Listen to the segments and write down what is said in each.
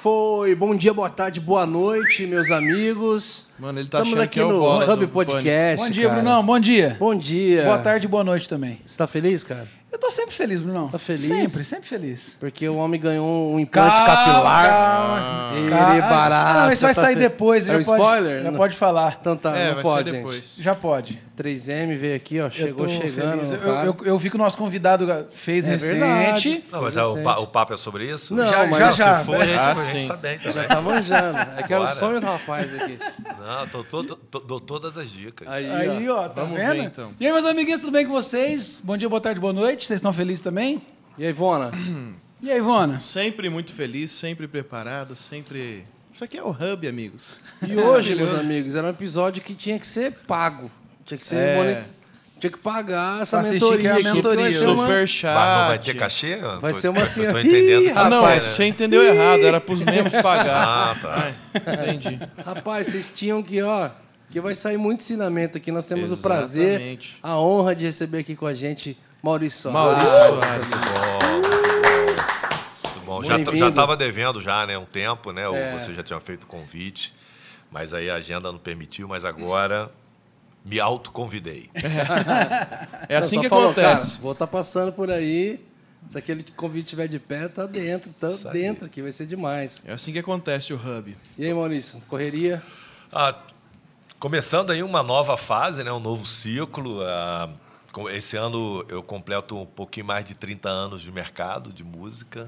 foi. Bom dia, boa tarde, boa noite, meus amigos. Mano, ele tá Estamos achando aqui que é o no bola Hub do Podcast. Bom dia, cara. Brunão. Bom dia. Bom dia. Boa tarde e boa noite também. Você tá feliz, cara? Eu tô sempre feliz, Brunão. Tá feliz? Sempre, sempre feliz. Porque o homem ganhou um implante capilar. Calma, Ele calma. baraça, Não, isso vai tá sair fe- depois. É um já pode, spoiler? Já Não. pode falar. Então tá, É, não vai pode, gente. depois. Já pode. 3M veio aqui, ó. Chegou tô chegando. feliz. Eu, eu- eu vi que o nosso convidado fez É recente. verdade. Não, mas é, o, pa- recente. o papo é sobre isso? Não, já, mas já, se já. Se for, a gente, Ah, a gente sim. tá bem também. Já tá manjando. É que era o sonho do rapaz aqui. Não, tô, tô- tô- dou todas as dicas. Aí, Aí, ó, tá Vamos vendo? ver, então. E aí, meus amiguinhos, tudo bem com vocês? Bom dia, boa tarde, boa noite. Vocês estão felizes também? E aí, Ivona? E aí, Ivona? Sempre muito feliz, sempre preparado, sempre. Isso aqui é o Hub, amigos. E hoje, meus amigos, era um episódio que tinha que ser pago. Tinha que ser É. monet- Tinha que pagar essa Pra mentoria que é a aqui. porque mentoria. Vai ser uma, Super chat. Mas não vai ter cachê? Vai tô- ser uma assim, tô ih, entendendo. que Ah, não, vai, né? você entendeu errado, era pros membros pagar. Ah, tá. Entendi. Rapaz, vocês tinham que, ó, que vai sair muito ensinamento aqui. Nós temos o prazer, Exatamente. a honra de receber aqui com a gente Maurício Maurício Soares. Soares. Muito bom. Já, estava devendo já, né? Um tempo, né? ou É. Você já tinha feito o convite, mas aí a agenda não permitiu, mas agora me autoconvidei. É assim Não, que falou, acontece. cara, vou estar passando por aí. Se aquele convite estiver de pé, tá dentro, tá Isso aí. dentro aqui, vai ser demais. É assim que acontece o Hub. E aí, Maurício, correria? Ah, começando aí uma nova fase, né? Um novo ciclo. ah, com- esse ano eu completo um pouquinho mais de 30 anos de mercado de música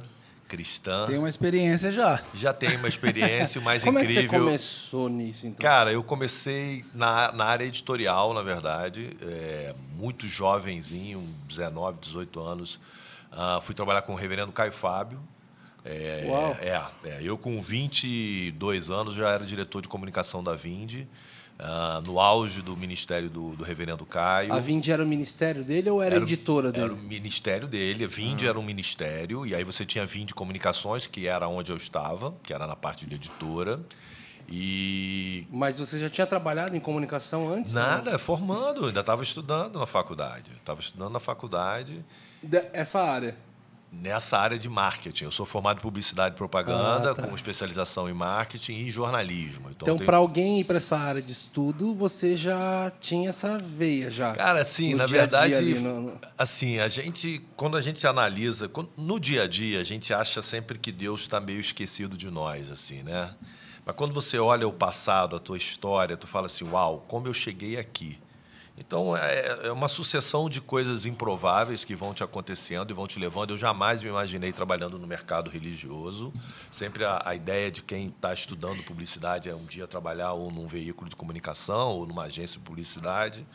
cristã. Tem uma experiência já. Já tenho uma experiência, o mais Como é que você incrível. começou nisso, então? Cara, eu comecei na, na área editorial, na verdade, é, muito jovenzinho, 19, 18 anos. Ah, fui trabalhar com o reverendo Caio Fábio. É, Uau. é, é, eu com 22 anos já era diretor de comunicação da Vindi, ah, no auge do ministério do, do reverendo Caio. A Vindi era o ministério dele ou era, a o- editora dele? Era o ministério dele. A Vindi era um ministério. E aí você tinha a Vindi Comunicações, que era onde eu estava, que era na parte de editora. E Mas você já tinha trabalhado em comunicação antes? Nada, formando, ainda estava estudando na faculdade. Estava estudando na faculdade De- Essa área. Nessa área de marketing. Eu sou formado em publicidade e propaganda, Ah, tá. com especialização em marketing e jornalismo. Então, Então, tem- para alguém ir para essa área de estudo, você já tinha essa veia já. Cara, assim, na verdade, ali, no- assim, a gente, quando a gente analisa, no dia a dia, a gente acha sempre que Deus está meio esquecido de nós, assim, né? Mas quando você olha o passado, a tua história, tu fala assim, uau, como eu cheguei aqui. Então, é, é uma sucessão de coisas improváveis que vão te acontecendo e vão te levando. Eu jamais me imaginei trabalhando no mercado religioso. Sempre a, a ideia de quem está estudando publicidade é um dia trabalhar ou num veículo de comunicação ou numa agência de publicidade.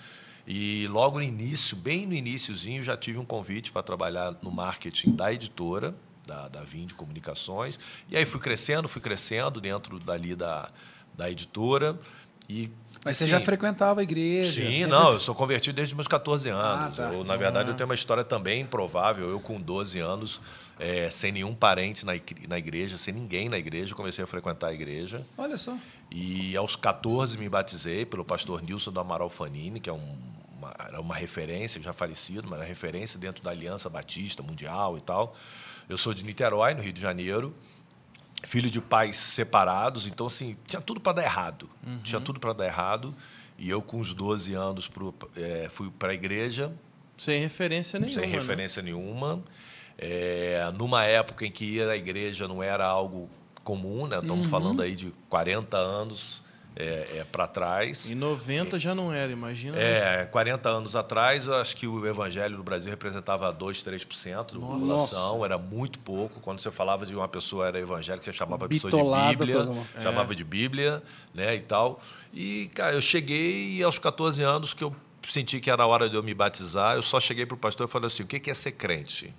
E logo no início, bem no iníciozinho, já tive um convite para trabalhar no marketing da editora, da, da Vindi Comunicações. E aí fui crescendo, fui crescendo dentro dali da, da editora. E, Mas você assim, já frequentava a igreja? Sim, sempre- não, eu sou convertido desde meus 14 anos. Ah, tá. Eu, na verdade, eu tenho uma história também improvável. Eu, com 12 anos, eh, sem nenhum parente na na igreja, sem ninguém na igreja, comecei a frequentar a igreja. Olha só. E aos 14 me batizei pelo pastor Nilson do Amaral Fanini, que é um- uma, era uma referência, já falecido, mas era referência dentro da Aliança Batista Mundial e tal. Eu sou de Niterói, no Rio de Janeiro, filho de pais separados, então assim, tinha tudo para dar errado. Tinha tudo para dar errado. E eu, com os 12 anos, pro, eh, fui para a igreja, Sem referência nenhuma. sem né? referência nenhuma. É, numa época em que ir à igreja não era algo comum, né? Estamos falando aí de 40 anos é, para trás. Em 90 já não era, imagina. né? É, 40 anos atrás, eu acho que o evangelho no Brasil representava 2, 3% da população, era muito pouco. Quando você falava de uma pessoa era evangélica, você chamava a pessoa de Bitolada Bíblia, todo mundo. chamava de Bíblia, né, e tal. E, cara, eu cheguei e aos 14 anos que eu senti que era a hora de eu me batizar, eu só cheguei para o pastor e falei assim, o que que é ser crente?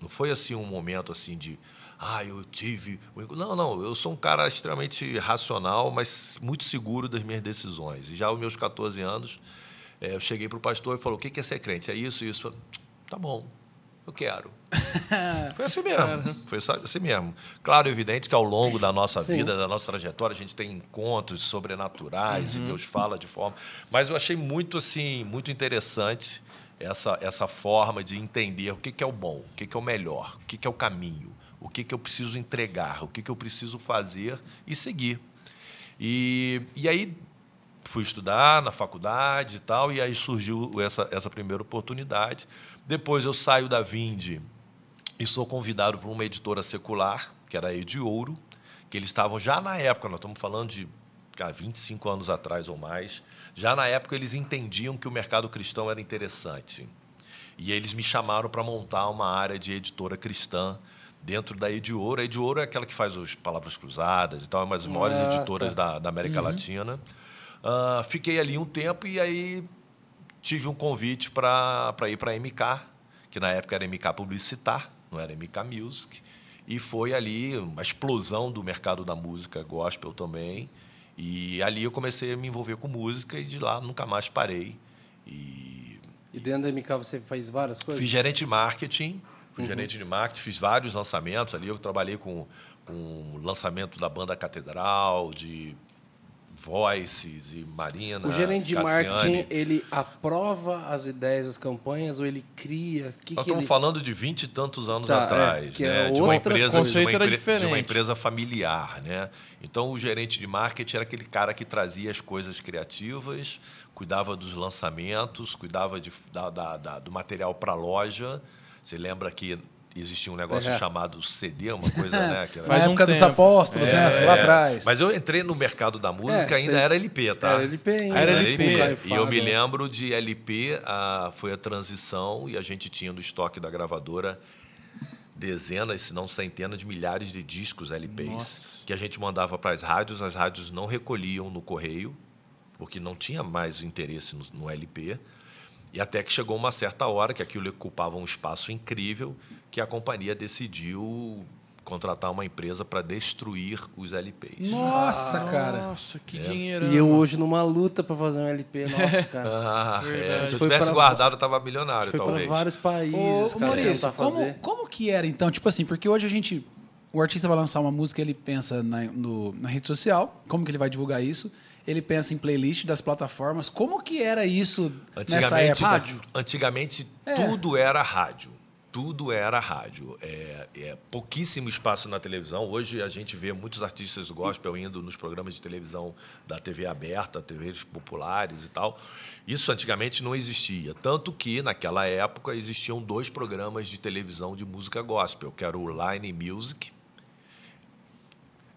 Não foi assim um momento assim de, ah, eu tive. um enco-" Não, não, eu sou um cara extremamente racional, mas muito seguro das minhas decisões. E já aos meus 14 anos, eh, eu cheguei para o pastor e falou: o que é ser crente? É isso, isso. Falei, Tá bom, eu quero. Foi assim mesmo. Foi assim mesmo. Claro, evidente que ao longo da nossa Sim. vida, da nossa trajetória, a gente tem encontros sobrenaturais e Deus fala de forma. Mas eu achei muito assim, muito interessante essa, essa forma de entender o que, que é o bom, o que, que é o melhor, o que, que é o caminho, o que, que eu preciso entregar, o que, que eu preciso fazer e seguir. E, e aí fui estudar na faculdade e tal, e aí surgiu essa, essa primeira oportunidade. Depois eu saio da Vinde e sou convidado por uma editora secular, que era a Ediouro, que eles estavam já na época, nós estamos falando de cara, 25 anos atrás ou mais, já na época eles entendiam que o mercado cristão era interessante. E eles me chamaram para montar uma área de editora cristã dentro da Ediouro. A Ediouro é aquela que faz as Palavras Cruzadas e tal, é uma das maiores Ah, editoras tá. da, da América Latina. Ah, fiquei ali um tempo e aí tive um convite para ir para a MK, que na época era MK Publicitar, não era MK Music. E foi ali uma explosão do mercado da música gospel também. E ali eu comecei a me envolver com música e de lá nunca mais parei. E E dentro da MK você faz várias coisas? Fiz gerente de marketing, fui gerente de marketing, fiz vários lançamentos ali. Eu trabalhei com, com o lançamento da banda Catedral, de Voices e Marina. O gerente de Cassiane. marketing, ele aprova as ideias, as campanhas, ou ele cria? Que Nós que estamos ele... falando de vinte e tantos anos Tá, é, atrás, é né? de, uma empresa, de, uma empre- de uma empresa familiar. Né? Então, o gerente de marketing era aquele cara que trazia as coisas criativas, cuidava dos lançamentos, cuidava de, da- da- da- do material para a loja. Você lembra que existia um negócio É. chamado CD, uma coisa, né? Que era- Faz um época dos apóstolos, né? Lá É, atrás. Mas eu entrei no mercado da música, É, ainda cê- era LP, tá? Era LP ainda. Era né? LP. E eu me né? lembro de LP, a, foi a transição, e a gente tinha no estoque da gravadora dezenas, se não centenas de milhares de discos LPs Nossa. que a gente mandava para as rádios, as rádios não recolhiam no correio, porque não tinha mais interesse no, no LP. E até que chegou uma certa hora que aquilo ocupava um espaço incrível, que a companhia decidiu contratar uma empresa para destruir os LPs. Nossa, cara. Nossa, que dinheiro. E eu hoje numa luta para fazer um LP, nossa, cara. Ah, é. Se eu Foi tivesse pra- guardado, eu estava milionário, Foi para talvez. vários Ô, países, ô, cara, Maurício, como, como que era então? Tipo assim, porque hoje a gente. O artista vai lançar uma música, ele pensa na, no- na rede social, como que ele vai divulgar isso? Ele pensa em playlist das plataformas. Como que era isso nessa época? antigamente É. tudo era rádio. Tudo era rádio. É, é pouquíssimo espaço na televisão. Hoje a gente vê muitos artistas gospel indo nos programas de televisão da TV aberta, TVs populares e tal. Isso antigamente não existia. Tanto que, naquela época, existiam dois programas de televisão de música gospel, que era o Line Music.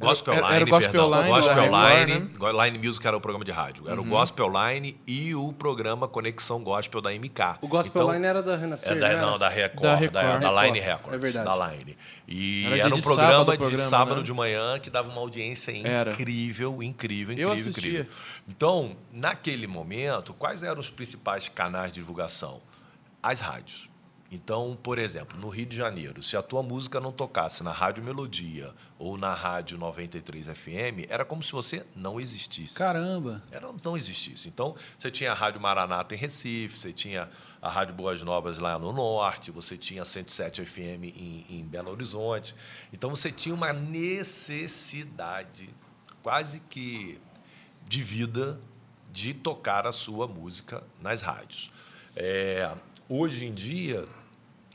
Gospel Era- Line, era o Gospel perdão. Line Gospel da Record, Line, né? Go- Line Music era o programa de rádio. Era o Gospel Line e o programa Conexão Gospel da MK. O Gospel Então, Line era da Renascer, é da, né? não, da Record, Da da, Record. da Line Record, Records. é verdade. Da Line. E Era era, um de programa sábado o de programa, sábado né? de manhã que dava uma audiência Era. incrível, incrível, Eu incrível, assistia. incrível. Então, naquele momento, quais eram os principais canais de divulgação? As rádios. Então, por exemplo, no Rio de Janeiro, se a tua música não tocasse na Rádio Melodia ou na Rádio 93 FM, era como se você não existisse. Caramba. Era, não existisse. Então, você tinha a Rádio Maranata em Recife, você tinha a Rádio Boas Novas lá no Norte, você tinha a 107 FM em, em Belo Horizonte. Então, você tinha uma necessidade quase que de vida de tocar a sua música nas rádios. É, hoje em dia,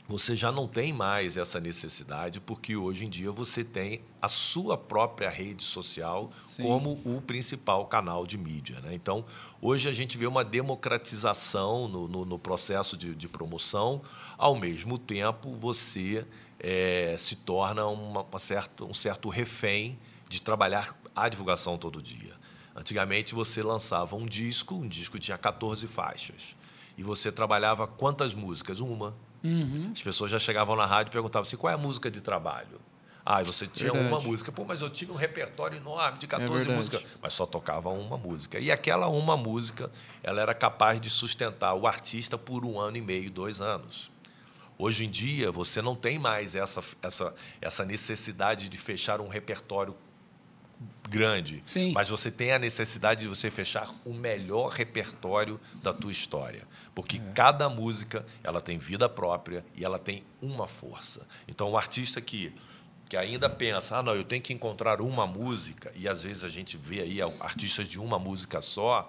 você já não tem mais essa necessidade, porque hoje em dia você tem a sua própria rede social Sim. como o principal canal de mídia. Né? Então, hoje a gente vê uma democratização no, no- no processo de, de promoção, ao mesmo tempo você eh, se torna uma, uma certa, um certo refém de trabalhar a divulgação todo dia. Antigamente você lançava um disco, um disco tinha 14 faixas. E você trabalhava quantas músicas? Uma. Uhum. As pessoas já chegavam na rádio e perguntavam assim: qual é a música de trabalho? Ah, e você tinha Verdade. uma música. Pô, mas eu tive um repertório enorme de 14 verdade. músicas. Mas só tocava uma música. E aquela uma música, ela era capaz de sustentar o artista por um ano e meio, dois anos. Hoje em dia, você não tem mais essa, essa, essa necessidade de fechar um repertório grande. Sim. Mas você tem a necessidade de você fechar o melhor repertório da tua história. Porque cada música, ela tem vida própria e ela tem uma força. Então, o artista que, que ainda pensa, ah, não, eu tenho que encontrar uma música, e às vezes a gente vê aí artistas de uma música só,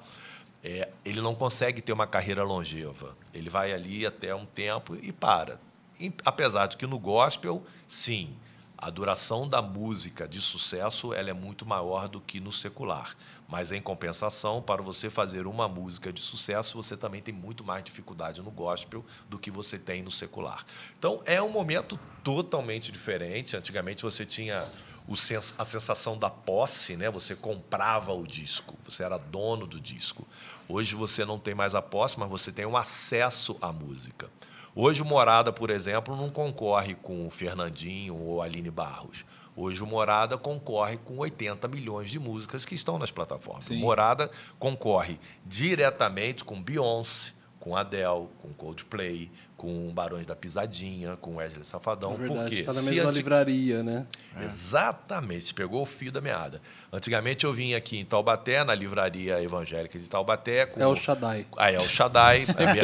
é, ele não consegue ter uma carreira longeva. Ele vai ali até um tempo e para. E, apesar de que no gospel, sim, A duração da música de sucesso ela é muito maior do que no secular. Mas, em compensação, para você fazer uma música de sucesso, você também tem muito mais dificuldade no gospel do que você tem no secular. Então, é um momento totalmente diferente. Antigamente, você tinha o sens a sensação da posse, né? Você comprava o disco, você era dono do disco. Hoje você não tem mais a posse, mas você tem um acesso à música. Hoje o Morada, por exemplo, não concorre com o Fernandinho ou Aline Barros. Hoje o Morada concorre com 80 milhões de músicas que estão nas plataformas. Sim. O Morada concorre diretamente com Beyoncé, com Adele, com Coldplay, com Barões da Pisadinha, com Wesley Safadão. Na verdade, Por quê? está na mesma anti- livraria, né? Exatamente, você pegou o fio da meada. Antigamente eu vinha aqui em Taubaté, na livraria evangélica de Taubaté. Com... É o Shaddai. Ah, é o Shaddai, a tem uma,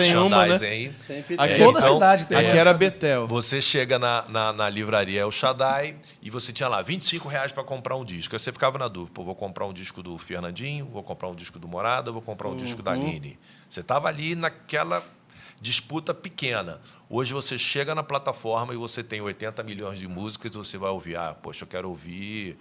merchandising né? aí. Sempre Aqui- tem. Toda então, cidade tem. Aqui era Betel. Você chega na, na, na livraria El Shaddai e você tinha lá 25 reais para comprar um disco. Aí você ficava na dúvida, pô, vou comprar um disco do Fernandinho, vou comprar um disco do Morada, vou comprar um disco da Aline. Você estava ali naquela disputa pequena. Hoje você chega na plataforma e você tem 80 milhões de músicas e você vai ouvir, ah, poxa, eu quero ouvir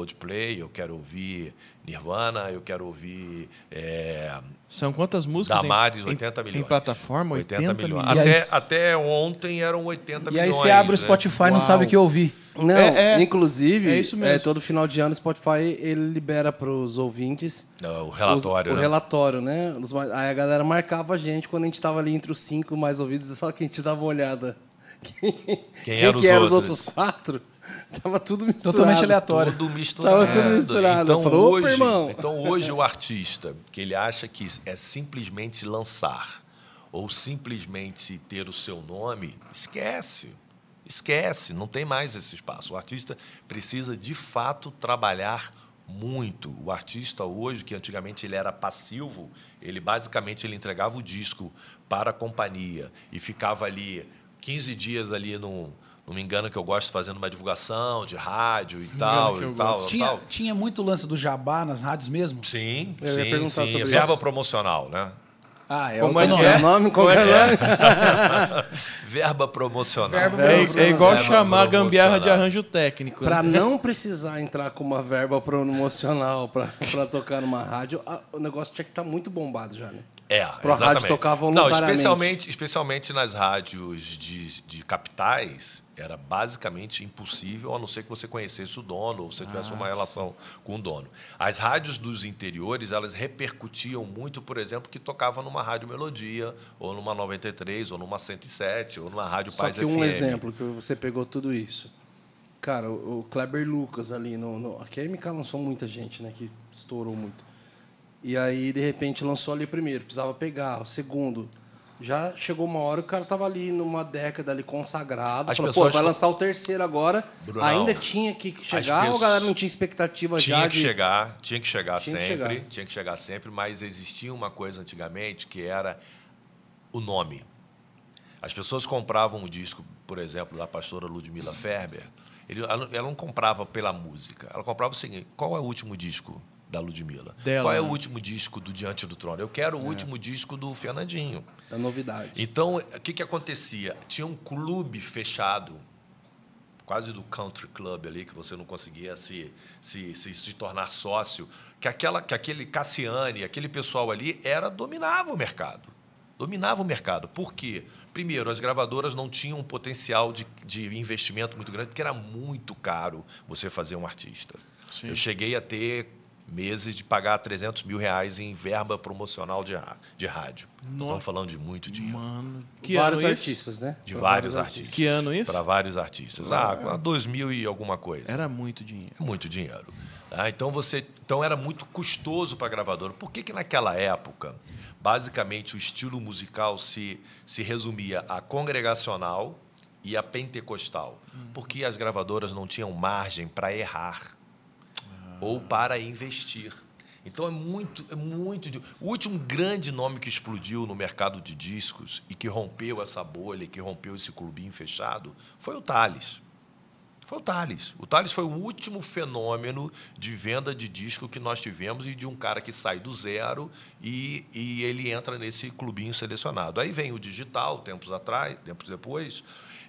Coldplay, eu quero ouvir Nirvana, eu quero ouvir é, São quantas músicas Damares, em, 80 milhões. Em plataforma? 80, milhões. E Até, aí- até ontem eram 80 E milhões. aí você abre o né? Spotify e não Uau. sabe o que ouvir. Não, É, é. inclusive, É isso mesmo. é, todo final de ano o Spotify ele libera para os ouvintes Não, o os- relatório, o né? relatório, né? Os aí a galera marcava a gente quando a gente estava ali entre os cinco mais ouvidos, só que a gente dava uma olhada. Quem, quem eram os que eram os outros? outros quatro? Tava tudo misturado. Totalmente aleatório. Tudo misturado. Tava tudo misturado. Então, Falou, "Opa, hoje, irmão." então hoje o artista que ele acha que é simplesmente lançar ou simplesmente ter o seu nome, esquece. Esquece, não tem mais esse espaço. O artista precisa de fato trabalhar muito. O artista hoje, que antigamente ele era passivo, ele basicamente ele entregava o disco para a companhia e ficava ali 15 dias ali no não me engano que eu gosto fazendo uma divulgação de rádio e tal, e tal, e Tinha, tal. tinha muito lance do jabá nas rádios mesmo? Sim, Eu ia sim, perguntar sim. sobre Verba isso. promocional, né? Ah, é Como é nome. É é? o nome? Como é é o que é? nome? Verba promocional. Verba É, é igual Verba chamar a gambiarra de arranjo técnico. Pra né? não precisar entrar com uma verba promocional pra, pra tocar numa rádio, o negócio tinha que estar muito bombado já, né? É, Pro exatamente. rádio tocar Não, voluntariamente. especialmente, especialmente nas rádios de, de capitais, era basicamente impossível, a não ser que você conhecesse o dono ou você tivesse uma relação com o dono. As rádios dos interiores, elas repercutiam muito, por exemplo, que tocava numa rádio Melodia, ou numa 93, ou numa 107, ou numa rádio Só Paz que um FM. exemplo que você pegou tudo isso. Cara, o, Kleber Lucas ali no, no. A QMK lançou muita gente, né? Que estourou muito. E aí, de repente, lançou ali primeiro, precisava pegar. O segundo. Já chegou uma hora que o cara tava ali numa década ali consagrado. As Falou, pô, pessoas vai to- lançar o terceiro agora. Brunão, Ainda tinha que chegar ou a pessoas- galera não tinha expectativa já Tinha que de. chegar, tinha que chegar Tinha que sempre, chegar. tinha que chegar sempre, mas existia uma coisa antigamente que era o nome. As pessoas compravam o disco, por exemplo, da pastora Ludmila Ferber, ele- ela, não- ela não comprava pela música, ela comprava o seguinte: qual é o último disco da Ludmilla? Dela, qual é o né? último disco do Diante do Trono? Eu quero o último disco do Fernandinho. Da novidade. Então, o que, que acontecia? Tinha um clube fechado, quase do country club ali, que você não conseguia se, se, se, se tornar sócio, que, aquela, que aquele Cassiane, aquele pessoal ali, era dominava o mercado. Dominava o mercado. Por quê? Primeiro, as gravadoras não tinham um potencial de, de investimento muito grande, porque era muito caro você fazer um artista. Sim. Eu cheguei a ter meses de pagar 300 mil reais em verba promocional de, de rádio. Estamos falando de muito dinheiro. Mano, que vários ano isso? artistas, né? De Pra vários artistas. Que ano isso? Para vários artistas. Ah, 2000 e alguma coisa. Era muito dinheiro. É muito dinheiro. tá? então, você, então era muito custoso para a gravadora. Por que, que naquela época, basicamente, o estilo musical se, se resumia a congregacional e a pentecostal? Porque as gravadoras não tinham margem para errar ou para investir. Então é muito, é muito. O último grande nome que explodiu no mercado de discos e que rompeu essa bolha, que rompeu esse clubinho fechado, foi o Thales. Foi o Thales. O Thales foi o último fenômeno de venda de disco que nós tivemos e de um cara que sai do zero e, e ele entra nesse clubinho selecionado. Aí vem o digital, tempos atrás, tempos depois,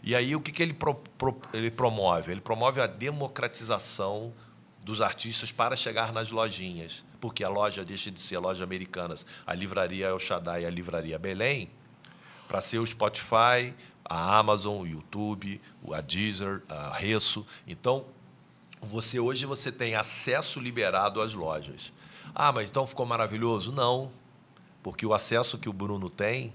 E aí o que, que ele, pro, pro, ele promove? Ele promove a democratização dos artistas para chegar nas lojinhas. Porque a loja deixa de ser a loja americanas, a livraria El Shaddai a livraria Belém, para ser o Spotify, a Amazon, o YouTube, a Deezer, a Resso. Então, você hoje você tem acesso liberado às lojas. Ah, mas então ficou maravilhoso? Não, porque o acesso que o Bruno tem,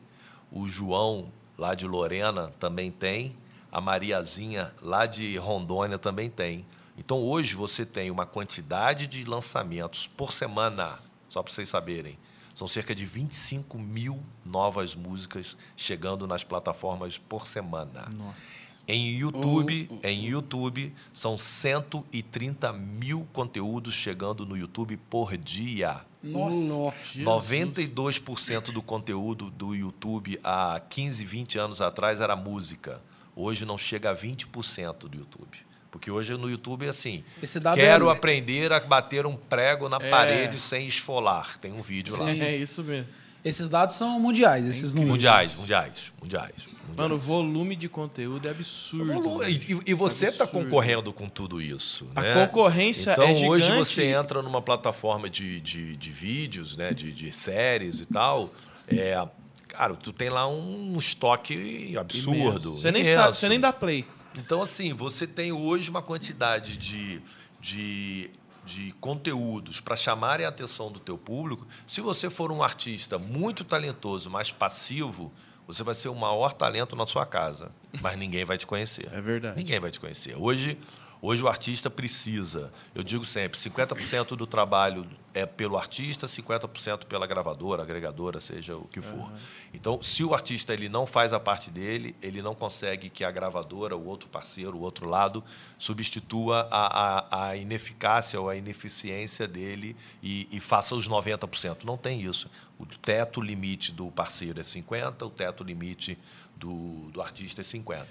o João lá de Lorena também tem, a Mariazinha lá de Rondônia também tem. Então hoje você tem uma quantidade de lançamentos por semana, só para vocês saberem. São cerca de 25 mil novas músicas chegando nas plataformas por semana. Nossa. Em YouTube, em YouTube, são 130 mil conteúdos chegando no YouTube por dia. Nossa. 92% do conteúdo do YouTube há 15, 20 anos atrás era música. Hoje não chega a 20% do YouTube. Porque hoje no YouTube é assim. Esse dado Quero é- aprender a bater um prego na É. parede sem esfolar. Tem um vídeo lá. Sim. É isso mesmo. Esses dados são mundiais, esses números. Mundiais, mundiais, mundiais. mundiais. Mano, o volume de conteúdo é absurdo. Volume- E, e você está concorrendo com tudo isso. A né? concorrência então, é gigante. hoje você entra numa plataforma de, de, de vídeos, né? de, de séries e tal. É, cara, tu tem lá um estoque absurdo. Você nem imenso. sabe, você nem dá play. Então, assim, você tem hoje uma quantidade de, de, de conteúdos para chamarem a atenção do teu público. Se você for um artista muito talentoso, mas passivo, você vai ser o maior talento na sua casa, mas ninguém vai te conhecer. É verdade. Ninguém vai te conhecer. Hoje, hoje o artista precisa, eu digo sempre, 50% do trabalho é pelo artista, 50% pela gravadora, agregadora, seja o que for. Então, se o artista ele não faz a parte dele, ele não consegue que a gravadora, o outro parceiro, o outro lado, substitua a, a, a ineficácia ou a ineficiência dele e, e faça os 90%. Não tem isso. O teto limite do parceiro é 50%, o teto limite do, do artista é 50%.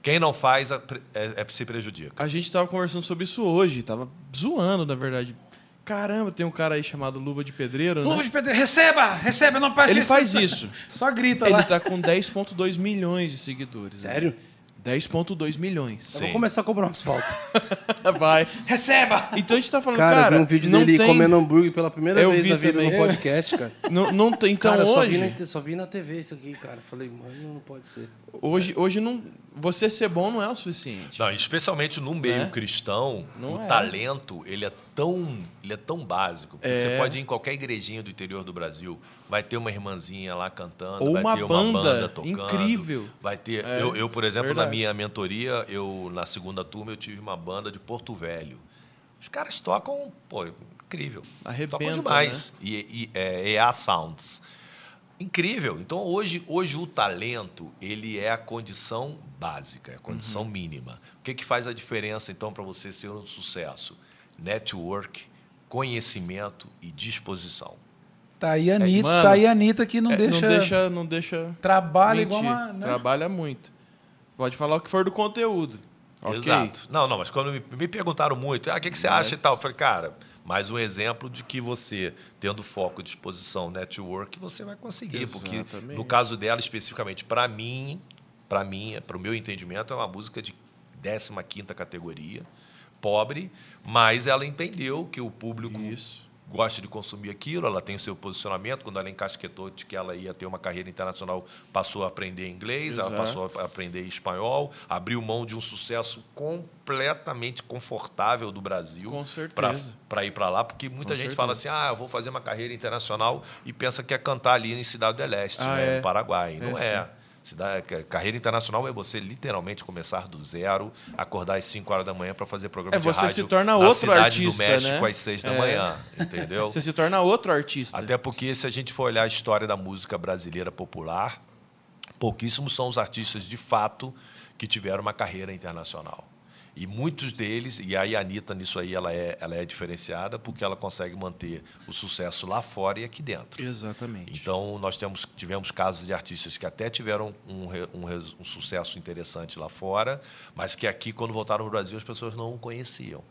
Quem não faz é, é, é se prejudica. A gente tava conversando sobre isso hoje, tava zoando, na verdade. Caramba, tem um cara aí chamado Luva de Pedreiro, né? Luva de pedreiro, receba! Receba, não pode Ele faz isso. Só grita Ele lá. tá com 10.2 milhões de seguidores. né? Sério? 10.2 milhões. Eu vou começar a cobrar um asfalto. Vai. Receba! Então a gente tá falando, Cara, cara, eu vi um vídeo não dele tem, comendo hambúrguer pela primeira Eu vez vi na vida também. no podcast, cara. não, não tem, então cara, eu só vi, hoje, na, só vi na TV isso aqui, cara. Falei, mano, não pode ser. Hoje, hoje não, você ser bom não é o suficiente. Não, especialmente no meio Né? cristão, Não o é. talento ele é tão, ele é tão básico. porque Você É. pode ir em qualquer igrejinha do interior do Brasil, vai ter uma irmãzinha lá cantando, Ou vai uma ter uma banda banda tocando, incrível. Vai ter. É, eu, eu, por exemplo, na verdade. minha mentoria, eu na segunda turma eu tive uma banda de Porto Velho. Os caras tocam, pô, incrível. Arrebenta, tocam demais. E, e é EA Sounds. Incrível. Então hoje, hoje o talento ele é a condição básica, é a condição Uhum. mínima. O que, que faz a diferença então para você ser um sucesso? Network, conhecimento e disposição. Tá aí a Anitta, mano, tá aí Anitta que não, É, deixa, não deixa, não deixa Trabalha mentir. igual uma. né? Trabalha muito. Pode falar o que for do conteúdo. Exato. Não, não, mas quando me, me perguntaram muito, ah, o que, que você acha e tal, eu falei, cara, mais um exemplo de que você, tendo foco, disposição, network, você vai conseguir. Porque Exatamente. no caso dela, especificamente, para mim, para mim, para o meu entendimento, é uma música de 15ª categoria, pobre, mas ela entendeu que o público Isso. Gosta de consumir aquilo, ela tem o seu posicionamento. Quando ela encasquetou de que ela ia ter uma carreira internacional, passou a aprender inglês, ela Exato. passou a aprender espanhol, abriu mão de um sucesso completamente confortável do Brasil Com certeza. para ir para lá, porque muita Com gente fala assim: certeza. ah, eu vou fazer uma carreira internacional e pensa que é cantar ali em Cidade do Leste, Ah, né, é. no Paraguai. Não É, é. sim. Cidade, carreira internacional é você literalmente começar do zero, acordar às 5 horas da manhã para fazer programa É, de você rádio se torna na outro cidade artista, do México né? às 6 da É. manhã, entendeu? Você se torna outro artista. Até porque, se a gente for olhar a história da música brasileira popular, pouquíssimos são os artistas de fato que tiveram uma carreira internacional. E muitos deles, e aí a Anitta nisso aí ela é, ela é diferenciada porque ela consegue manter o sucesso lá fora e aqui dentro. Exatamente. Então, nós temos, tivemos casos de artistas que até tiveram um, um um sucesso interessante lá fora, mas que aqui, quando voltaram no Brasil, as pessoas não o conheciam.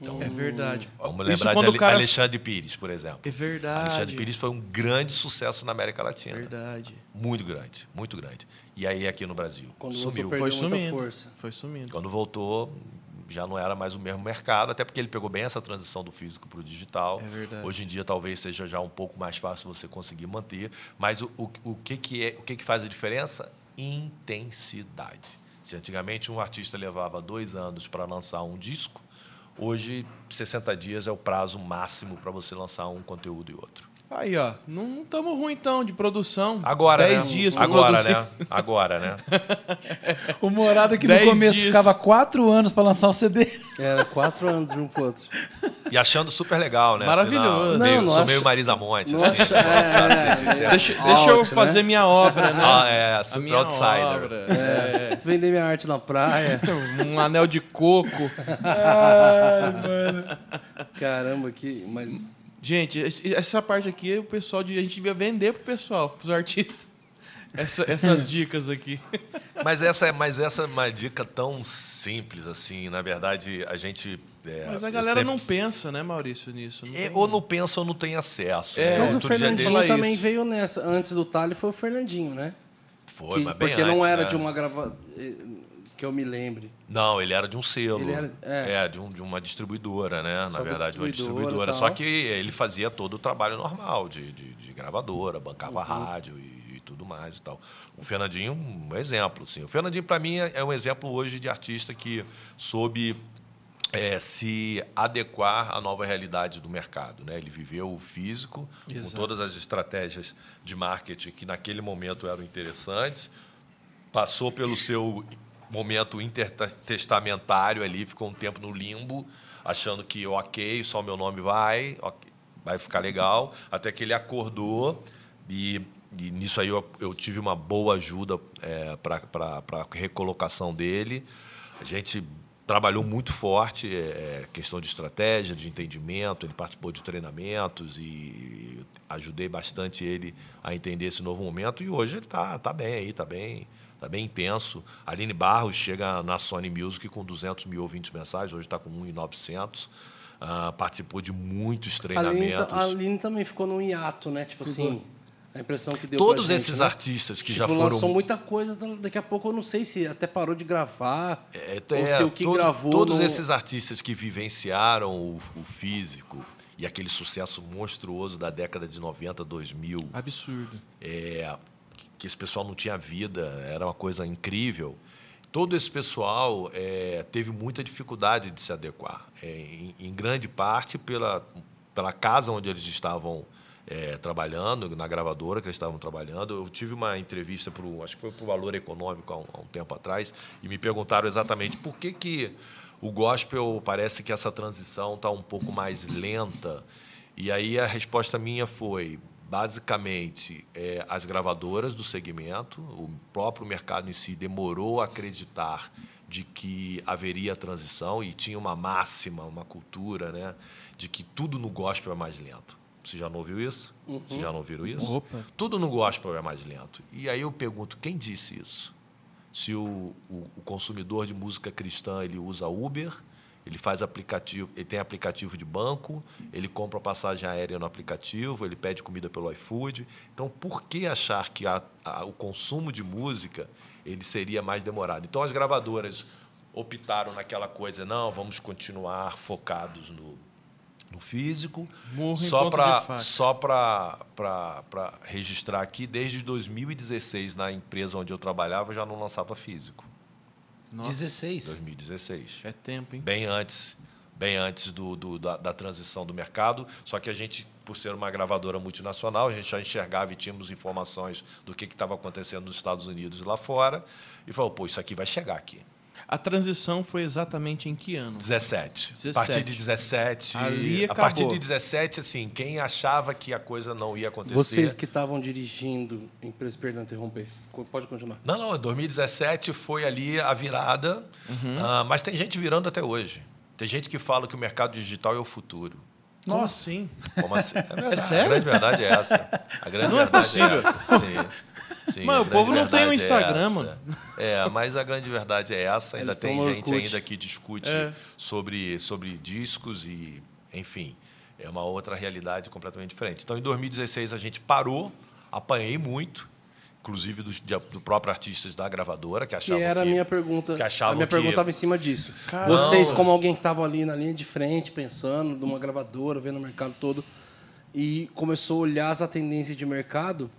Então, É verdade. Vamos lembrar de Ale- cara- Alexandre Pires, por exemplo. É verdade. Alexandre Pires foi um grande sucesso na América Latina. Verdade. Muito grande, muito grande. E aí aqui no Brasil. Quando sumiu. voltou, Foi sumindo. força. Foi sumindo. Quando voltou, já não era mais o mesmo mercado, até porque ele pegou bem essa transição do físico para o digital. É verdade. Hoje em dia talvez seja já um pouco mais fácil você conseguir manter, mas o, o, o que, que, é, o que, que faz a diferença? Intensidade. Se antigamente um artista levava dois anos para lançar um disco, hoje 60 dias é o prazo máximo para você lançar um conteúdo e outro. Aí, ó. Não estamos ruim, então, de produção. Agora, 10 né? dias pra Agora, produzir. né? Agora, né? O Morada que no Dez começo dias. ficava quatro anos pra lançar o CD. Era quatro anos de um pro outro. E achando super legal, né? Maravilhoso. Assim, não, meio- Não, sou acho- meio Marisa Monte. Não assim, né? é, é, Deixa, é. deixa eu né? fazer minha obra, né? Ah, é, A super minha outsider. obra. É. Vender minha arte na praia. Um anel de coco. Caramba, que. Mas. Gente, essa parte aqui, o pessoal de, a gente devia vender pro pessoal, pros artistas. Essa- essas dicas aqui. Mas essa, é- mas essa é uma dica tão simples assim. Na verdade, a gente. é, Mas a galera sempre- não pensa, né, Maurício, nisso? Não É, tem- ou não pensa ou não tem acesso. É, né? Mas o Outro dia Fernandinho também isso. veio nessa. Antes do Tali foi o Fernandinho, né? Foi, Que- mas bem porque não antes, era né? de uma grava... que eu me lembre. Não, ele era de um selo. Ele era- é. de, um- de uma distribuidora, né? Só Na da verdade, uma distribuidora distribuidora. e Só que ele fazia todo o trabalho normal de, de, de gravadora, bancava Uhum. rádio e, e tudo mais e tal. O Fernandinho, um exemplo, sim. O Fernandinho, para mim, é é um exemplo hoje de artista que soube é, se adequar à nova realidade do mercado. Né? Ele viveu o físico, Exato. com todas as estratégias de marketing que naquele momento eram interessantes, passou pelo seu momento intertestamentário ali, ficou um tempo no limbo, achando que, ok, só meu nome vai, ok, vai ficar legal, até que ele acordou e, e nisso aí eu, eu tive uma boa ajuda é, para a recolocação dele. A gente trabalhou muito forte, é, questão de estratégia, de entendimento, ele participou de treinamentos e ajudei bastante ele a entender esse novo momento e hoje ele está tá bem aí, está bem, tá bem intenso. A Aline Barros chega na Sony Music com 200 mil ouvintes mensais, hoje está com 1.900. Ah, participou de muitos A Aline, ta- treinamentos. a Aline também ficou num hiato, né? Tipo assim, a impressão que deu Todos gente, esses né? artistas que tipo, já foram lançou muita coisa, da- daqui a pouco eu não sei se até parou de gravar. É, ou é, se o que todo- gravou. Todos não- esses artistas que vivenciaram o, o físico e aquele sucesso monstruoso da década de 90, 2000, Absurdo. é, que esse pessoal não tinha vida, era uma coisa incrível. Todo esse pessoal é, teve muita dificuldade de se adequar, é, em, em grande parte pela, pela casa onde eles estavam é, trabalhando, na gravadora que eles estavam trabalhando. Eu tive uma entrevista, pro, acho que foi para o Valor Econômico há um, há um tempo atrás, e me perguntaram exatamente por que, que o gospel parece que essa transição está um pouco mais lenta. E aí a resposta minha foi, basicamente, é, as gravadoras do segmento, o próprio mercado em si demorou a acreditar de que haveria transição e tinha uma máxima, uma cultura, né, de que tudo no gospel é mais lento. Você já não ouviu isso? Você já não ouviram isso? Opa. Tudo no gospel é mais lento. E aí eu pergunto, quem disse isso? Se o, o, o consumidor de música cristã ele usa Uber, ele faz aplicativo, ele tem aplicativo de banco, ele compra passagem aérea no aplicativo, ele pede comida pelo iFood. Então, por que achar que a, a, o consumo de música ele seria mais demorado? Então, as gravadoras optaram naquela coisa, não, vamos continuar focados no, no físico. Murro em só para só para registrar aqui, desde 2016 na empresa onde eu trabalhava, eu já não lançava físico. Nossa, 16. 2016 é tempo, hein? bem antes, bem antes do, do- da, da transição do mercado. Só que a gente, por ser uma gravadora multinacional, a gente já enxergava e tínhamos informações do que estava acontecendo nos Estados Unidos e lá fora. E falou, pô, isso aqui vai chegar aqui. A transição foi exatamente em que ano? 17. 17. A partir de 17. Ali a partir de 17, assim, quem achava que a coisa não ia acontecer. Vocês que estavam dirigindo, empresa, perdão, interromper. Pode continuar. Não, não, 2017 foi ali a virada, Uhum. ah, mas tem gente virando até hoje. Tem gente que fala que o mercado digital é o futuro. Como Nossa. assim? Como assim? É, verdade. sério? A grande verdade é essa. A grande Não é verdade possível. essa. Sim. Sim, Mano, o povo não tem um verdade é Instagram, essa. mano. É, mas a grande verdade é essa. Ainda Eles tem gente Orkut. ainda que discute É. sobre, sobre discos e, enfim, é uma outra realidade completamente diferente. Então, em 2016, a gente parou, apanhei muito, inclusive dos, de- do próprio artistas da gravadora, que Que achavam era a que- minha pergunta. que a minha que- pergunta estava em cima disso. Caramba. Vocês, como alguém que estava ali na linha de frente, pensando, numa gravadora, vendo o mercado todo, e começou a olhar as tendências de mercado,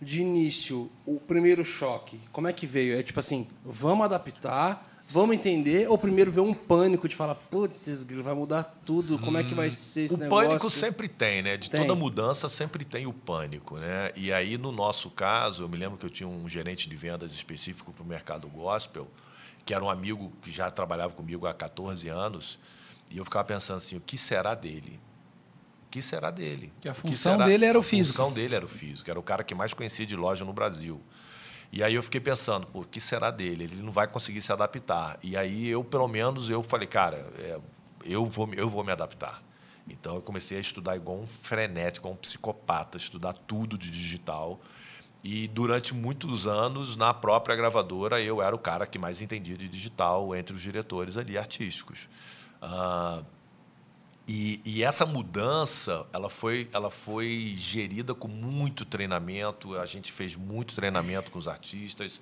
de início, o primeiro choque, como é que veio? É tipo assim, vamos adaptar, vamos entender, ou primeiro veio um pânico de falar, putz, vai mudar tudo, como é que vai ser esse o negócio? pânico sempre tem, né? De Tem. toda mudança sempre tem o pânico, né? E aí, no nosso caso, eu me lembro que eu tinha um gerente de vendas específico para o mercado gospel, que era um amigo que já trabalhava comigo há 14 anos, e eu ficava pensando assim, o que será dele? O que será dele? Que a O função dele era o A físico. função dele era o físico, era o cara que mais conhecia de loja no Brasil. E aí eu fiquei pensando, pô, o que será dele? Ele não vai conseguir se adaptar. E aí eu, pelo menos, eu falei, cara, é, eu, vou, eu vou me adaptar. Então eu comecei a estudar igual um frenético, um psicopata, estudar tudo de digital. E durante muitos anos, na própria gravadora, eu era o cara que mais entendia de digital entre os diretores ali artísticos. E, e essa mudança, ela foi, ela foi gerida com muito treinamento. A gente fez muito treinamento com os artistas.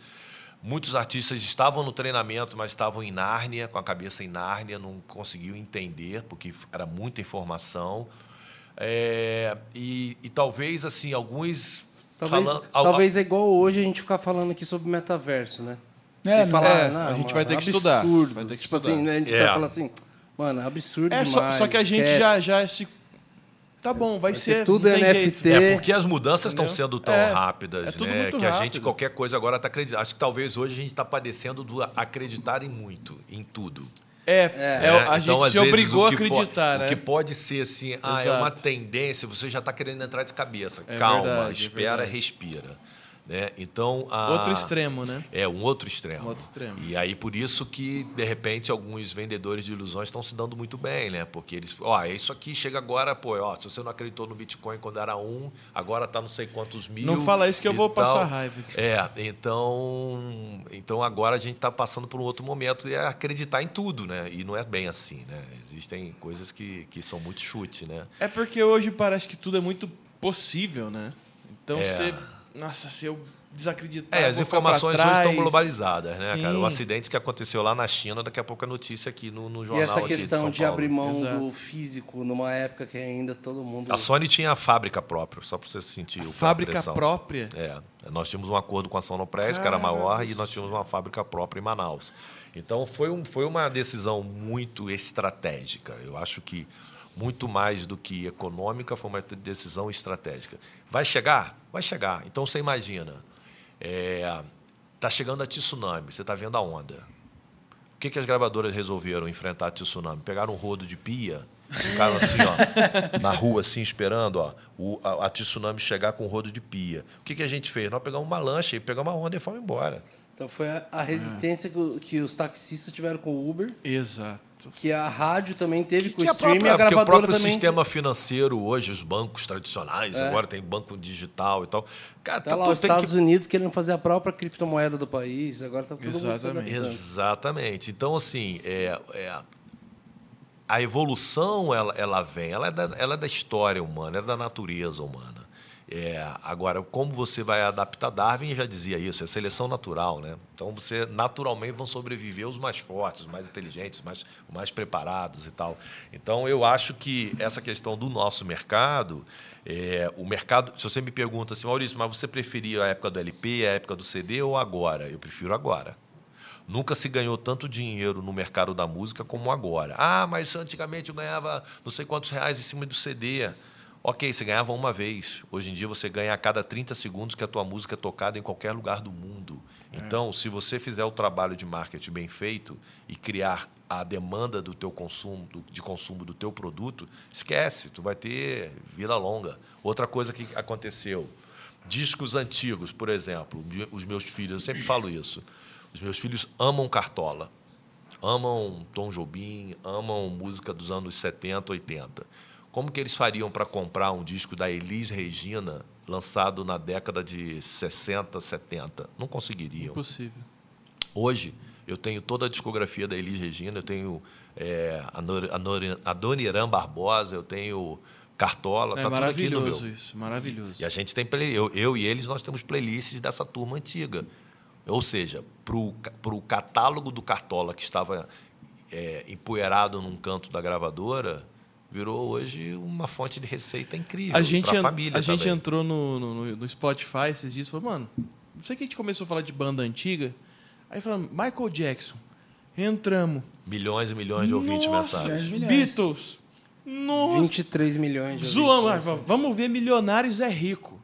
Muitos artistas estavam no treinamento, mas estavam em Nárnia, com a cabeça em Nárnia, não conseguiam entender, porque era muita informação. É, e, e talvez, assim, alguns... Talvez, falando- al- talvez é igual hoje a gente ficar falando aqui sobre metaverso, né? É, e falar, é, não, a gente mano, vai ter que absurdo. estudar, vai ter que tipo estudar. assim, né, a gente É. tá falando assim, mano, é absurdo É, só, demais. só que a gente esquece. já, já se. Tá bom, vai, ser ser. tudo NFT. jeito. É porque as mudanças estão sendo tão É, rápidas, é tudo né? muito que a gente, rápido. qualquer coisa agora está acreditando. Acho que talvez hoje a gente está padecendo do acreditar em muito, em tudo. É, é, né? a Então, gente às se vezes, obrigou o a acreditar, O né? que pode ser assim, ah, é uma tendência, você já está querendo entrar de cabeça. É Calma, verdade, é espera, respira. Né? Então, a- Outro extremo, né? É, um outro extremo. Um outro extremo. E aí, por isso que, de repente, alguns vendedores de ilusões estão se dando muito bem, né? Porque eles, ó, é isso aqui chega agora, pô, ó, se você não acreditou no Bitcoin quando era um, agora tá não sei quantos mil. Não fala isso que eu vou tal. passar raiva. É, então, então agora a gente está passando por um outro momento e é acreditar em tudo, né? E não é bem assim, né? Existem coisas que, que são muito chute, né? É porque hoje parece que tudo é muito possível, né? Então É. você. Nossa, se eu desacreditar. É, as informações hoje estão globalizadas, né, Sim. cara? O acidente que aconteceu lá na China, daqui a pouco é notícia aqui no, no E jornal. essa aqui questão São de, Paulo. abrir mão Exato. do físico numa época que ainda todo mundo. A Sony tinha a fábrica própria, só para você sentir o Fábrica pressão. própria. É, nós tínhamos um acordo com a Sonopress, que era maior, e nós tínhamos uma fábrica própria em Manaus. Então foi, um, foi uma decisão muito estratégica. Eu acho que muito mais do que econômica, foi uma decisão estratégica. Vai chegar? Vai chegar. Então você imagina, está chegando a tsunami, você está vendo a onda. O que, que as gravadoras resolveram enfrentar a tsunami? Pegaram um rodo de pia, ficaram assim, ó, na rua, assim, esperando ó, o, a, a tsunami chegar com um rodo de pia. O que, que a gente fez? Nós pegamos uma lancha e pegamos uma onda e fomos embora. Então foi a, a resistência que, o- que os taxistas tiveram com o Uber, Exato. que a rádio também teve com o Que a stream e própria- a porque o gravadora próprio também. sistema financeiro hoje, os bancos tradicionais, É. agora tem banco digital e tal. Cara, Tá tá lá, tudo- os tem Estados que- Unidos querendo fazer a própria criptomoeda do país, agora tá mundo se Exatamente. adaptando. Exatamente. Então, assim, é, é- a evolução, ela, ela vem, ela é, da, ela é da história humana, é da natureza humana. É, agora, como você vai adaptar? Darwin já dizia isso, é seleção natural, né? Então, você naturalmente vão sobreviver os mais fortes, os mais inteligentes, os mais, mais preparados e tal. Então, eu acho que essa questão do nosso mercado, é, o mercado, se você me pergunta assim, Maurício, mas você preferia a época do LP, a época do CD ou agora? Eu prefiro agora. Nunca se ganhou tanto dinheiro no mercado da música como agora. Ah, mas antigamente eu ganhava não sei quantos reais em cima do CD. Ok, você ganhava uma vez. Hoje em dia você ganha a cada 30 segundos que a tua música é tocada em qualquer lugar do mundo. Então, se você fizer o trabalho de marketing bem feito e criar a demanda do teu consumo, do- de consumo do teu produto, esquece, tu vai ter vida longa. Outra coisa que aconteceu, discos antigos, por exemplo, os meus filhos, eu sempre falo isso. Os meus filhos amam Cartola, amam Tom Jobim, amam música dos anos 70, 80. Como que eles fariam para comprar um disco da Elis Regina lançado na década de 60, 70? Não conseguiriam. Impossível. Hoje, eu tenho toda a discografia da Elis Regina, eu tenho é, a, Nor, a, Nor, a Dona Irã Barbosa, eu tenho Cartola, É tá tudo aqui no meu. maravilhoso isso, maravilhoso. E a gente tem play, eu, eu e eles nós temos playlists dessa turma antiga. Ou seja, para o catálogo do Cartola que estava é, empoeirado num canto da gravadora, virou hoje uma fonte de receita incrível A gente, para a família a gente também. entrou no, no, no Spotify esses dias e falou, mano, não sei que a gente começou a falar de banda antiga. Aí falamos, Michael Jackson. Entramos. Milhões e milhões de ouvintes Nossa, mensagens. milhões. Beatles. Nossa. 23 milhões de Zoamos. ouvintes, ah, né? Vamos ver Milionários é Rico.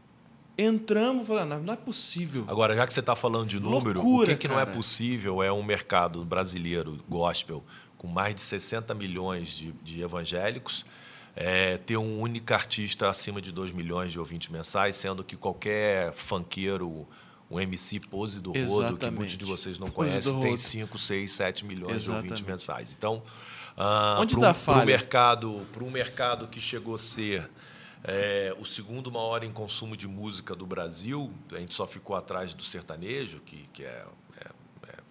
Entramos, falando, não, não é possível. Agora, já que você está falando de número, Loucura, o que, que não é possível é um mercado brasileiro gospel com mais de 60 milhões de, de evangélicos é, ter um único artista acima de 2 milhões de ouvintes mensais, sendo que qualquer funkeiro, um MC Pose do Rodo, que Exatamente. muitos de vocês não Pose conhecem, tem Rodo. 5, 6, 7 milhões de ouvintes Exatamente. mensais. Então, ah, Onde um, falha? mercado, para um mercado que chegou a ser é, o segundo maior em consumo de música do Brasil, a gente só ficou atrás do sertanejo, que, que é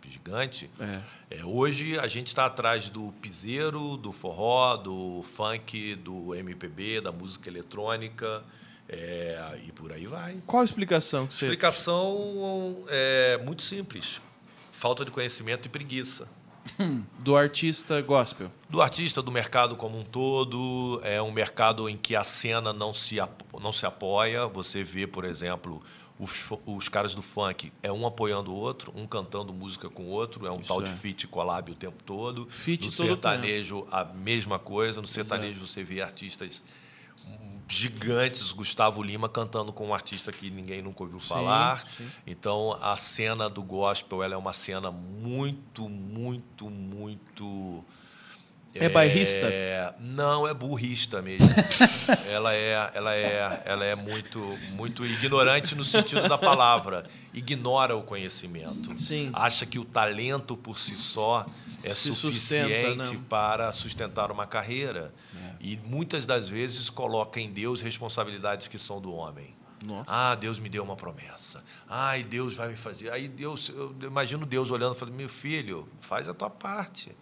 gigante. É. É, hoje a gente está atrás do piseiro, do forró, do funk, do MPB, da música eletrônica é, e por aí vai. Qual a explicação que você... Explicação é muito simples: falta de conhecimento e preguiça. Do artista gospel. do artista, do mercado como um todo. É um mercado em que a cena não se, não se apoia. Você vê, por exemplo, os, os caras do funk, é um apoiando o outro, um cantando música com o outro, é um Isso tal de é. feat collab o tempo todo. Feat no todo sertanejo, a mesma coisa. No sertanejo, você vê artistas gigantes, Gustavo Lima cantando com um artista que ninguém nunca ouviu falar. sim. Então a cena do gospel ela é uma cena muito, muito, muito É bairrista? é, não, é burrista mesmo. ela é, ela é, ela é muito, muito ignorante no sentido da palavra. Ignora o conhecimento. Sim. Acha que o talento por si só é Se suficiente sustenta, não. para sustentar uma carreira. É. E muitas das vezes coloca em Deus responsabilidades que são do homem. Nossa. Ah, Deus me deu uma promessa. Ai, Deus vai me fazer. Aí Deus, eu imagino Deus olhando e falando: meu filho, faz a tua parte.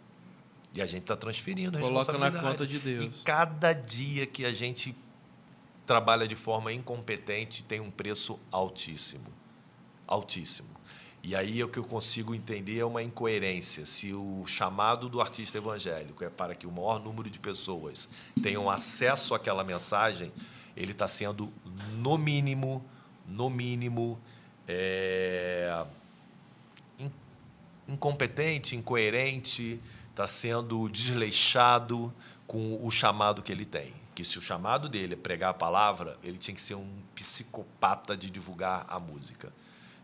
E a gente está transferindo a Coloca na conta de Deus. E cada dia que a gente trabalha de forma incompetente tem um preço altíssimo. Altíssimo. E aí o que eu consigo entender é uma incoerência. Se o chamado do artista evangélico é para que o maior número de pessoas tenham acesso àquela mensagem, ele está sendo, no mínimo, no mínimo, é, in- incompetente, incoerente, está sendo desleixado com o chamado que ele tem. Que se o chamado dele é pregar a palavra, ele tinha que ser um psicopata de divulgar a música.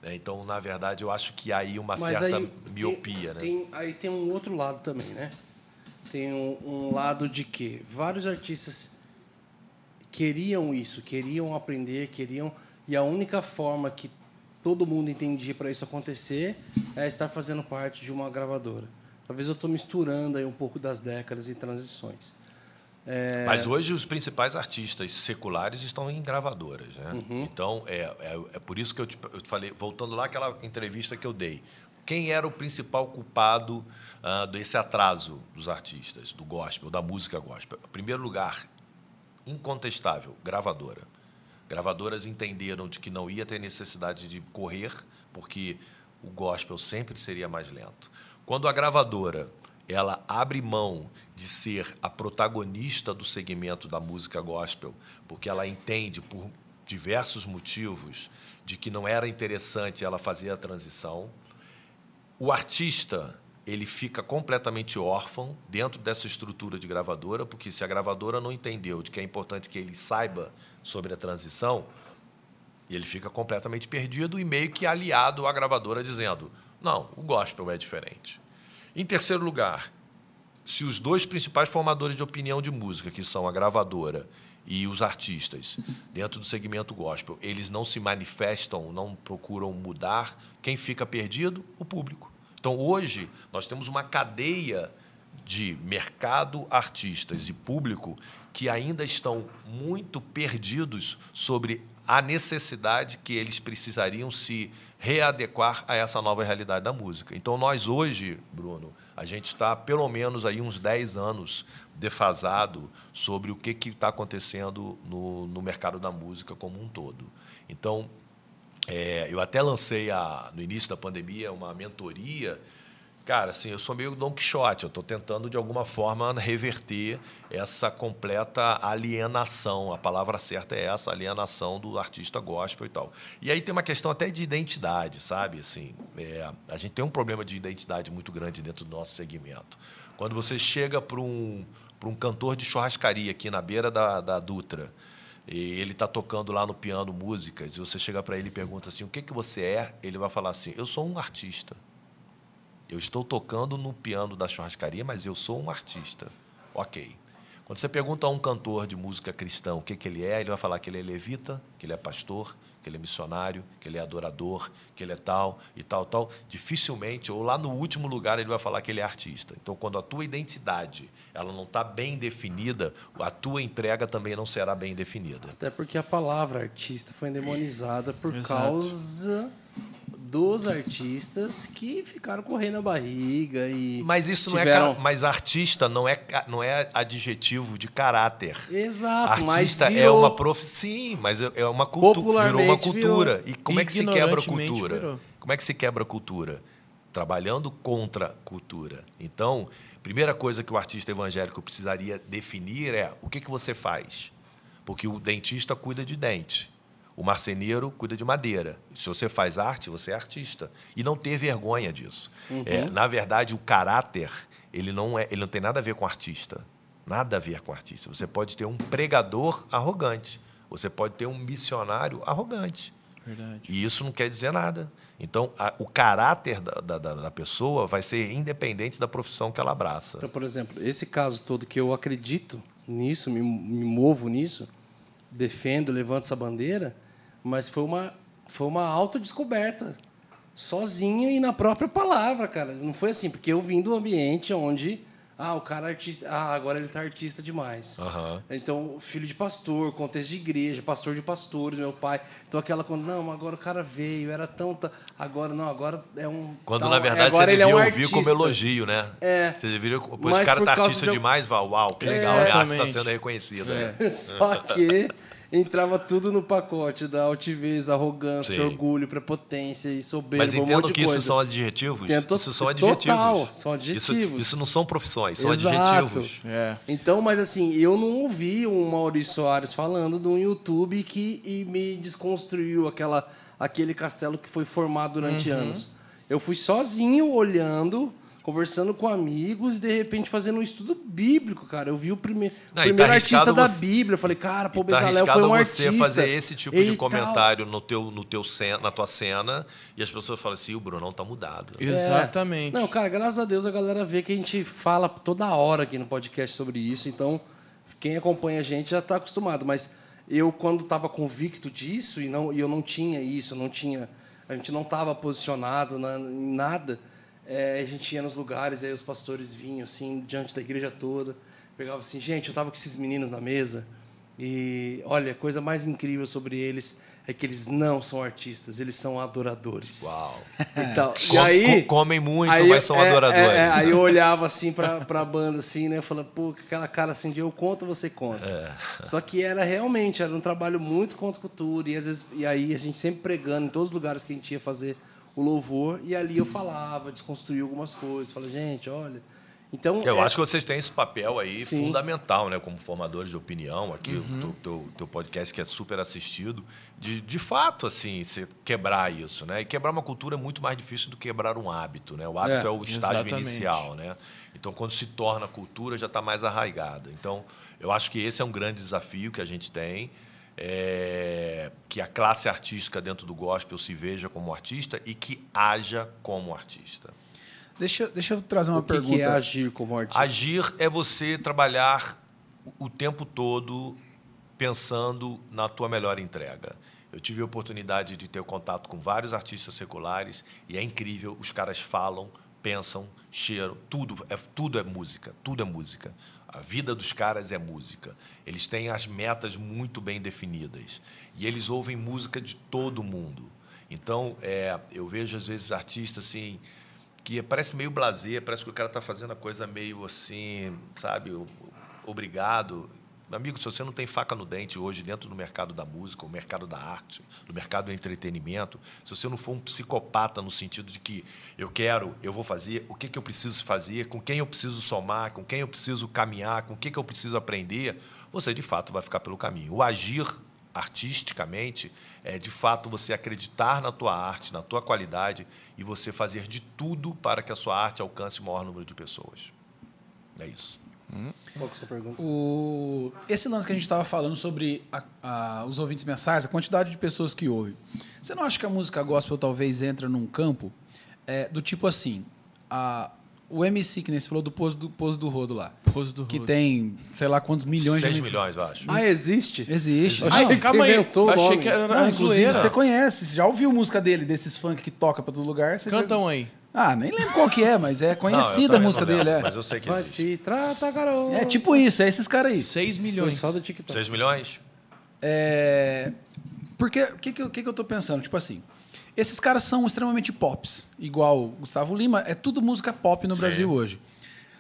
né? Então, na verdade, eu acho que aí uma certa aí miopia. tem, né? tem- aí tem um outro lado também, né? Tem um, um lado de que vários artistas queriam isso, queriam aprender, queriam. E a única forma que todo mundo entendia para isso acontecer é estar fazendo parte de uma gravadora. Talvez eu estou misturando aí um pouco das décadas e transições. É. Mas hoje os principais artistas seculares estão em gravadoras, né? Uhum. Então é, é, é por isso que eu te, eu te falei, voltando lá àquela entrevista que eu dei, quem era o principal culpado ah, desse atraso dos artistas, do gospel, da música gospel? Em primeiro lugar, incontestável, gravadora. Gravadoras entenderam de que não ia ter necessidade de correr, porque o gospel sempre seria mais lento. Quando a gravadora ela abre mão de ser a protagonista do segmento da música gospel, porque ela entende por diversos motivos de que não era interessante ela fazer a transição, o artista ele fica completamente órfão dentro dessa estrutura de gravadora, porque se a gravadora não entendeu de que é importante que ele saiba sobre a transição, ele fica completamente perdido e meio que aliado à gravadora dizendo: "Não, o gospel é diferente". Em terceiro lugar, se os dois principais formadores de opinião de música, que são a gravadora e os artistas, dentro do segmento gospel, eles não se manifestam, não procuram mudar, quem fica perdido? O público. Então, hoje, nós temos uma cadeia de mercado, artistas e público que ainda estão muito perdidos sobre a necessidade que eles precisariam se readequar a essa nova realidade da música. Então, nós hoje, Bruno, a gente está pelo menos aí uns 10 anos defasado sobre o que está acontecendo no, no mercado da música como um todo. Então, é, eu até lancei a, no início da pandemia uma mentoria Cara, assim, eu sou meio Don Quixote, eu estou tentando de alguma forma reverter essa completa alienação. A palavra certa é essa, alienação do artista gospel e tal. E aí tem uma questão até de identidade, sabe? Assim, é, a gente tem um problema de identidade muito grande dentro do nosso segmento. Quando você chega para um, um cantor de churrascaria aqui na beira da, da Dutra, e ele está tocando lá no piano músicas, e você chega para ele e pergunta assim: o que, que você é? Ele vai falar assim: eu sou um artista. Eu estou tocando no piano da churrascaria, mas eu sou um artista. Ok. Quando você pergunta a um cantor de música cristã o que, que ele é, ele vai falar que ele é levita, que ele é pastor, que ele é missionário, que ele é adorador, que ele é tal e tal, tal. Dificilmente, ou lá no último lugar, ele vai falar que ele é artista. Então, quando a tua identidade ela não está bem definida, a tua entrega também não será bem definida. Até porque a palavra artista foi endemonizada por Exato. causa dos artistas que ficaram correndo a barriga e mas isso tiveram... não é mas artista não é não é adjetivo de caráter. Exato artista é uma prof sim mas é, é uma cultura virou uma cultura. Virou. e como é que se quebra a cultura? virou. como é que se quebra a cultura? Trabalhando contra a cultura. Então primeira coisa que o artista evangélico precisaria definir é o que que você faz? Porque o dentista cuida de dente o marceneiro cuida de madeira. Se você faz arte, você é artista. E não ter vergonha disso. Uhum. É, na verdade, o caráter ele não, é, ele não tem nada a ver com artista. Nada a ver com artista. Você pode ter um pregador arrogante. Você pode ter um missionário arrogante. Verdade. E isso não quer dizer nada. Então, a, o caráter da, da, da, pessoa vai ser independente da profissão que ela abraça. Então, por exemplo, esse caso todo que eu acredito nisso, me, me movo nisso, defendo, levanto essa bandeira, mas foi uma, foi uma autodescoberta. Sozinho e na própria palavra, cara. Não foi assim, porque eu vim do ambiente onde. Ah, o cara é artista. Ah, agora ele tá artista demais. Uhum. Então, filho de pastor, contexto de igreja, pastor de pastores, meu pai. Então, aquela quando, não, agora o cara veio, era tão. Agora, não, agora é um. Quando, tal, na verdade, você devia é um ouvir artista. como elogio, né? É. Você deveria. Pô, esse cara tá artista de... demais, Val. Uau, que legal, é, a arte está sendo reconhecida. É. Só que entrava tudo no pacote da altivez, arrogância, Sim. orgulho, prepotência e soberba. Mas entendo um que isso são adjetivos. Tento... Isso são adjetivos. Total, são adjetivos. Isso, isso não são profissões, são Exato. adjetivos. É. Então, mas assim, eu não ouvi um Maurício Soares falando de um YouTube que e me desconstruiu aquela, aquele castelo que foi formado durante uhum. anos. Eu fui sozinho olhando conversando com amigos e de repente fazendo um estudo bíblico, cara. Eu vi o prime Não, tá primeiro tá artista da Bíblia. Eu falei, cara, pô, tá Bezalel foi um você artista. fazer esse tipo de comentário no teu, no teu cena, na tua cena e as pessoas falam assim, o Brunão tá mudado. É. Exatamente. Não, cara, graças a Deus a galera vê que a gente fala toda hora aqui no podcast sobre isso. Então, quem acompanha a gente já está acostumado. Mas eu, quando estava convicto disso e, não, e eu não tinha isso, não tinha, a gente não estava posicionado na, em nada é, a gente ia nos lugares, aí os pastores vinham, assim, diante da igreja toda. Pegava assim, gente, eu estava com esses meninos na mesa. E olha, a coisa mais incrível sobre eles é que eles não são artistas, eles são adoradores. Uau! Então, e aí, comem muito, aí, mas são é, adoradores. É, é, aí eu olhava assim para a banda, assim, né? Falando, pô, aquela cara assim de eu conto, você conta. É. Só que era realmente, era um trabalho muito contra cultura. E, às vezes, e aí a gente sempre pregando em todos os lugares que a gente ia fazer o louvor e ali eu falava, desconstruía algumas coisas, falava, gente, olha. Então, eu é... acho que vocês têm esse papel aí Sim. fundamental, né, como formadores de opinião aqui, uhum. o teu, teu, teu, podcast que é super assistido, de, de fato, assim, você quebrar isso, né? E quebrar uma cultura é muito mais difícil do que quebrar um hábito, né? O hábito é, é o estágio exatamente. inicial, né? Então, quando se torna cultura, já está mais arraigada. Então, eu acho que esse é um grande desafio que a gente tem é, que a classe artística dentro do gospel se veja como artista e que haja como artista. Deixa, deixa eu trazer uma o que pergunta. O que é agir como artista? Agir é você trabalhar o tempo todo pensando na tua melhor entrega. Eu tive a oportunidade de ter contato com vários artistas seculares e é incrível, os caras falam pensam, cheiram, tudo é, tudo é música, tudo é música. A vida dos caras é música. Eles têm as metas muito bem definidas. E eles ouvem música de todo mundo. Então, é, eu vejo às vezes artistas assim que parece meio blazer, parece que o cara está fazendo a coisa meio assim, sabe, obrigado. Amigo, se você não tem faca no dente hoje dentro do mercado da música, o mercado da arte, do mercado do entretenimento, se você não for um psicopata no sentido de que eu quero, eu vou fazer, o que, que eu preciso fazer, com quem eu preciso somar, com quem eu preciso caminhar, com o que, que eu preciso aprender, você de fato vai ficar pelo caminho. O agir artisticamente é de fato você acreditar na tua arte, na tua qualidade e você fazer de tudo para que a sua arte alcance o maior número de pessoas. É isso. Qual que é a sua pergunta? O... Esse lance que a gente estava falando sobre a, a, os ouvintes mensais, a quantidade de pessoas que ouvem. Você não acha que a música gospel talvez entra num campo é, do tipo assim, a, o MC que nem você falou do Pouso do, Pouso do Rodo lá. Pouso do que Rodo. tem, sei lá quantos milhões 6 de milhões, eu acho. Ah, existe? Existe. Achei Não, que você inventou achei nome. que era não, uma inclusive, zoeira. você conhece, você já ouviu música dele, desses funk que toca pra todo lugar? Você Canta já... um aí. Ah, nem lembro qual que é, mas é Não, conhecida a também música não dele, é. Mas eu sei que Vai existe. se trata, garoto. É tipo isso, é esses caras aí. 6 Foi milhões. só do TikTok. 6 milhões? É... Porque o que, que, eu- que, que eu tô pensando? Tipo assim, esses caras são extremamente pops, igual o Gustavo Lima, é tudo música pop no Sim. Brasil hoje.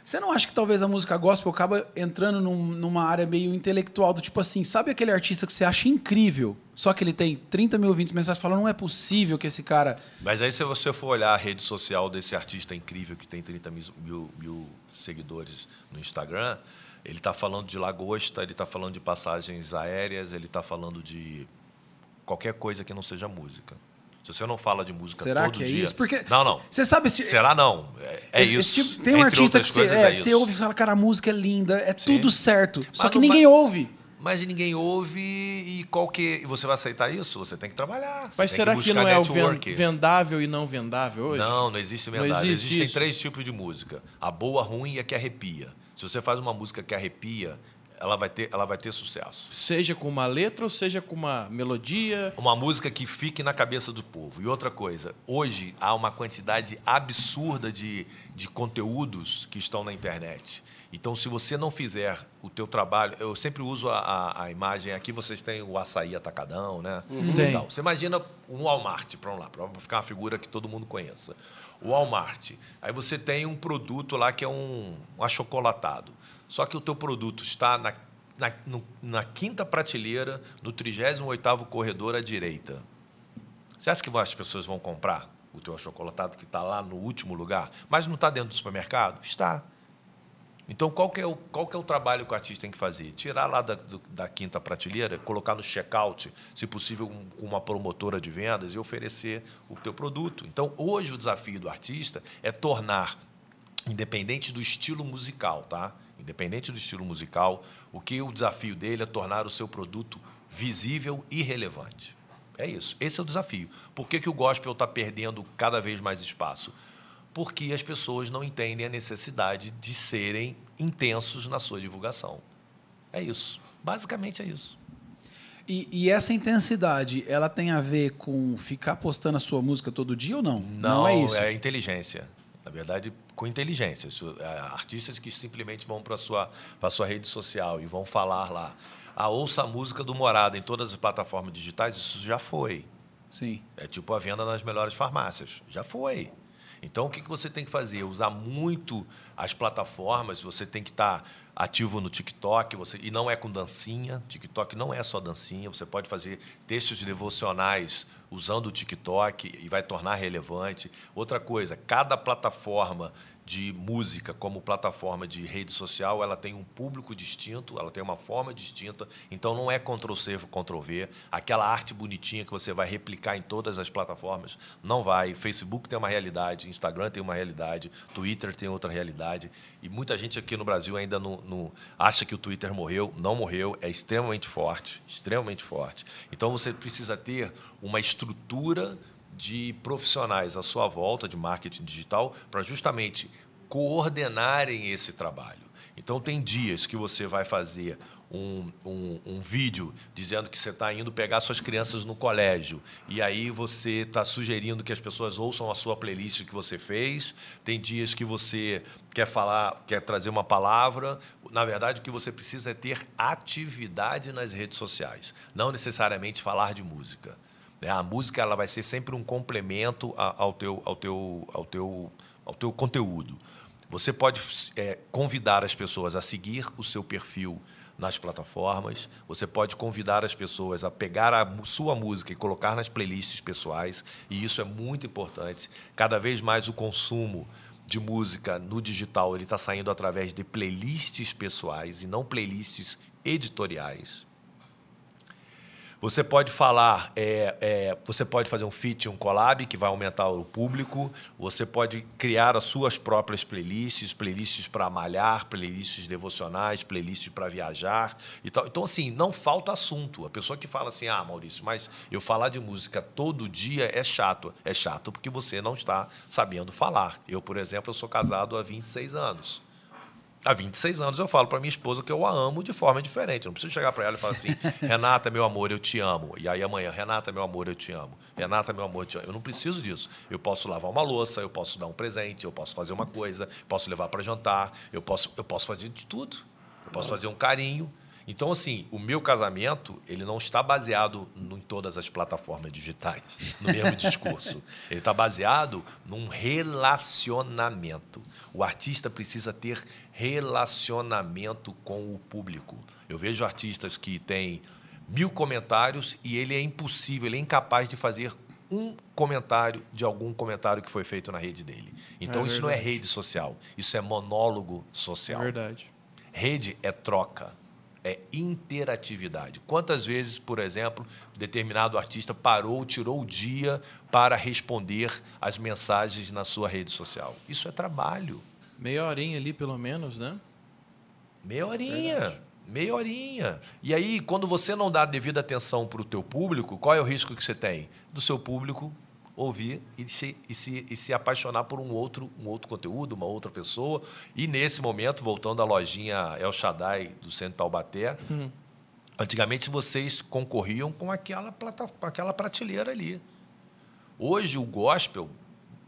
Você não acha que talvez a música gospel acaba entrando num- numa área meio intelectual do tipo assim, sabe aquele artista que você acha incrível, só que ele tem 30 mil ouvintes mensais falando, não é possível que esse cara. Mas aí, se você for olhar a rede social desse artista incrível que tem 30 mil, mil- mil seguidores no Instagram, ele está falando de lagosta, ele está falando de passagens aéreas, ele está falando de qualquer coisa que não seja música. Se você não fala de música Será todo que é dia... isso? Porque Não, não. Você sabe se. Será não? É, é isso. tipo- tem um Entre artista que você, coisas, é, é você ouve e fala, cara, a música é linda, é Sim. tudo certo. Só Mas que não- ninguém ouve. Mas ninguém ouve e qual que... E você vai aceitar isso? Você tem que trabalhar. você Mas será que, buscar não é o network. vendável e não vendável hoje? Não, não existe Não verdade. existe Existem isso. três tipos de música: a boa, a ruim e a que arrepia. Se você faz uma música que arrepia, ela vai ter, ela vai ter sucesso. Seja com uma letra ou seja com uma melodia. Uma música que fique na cabeça do povo. E outra coisa, hoje há uma quantidade absurda de, de conteúdos que estão na internet. Então, se você não fizer o teu trabalho, eu sempre uso a, a, a imagem aqui. Vocês têm o açaí atacadão, né? Tem. Então, você imagina um Walmart, vamos lá, para ficar uma figura que todo mundo conheça. O Walmart. Aí você tem um produto lá que é um, um achocolatado. Só que o teu produto está na, na, no- na quinta prateleira, no 38º corredor à direita. Você acha que as pessoas vão comprar o teu achocolatado que está lá no último lugar, mas não está dentro do supermercado? Está. Então, qual que, é o, qual que é o trabalho que o artista tem que fazer? Tirar lá da, do- da quinta prateleira, colocar no checkout, se possível um- com uma promotora de vendas e oferecer o teu produto. Então, hoje o desafio do artista é tornar, independente do estilo musical, tá? Independente do estilo musical, o que o desafio dele é tornar o seu produto visível e relevante. É isso. Esse é o desafio. Por que, que o gospel está perdendo cada vez mais espaço? Porque as pessoas não entendem a necessidade de serem intensos na sua divulgação. É isso. Basicamente é isso. E, e essa intensidade, ela tem a ver com ficar postando a sua música todo dia ou não? Não, é isso. inteligência. Verdade, com inteligência. É, artistas que simplesmente vão para a sua, pra sua rede social e vão falar lá. Ah, ouça a música do Morada em todas as plataformas digitais, isso já foi. Sim. É tipo a venda nas melhores farmácias. Já foi. Então, o que que você tem que fazer? Usar muito as plataformas. Você tem que estar ativo no TikTok. Você, e não é com dancinha. TikTok não é só dancinha. Você pode fazer textos devocionais usando o TikTok e vai tornar relevante. Outra coisa, cada plataforma de música como plataforma de rede social, ela tem um público distinto, ela tem uma forma distinta, então não é Ctrl-C, Ctrl-V. Aquela arte bonitinha que você vai replicar em todas as plataformas, não vai. Facebook tem uma realidade, Instagram tem uma realidade, Twitter tem outra realidade. E muita gente aqui no Brasil ainda não, não acha que o Twitter morreu. Não morreu, é extremamente forte, extremamente forte. Então você precisa ter uma estrutura de profissionais à sua volta de marketing digital para justamente coordenarem esse trabalho. Então, tem dias que você vai fazer um, um, um vídeo dizendo que você está indo pegar suas crianças no colégio e aí você está sugerindo que as pessoas ouçam a sua playlist que você fez. Tem dias que você quer falar, quer trazer uma palavra. Na verdade, o que você precisa é ter atividade nas redes sociais, não necessariamente falar de música. Né? A música ela vai ser sempre um complemento ao teu, ao teu, ao teu, ao teu conteúdo. Você pode é, convidar as pessoas a seguir o seu perfil nas plataformas. Você pode convidar as pessoas a pegar a sua música e colocar nas playlists pessoais, e isso é muito importante. Cada vez mais o consumo de música no digital ele está saindo através de playlists pessoais e não playlists editoriais. Você pode falar, é, é, você pode fazer um feat, um collab que vai aumentar o público. Você pode criar as suas próprias playlists, playlists para malhar, playlists devocionais, playlists para viajar e tal. Então assim, não falta assunto. A pessoa que fala assim, ah, Maurício, mas eu falar de música todo dia é chato. É chato porque você não está sabendo falar. Eu, por exemplo, eu sou casado há 26 anos. Há 26 anos eu falo para minha esposa que eu a amo de forma diferente. Eu não preciso chegar para ela e falar assim: Renata, meu amor, eu te amo. E aí amanhã, Renata, meu amor, eu te amo. Renata, meu amor, eu te amo. Eu não preciso disso. Eu posso lavar uma louça, eu posso dar um presente, eu posso fazer uma coisa, posso levar para jantar, eu posso, eu posso fazer de tudo. Eu posso fazer um carinho. Então, assim, o meu casamento, ele não está baseado em todas as plataformas digitais, no mesmo discurso. Ele está baseado num relacionamento. O artista precisa ter relacionamento com o público. Eu vejo artistas que têm mil comentários e ele é impossível, ele é incapaz de fazer um comentário de algum comentário que foi feito na rede dele. Então, é isso não é rede social, isso é monólogo social. É verdade. Rede é troca é interatividade. Quantas vezes, por exemplo, determinado artista parou, tirou o dia para responder as mensagens na sua rede social? Isso é trabalho. Meia horinha ali, pelo menos, né? Meia horinha. Verdade. Meia horinha. E aí, quando você não dá devida atenção para o teu público, qual é o risco que você tem? Do seu público ouvir e se, e se, e se apaixonar por um outro, um outro conteúdo, uma outra pessoa. E nesse momento, voltando à lojinha El Shaddai do Centro Taubaté, uhum. antigamente vocês concorriam com aquela, plata, aquela prateleira ali. Hoje o gospel,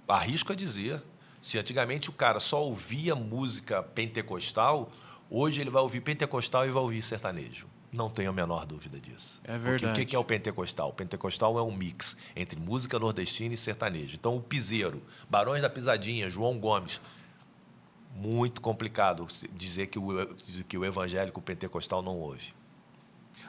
arrisco a dizer, se antigamente o cara só ouvia música pentecostal, hoje ele vai ouvir pentecostal e vai ouvir sertanejo. Não tenho a menor dúvida disso. É verdade. Porque o que é o pentecostal? O pentecostal é um mix entre música nordestina e sertanejo. Então, o piseiro, Barões da Pisadinha, João Gomes. Muito complicado dizer que o, que o evangélico pentecostal não ouve.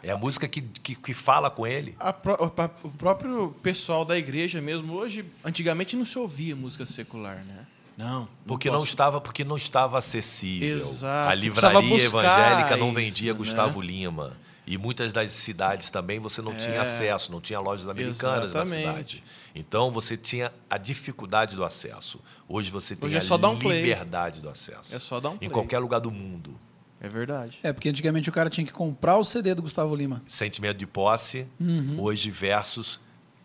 É a música que, que, que fala com ele. Pro, o próprio pessoal da igreja mesmo, hoje, antigamente não se ouvia música secular, né? Não, não porque posso. não estava porque não estava acessível. Exato. A livraria evangélica não vendia isso, Gustavo né? Lima. E muitas das cidades também você não é. tinha acesso, não tinha lojas americanas Exatamente. na cidade. Então você tinha a dificuldade do acesso. Hoje você tem Hoje é a um liberdade do acesso. É só dar um play. Em qualquer lugar do mundo. É verdade. É, porque antigamente o cara tinha que comprar o CD do Gustavo Lima. Sentimento de posse, uhum. hoje versus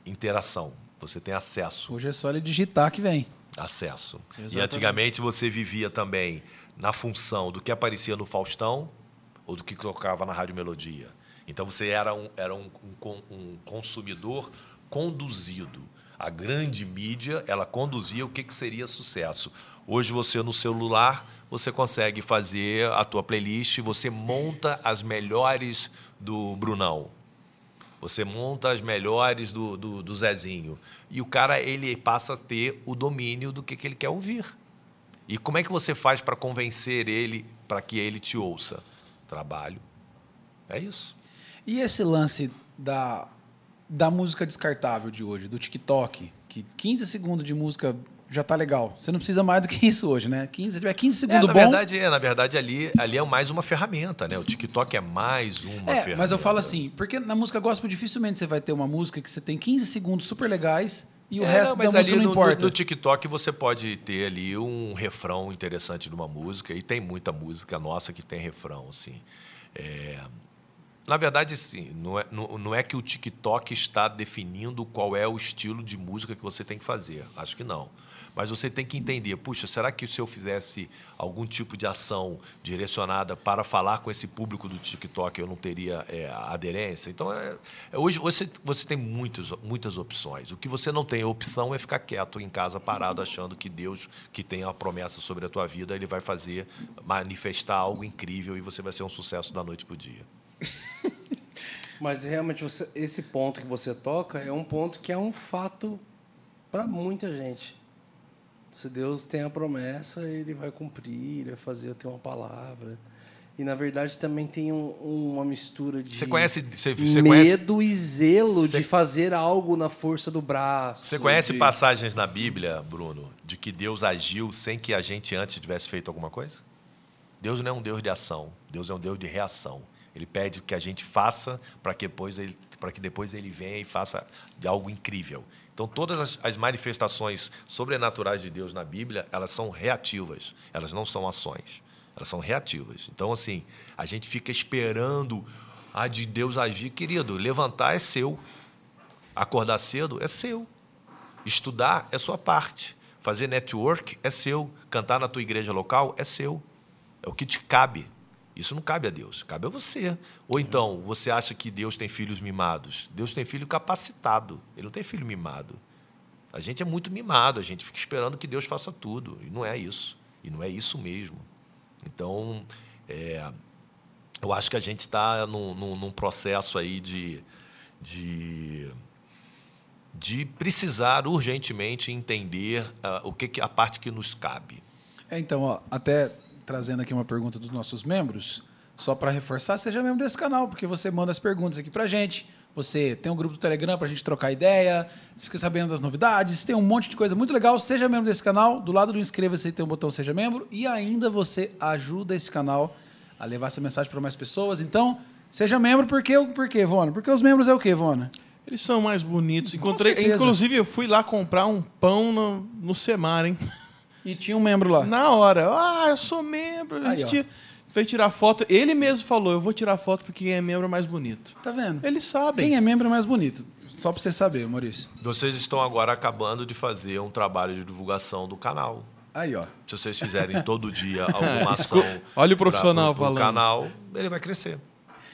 interação. Você tem acesso. Hoje é só ele digitar que vem acesso. Exatamente. E antigamente você vivia também na função do que aparecia no Faustão ou do que tocava na Rádio Melodia. Então você era um, era um, um, um consumidor conduzido. A grande mídia, ela conduzia o que, que seria sucesso. Hoje você no celular, você consegue fazer a tua playlist, você monta as melhores do Brunão, você monta as melhores do, do, do, Zezinho. E o cara ele passa a ter o domínio do que, que ele quer ouvir. E como é que você faz para convencer ele para que ele te ouça? Trabalho. É isso. E esse lance da, da música descartável de hoje, do TikTok, que 15 segundos de música já tá legal. Você não precisa mais do que isso hoje, né? 15, se tiver 15 segundos é, na bom... Verdade, é, na verdade, ali, ali é mais uma ferramenta, né? O TikTok é mais uma é, ferramenta. Mas eu falo assim, porque na música gospel dificilmente você vai ter uma música que você tem 15 segundos super legais e o é, resto não, mas da música não no, importa. No, no, TikTok você pode ter ali um refrão interessante de uma música, e tem muita música nossa que tem refrão, assim. É... Na verdade, sim. Não é, não, não é que o TikTok está definindo qual é o estilo de música que você tem que fazer. Acho que não. Mas você tem que entender, puxa, será que se eu fizesse algum tipo de ação direcionada para falar com esse público do TikTok, eu não teria é, aderência? Então, é, é, hoje você, você tem muitas, muitas opções. O que você não tem opção é ficar quieto em casa, parado, achando que Deus, que tem a promessa sobre a tua vida, ele vai fazer, manifestar algo incrível e você vai ser um sucesso da noite para o dia. Mas realmente você, esse ponto que você toca é um ponto que é um fato para muita gente. Se Deus tem a promessa, ele vai cumprir, vai fazer ter uma palavra. E na verdade também tem um, uma mistura de você conhece, você, você medo conhece, e zelo você, de fazer algo na força do braço. Você conhece de... passagens na Bíblia, Bruno, de que Deus agiu sem que a gente antes tivesse feito alguma coisa? Deus não é um Deus de ação, Deus é um Deus de reação. Ele pede que a gente faça para que depois ele, para que depois ele venha e faça algo incrível. Então, todas as, as, manifestações sobrenaturais de Deus na Bíblia, elas são reativas, elas não são ações, elas são reativas. Então, assim, a gente fica esperando a de Deus agir. Querido, levantar é seu, acordar cedo é seu, estudar é sua parte, fazer network é seu, cantar na tua igreja local é seu, é o que te cabe. Isso não cabe a Deus, cabe a você. Ou então, você acha que Deus tem filhos mimados? Deus tem filho capacitado, ele não tem filho mimado. A gente é muito mimado, a gente fica esperando que Deus faça tudo, e não é isso. E não é isso mesmo. Então, é, eu acho que a gente está num, num, num, processo aí de, de, de precisar urgentemente entender uh, o que, que a parte que nos cabe. É, então, ó, até trazendo aqui uma pergunta dos nossos membros, só para reforçar, seja membro desse canal, porque você manda as perguntas aqui para gente. Você tem um grupo do Telegram para a gente trocar ideia, fica sabendo das novidades, tem um monte de coisa muito legal. Seja membro desse canal. Do lado do inscreva-se tem um botão Seja Membro. E ainda você ajuda esse canal a levar essa mensagem para mais pessoas. Então, seja membro, por quê? Por quê, Vona? Porque os membros é o quê, Vona? Eles são mais bonitos. Encontrei, inclusive, eu fui lá comprar um pão no, no Semar, hein? E tinha um membro lá. Na hora. Ah, eu sou membro. A gente Aí, fez tirar foto. Ele mesmo falou: eu vou tirar foto porque quem é membro é mais bonito. Tá vendo? Eles sabem. Quem é membro é mais bonito. Só para você saber, Maurício. Vocês estão agora acabando de fazer um trabalho de divulgação do canal. Aí, ó. Se vocês fizerem todo dia alguma ação. Olha o profissional pra, falando. canal, ele vai crescer.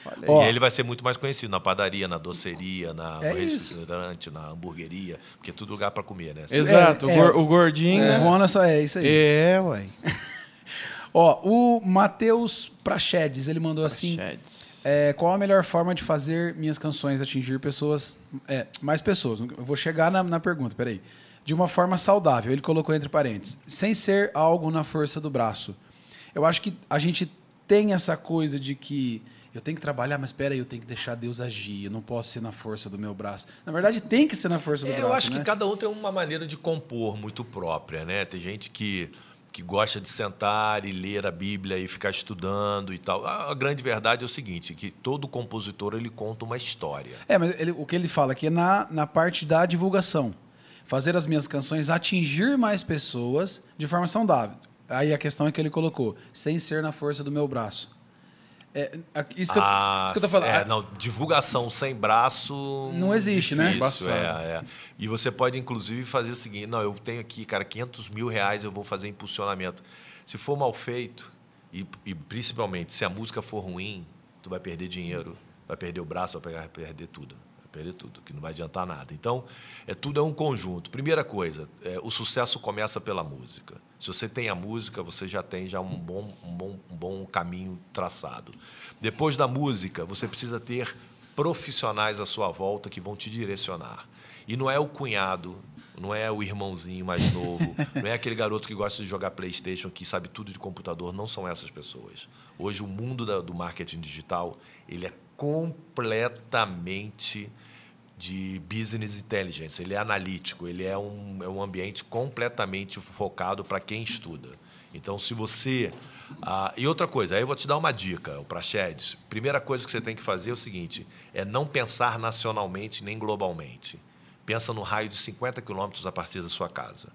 E ele vai ser muito mais conhecido na padaria, na doceria, na, é no restaurante, na hamburgueria, porque é tudo lugar para comer, né? Exato, é, o gordinho. É, né? só é isso aí. É, uai. Ó, o Matheus Prachedes, ele mandou assim. É, qual a melhor forma de fazer minhas canções atingir pessoas, é, mais pessoas? Eu vou chegar na, na pergunta, peraí. De uma forma saudável, ele colocou entre parênteses, sem ser algo na força do braço. Eu acho que a gente tem essa coisa de que eu tenho que trabalhar, mas espera aí, eu tenho que deixar Deus agir, eu não posso ser na força do meu braço. Na verdade, tem que ser na força do é, braço. Eu acho né? que cada um tem uma maneira de compor muito própria, né? Tem gente que, que gosta de sentar e ler a Bíblia e ficar estudando e tal. A, grande verdade é o seguinte, que todo compositor ele conta uma história. É, mas ele, o que ele fala aqui é na, na parte da divulgação. Fazer as minhas canções atingir mais pessoas de forma saudável. Aí a questão é que ele colocou, sem ser na força do meu braço. É, isso, que eu, ah, isso que eu tô falando. É, não, divulgação sem braço. Não existe, né? difícil, né? É, é. E você pode, inclusive, fazer o seguinte: não, eu tenho aqui, cara, 500 mil reais, eu vou fazer impulsionamento. Se for mal feito, e, e principalmente se a música for ruim, tu vai perder dinheiro, vai perder o braço, vai perder tudo perder tudo, que não vai adiantar nada. Então, é tudo é um conjunto. Primeira coisa, é, o sucesso começa pela música. Se você tem a música, você já tem já um bom, um bom, um bom caminho traçado. Depois da música, você precisa ter profissionais à sua volta que vão te direcionar. E não é o cunhado, não é o irmãozinho mais novo, não é aquele garoto que gosta de jogar PlayStation, que sabe tudo de computador. Não são essas pessoas. Hoje, o mundo da, do marketing digital ele é completamente de business intelligence, ele é analítico, ele é um, é um ambiente completamente focado para quem estuda. Então, se você. Ah, e outra coisa, aí eu vou te dar uma dica, o Praxedes. Primeira coisa que você tem que fazer é o seguinte: é não pensar nacionalmente nem globalmente. Pensa no raio de 50 quilômetros a partir da sua casa.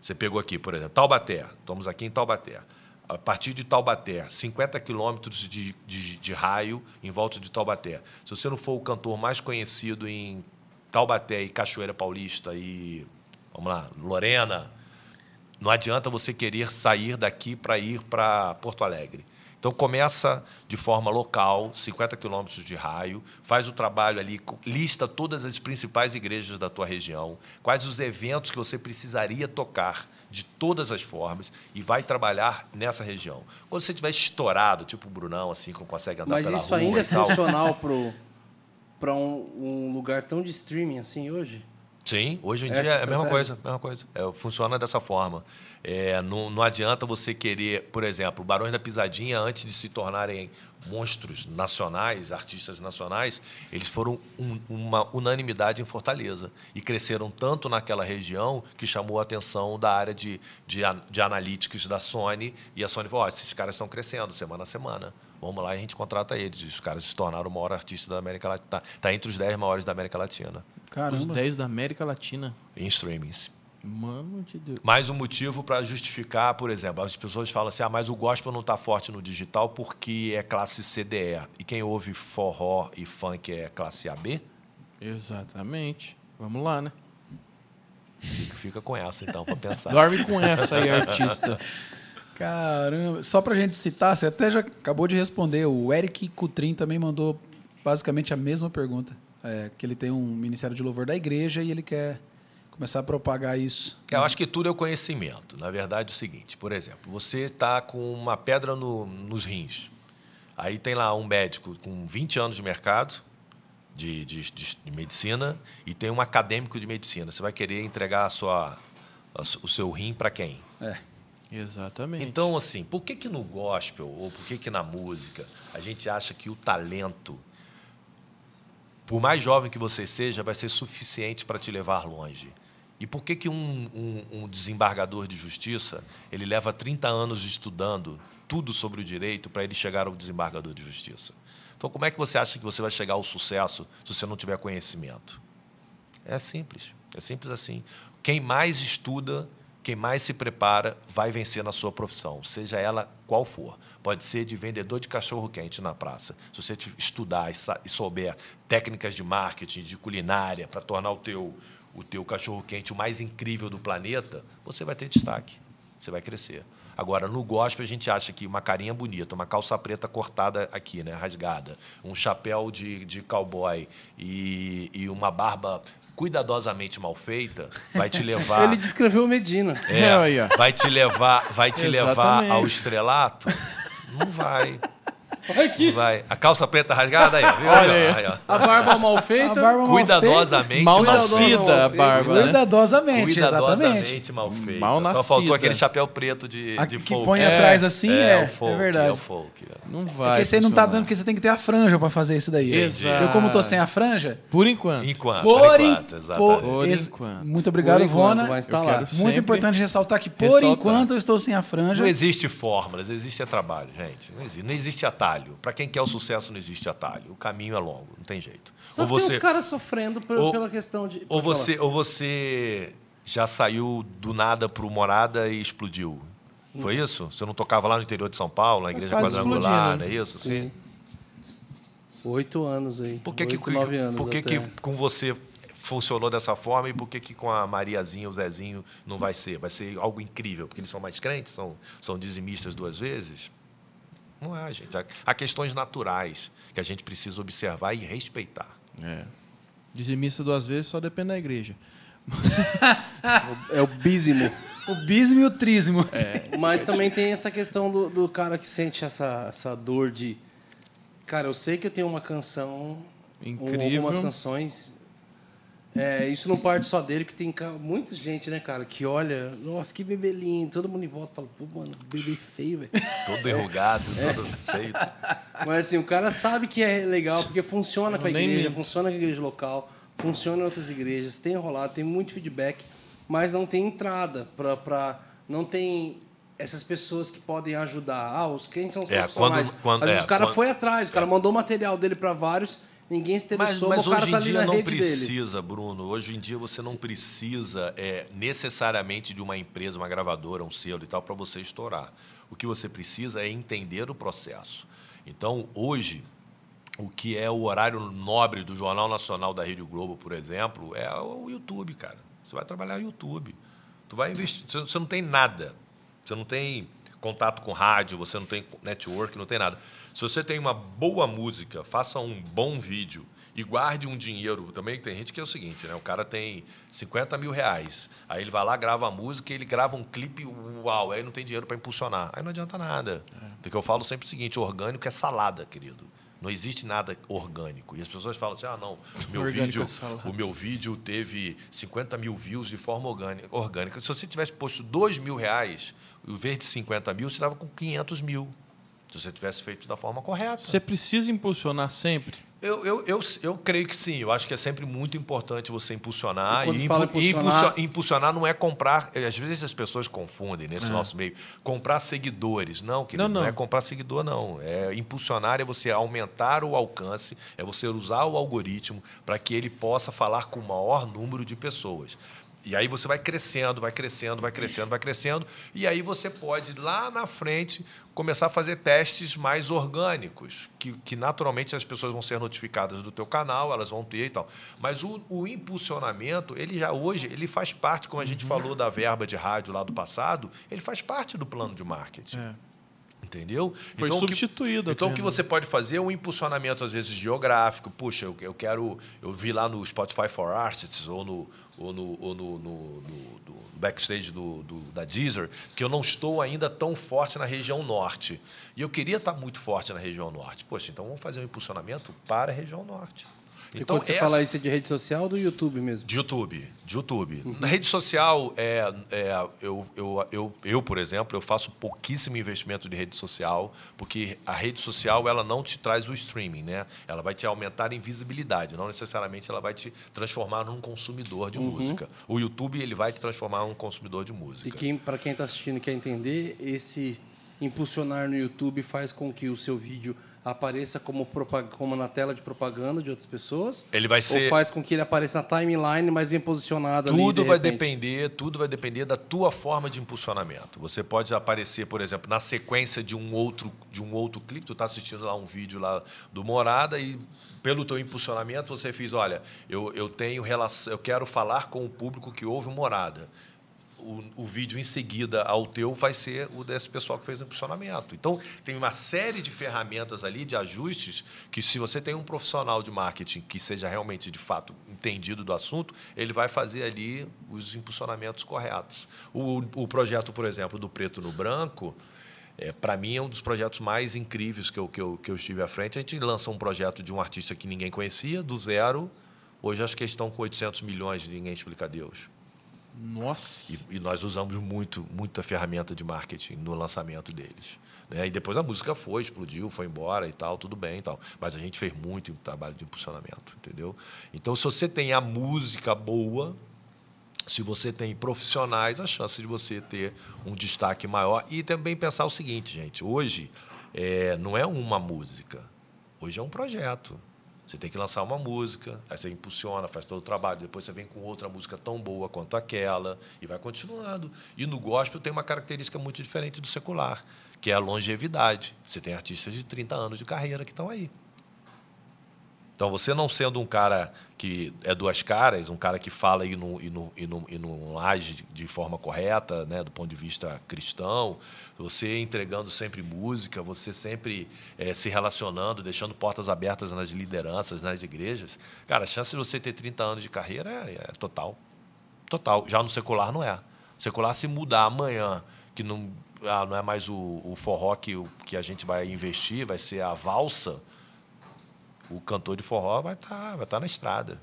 Você pegou aqui, por exemplo, Taubaté. Estamos aqui em Taubaté. A partir de Taubaté, 50 quilômetros de, de, de raio em volta de Taubaté. Se você não for o cantor mais conhecido em Taubaté e Cachoeira Paulista e, vamos lá, Lorena, não adianta você querer sair daqui para ir para Porto Alegre. Então começa de forma local, 50 quilômetros de raio, faz o trabalho ali, lista todas as principais igrejas da tua região, quais os eventos que você precisaria tocar de todas as formas e vai trabalhar nessa região. Quando você tiver estourado, tipo o Brunão, assim, que consegue andar Mas pela isso ainda é tal. funcional para um, um lugar tão de streaming assim hoje? Sim, hoje em Essa dia é a mesma coisa, mesma coisa. É, funciona dessa forma. É, não, não adianta você querer, por exemplo, Barões da Pisadinha, antes de se tornarem monstros nacionais, artistas nacionais, eles foram um- uma unanimidade em Fortaleza. E cresceram tanto naquela região que chamou a atenção da área de, de, de analytics da Sony. E a Sony falou: "Ó, esses caras estão crescendo semana a semana. Vamos lá e a gente contrata eles. E os caras se tornaram o maior artista da América Latina. Está entre os 10 maiores da América Latina, Os Caramba. 10 da América Latina. em streamings. Mano de Deus. Mais um motivo para justificar, por exemplo, as pessoas falam assim: ah, mas o gospel não está forte no digital porque é classe CDE. E quem ouve forró e funk é classe AB? Exatamente. Vamos lá, né? Fica, fica com essa, então, para pensar. Dorme com essa aí, artista. Caramba. Só pra gente citar, você até já acabou de responder. O Eric Cutrim também mandou basicamente a mesma pergunta. É, que ele tem um ministério de louvor da igreja e ele quer começar a propagar isso. Eu acho que tudo é o conhecimento. Na verdade, é o seguinte: por exemplo, você está com uma pedra no- nos rins. Aí tem lá um médico com 20 anos de mercado de, de- de- de medicina e tem um acadêmico de medicina. Você vai querer entregar a sua, a o seu rim para quem? É. Exatamente. Então, assim, por que, que no gospel ou por que, que na música a gente acha que o talento, por mais jovem que você seja, vai ser suficiente para te levar longe? E por que, que um, um- um desembargador de justiça ele leva 30 anos estudando tudo sobre o direito para ele chegar ao desembargador de justiça? Então, como é que você acha que você vai chegar ao sucesso se você não tiver conhecimento? É simples. É simples assim. Quem mais estuda, quem mais se prepara, vai vencer na sua profissão, seja ela qual for. Pode ser de vendedor de cachorro-quente na praça. Se você estudar e, e souber técnicas de marketing, de culinária, para tornar o teu, o teu cachorro-quente o mais incrível do planeta, você vai ter destaque. Você vai crescer. Agora, no gospel, a gente acha que uma carinha bonita, uma calça preta cortada aqui, né, rasgada, um chapéu de, de cowboy e, e uma barba cuidadosamente mal feita vai te levar. Ele descreveu o Medina. É, vai te levar, vai te levar ao estrelato? Não vai. Olha aqui. Vai. A calça preta rasgada aí. Viu? Olha Aí, ó. A barba mal feita. A barba mal Cuidadosamente Mal nascida, a barba, né? Cuidadosamente, exatamente. Cuidadosamente mal feita. Mal Só faltou aquele chapéu preto de, de que folk. põe É, atrás assim é, o folk, é verdade. É o folk. é. Não É vai. que esse aí não tá dando porque você tem que ter a franja pra fazer isso daí. Exato. Eu, como tô sem a franja, Por enquanto. Enquanto, por, por en- enquanto, exatamente. Por enquanto. Muito obrigado, Ivona. Muito importante ressaltar que, por ressaltar. enquanto, eu estou sem a franja. Não existe fórmulas, existe trabalho, gente. Não existe, não existe atalho. Para quem quer o sucesso, não existe atalho. O caminho é longo, não tem jeito. Só ou que tem você, uns caras sofrendo por- ou- pela questão de. ou falar. você, ou você já saiu do nada pro morada e explodiu. Foi isso? Você não tocava lá no interior de São Paulo, na igreja quadrangular, explodindo. não é isso? Sim. Oito anos aí. Por que, que, Oito, nove anos. por que, até. que com você funcionou dessa forma e por que, que com a Mariazinha, o Zezinho, não vai ser? Vai ser algo incrível, porque eles são mais crentes, são, são dizimistas duas vezes? Não é, gente. Há- questões naturais que a gente precisa observar e respeitar. É. Dizimista duas vezes só depende da igreja. É o bízimo. O bismo e o trismo. Mas também tem essa questão do, do cara que sente essa, essa dor de. Cara, eu sei que eu tenho uma canção. ou Incrível. algumas canções. É, isso não parte só dele, que tem muita gente, né, cara, que olha, nossa, que bebê lindo. Todo mundo em volta fala, pô, mano, bebê feio, velho. Todo enrugado, todo feio. Mas assim, o cara sabe que é legal porque funciona com a igreja, minto. funciona com a igreja local, funciona em outras igrejas, tem rolado, tem muito feedback, mas não tem entrada para pra não tem essas pessoas que podem ajudar. Ah, os quem são os É, profissionais? quando- quando- Às vezes é, o cara quando- foi atrás, o cara mandou o material dele para vários, ninguém se interessou, mas mas o cara hoje tá em dia não dele. precisa, Bruno. Hoje em dia você não precisa é, necessariamente de uma empresa, uma gravadora, um selo e tal, para você estourar. O que você precisa é entender o processo. Então, hoje, o que é o horário nobre do Jornal Nacional da Rede Globo, por exemplo, é o YouTube, cara. Você vai trabalhar no YouTube. Tu vai investir. Você não tem nada. Você não tem contato com rádio, você não tem network, não tem nada. Se você tem uma boa música, faça um bom vídeo e guarde um dinheiro. Também tem gente que é o seguinte, né? O cara tem 50 mil reais. Aí ele vai lá, grava a música, ele grava um clipe, uau, aí não tem dinheiro para impulsionar. Aí não adianta nada. É. Porque eu falo sempre o seguinte: orgânico é salada, querido. Não existe nada orgânico. E as pessoas falam assim: ah, não, meu vídeo, é o meu vídeo teve 50 mil views de forma orgânica. Se você tivesse posto 2 mil reais, em vez de 50 mil, você estava com 500 mil. Se você tivesse feito da forma correta. Você precisa impulsionar sempre? Eu, eu, eu, eu creio que sim. Eu acho que é sempre muito importante você impulsionar. E, e impulsionar... impulsionar... não é comprar. Às vezes as pessoas confundem nesse é. nosso meio. Comprar seguidores. Não, querido, não, não. não é comprar seguidor, não. É impulsionar é você aumentar o alcance, é você usar o algoritmo para que ele possa falar com o maior número de pessoas. E aí você vai crescendo, vai crescendo, vai crescendo, vai crescendo. E aí você pode, lá na frente, começar a fazer testes mais orgânicos, que, que naturalmente as pessoas vão ser notificadas do teu canal, elas vão ter e tal. Mas o, o impulsionamento, ele já hoje, ele faz parte, como a gente falou da verba de rádio lá do passado, ele faz parte do plano de marketing. É. Entendeu? Foi então, substituído. Que, então, o que você pode fazer é um impulsionamento, às vezes, geográfico. Puxa, eu, eu quero. Eu vi lá no Spotify for Artists ou no, ou no, ou no, no, no backstage do, do, da Deezer, que eu não estou ainda tão forte na região norte. E eu queria estar muito forte na região norte. Poxa, então vamos fazer um impulsionamento para a região norte. Então, e quando você essa... fala isso é de rede social ou do YouTube mesmo? De YouTube, de YouTube. Uhum. Na rede social, é, é, eu, eu, eu, eu, por exemplo, eu faço pouquíssimo investimento de rede social, porque a rede social ela não te traz o streaming, né? Ela vai te aumentar em visibilidade, não necessariamente ela vai te transformar num consumidor de uhum. música. O YouTube ele vai te transformar num consumidor de música. E quem, para quem está assistindo e quer entender, esse impulsionar no YouTube faz com que o seu vídeo apareça como, como na tela de propaganda de outras pessoas? Ele vai ser. Ou faz com que ele apareça na timeline, mas bem posicionado tudo ali? Tudo vai depender, tudo vai depender da tua forma de impulsionamento. Você pode aparecer, por exemplo, na sequência de um outro de um outro clipe. Tu está assistindo lá um vídeo lá do Morada e pelo teu impulsionamento você fez, olha, eu, eu tenho relação, eu quero falar com o público que ouve o Morada o, o, vídeo em seguida ao teu vai ser o desse pessoal que fez o impulsionamento. Então, tem uma série de ferramentas ali, de ajustes, que se você tem um profissional de marketing que seja realmente, de fato, entendido do assunto, ele vai fazer ali os impulsionamentos corretos. O, o projeto, por exemplo, do Preto no Branco, é, para mim é um dos projetos mais incríveis que eu, que, eu, que eu estive à frente. A gente lança um projeto de um artista que ninguém conhecia, do zero. Hoje acho que eles estão com 800 milhões Ninguém Explica Deus. Nossa! E, e, nós usamos muito, muita ferramenta de marketing no lançamento deles. Né? E depois a música foi, explodiu, foi embora e tal, tudo bem e tal. Mas a gente fez muito trabalho de impulsionamento, entendeu? Então, se você tem a música boa, se você tem profissionais, a chance de você ter um destaque maior. E também pensar o seguinte, gente: hoje é, não é uma música, hoje é um projeto. Você tem que lançar uma música, aí você impulsiona, faz todo o trabalho, depois você vem com outra música tão boa quanto aquela e vai continuando. E no gospel tem uma característica muito diferente do secular, que é a longevidade. Você tem artistas de 30 anos de carreira que estão aí. Então, você não sendo um cara que é duas caras, um cara que fala e não, e não, e não, e não age de forma correta, né, do ponto de vista cristão, você entregando sempre música, você sempre é, se relacionando, deixando portas abertas nas lideranças, nas igrejas, cara, a chance de você ter 30 anos de carreira é, é total. Total. Já no secular não é. O secular, se mudar amanhã, que não, ah, não é mais o, o forró que, que a gente vai investir, vai ser a valsa o cantor de forró vai estar tá, vai tá na estrada.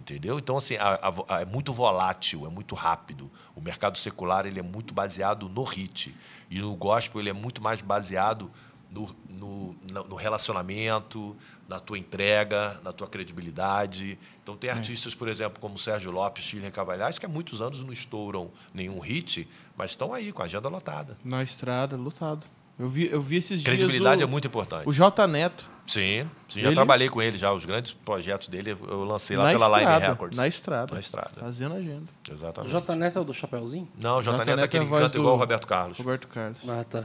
Entendeu? Então, assim, a, a, é muito volátil, é muito rápido. O mercado secular ele é muito baseado no hit. E no gospel ele é muito mais baseado no, no, no relacionamento, na tua entrega, na tua credibilidade. Então, tem é. artistas, por exemplo, como Sérgio Lopes, Chile Cavalhais, que há muitos anos não estouram nenhum hit, mas estão aí com a agenda lotada. Na estrada, lotado. Eu vi, eu vi esses Credibilidade dias é muito importante. o, o J Neto Sim, sim, já Ele- trabalhei com ele já. Os grandes projetos dele eu lancei lá na pela estrada, Line Records. na estrada, Na estrada. fazendo agenda. O Exatamente. J Neto é o do Chapeuzinho? Não, o J, J Neto é Neto aquele é a que canta igual o Roberto Carlos. Roberto Carlos. Ah, tá.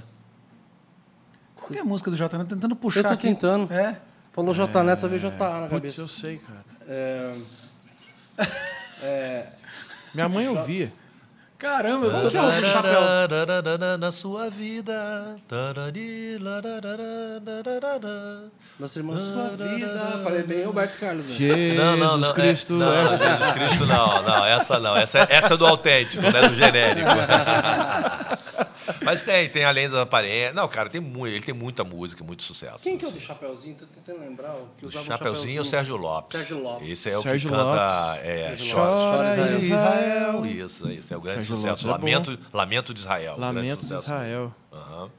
Qual que é a música do J Neto? Tentando puxar Eu tô aqui. tentando. É. Falou J Neto, só veio J na Putz, cabeça. eu sei, cara. É, é, Minha mãe ouvia. Caramba, eu tô... é o do chapéu? Na sua vida. Nossa irmã, sua vida. Falei bem Roberto Carlos mesmo. Jesus Cristo. É, não, essa- Jesus Cristo não, não, essa não. Essa, essa é do autêntico, não é do genérico. Mas tem, tem além da aparência. Não, cara, tem muito, ele tem muita música, muito sucesso. Quem que é o assim. do Chapeuzinho? Tô tentando lembrar. O que O usava um Chapeuzinho é o Sérgio Lopes. Sérgio Lopes. Esse é o Sérgio que canta. Lopes. É, Chora. Chora, Israel. Isso, isso. É o grande Sérgio sucesso. Lopes é Lamento, Lamento de Israel. Lamento de. Israel. Aham.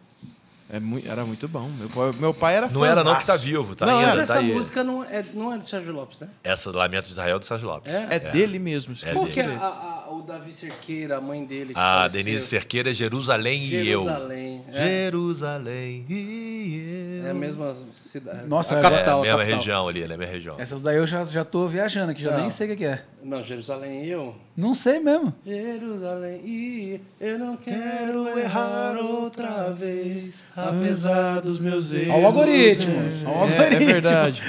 É muito, era muito bom. Meu pai, meu pai era Não era não que tá vivo, tá Não, ainda. Mas era. essa tá música não é, não é do Sérgio Lopes, né? Essa Lamento de Israel é do Sérgio Lopes. É? É dele mesmo. É Qual dele. que é a, a- o Davi Cerqueira, a mãe dele? A faleceu? Denise Cerqueira é Jerusalém, Jerusalém. e eu. É, Jerusalém e eu. é a mesma cidade. Nossa, a é- capital. é a a mesma capital. região ali, é a mesma região. Essas daí eu já, já tô viajando aqui, já Não. nem sei o que que é. Não, Jerusalém e eu. Não sei mesmo. Jerusalém e eu não quero errar outra vez, apesar dos meus erros. Olha o algoritmo. É, é algoritmo. verdade.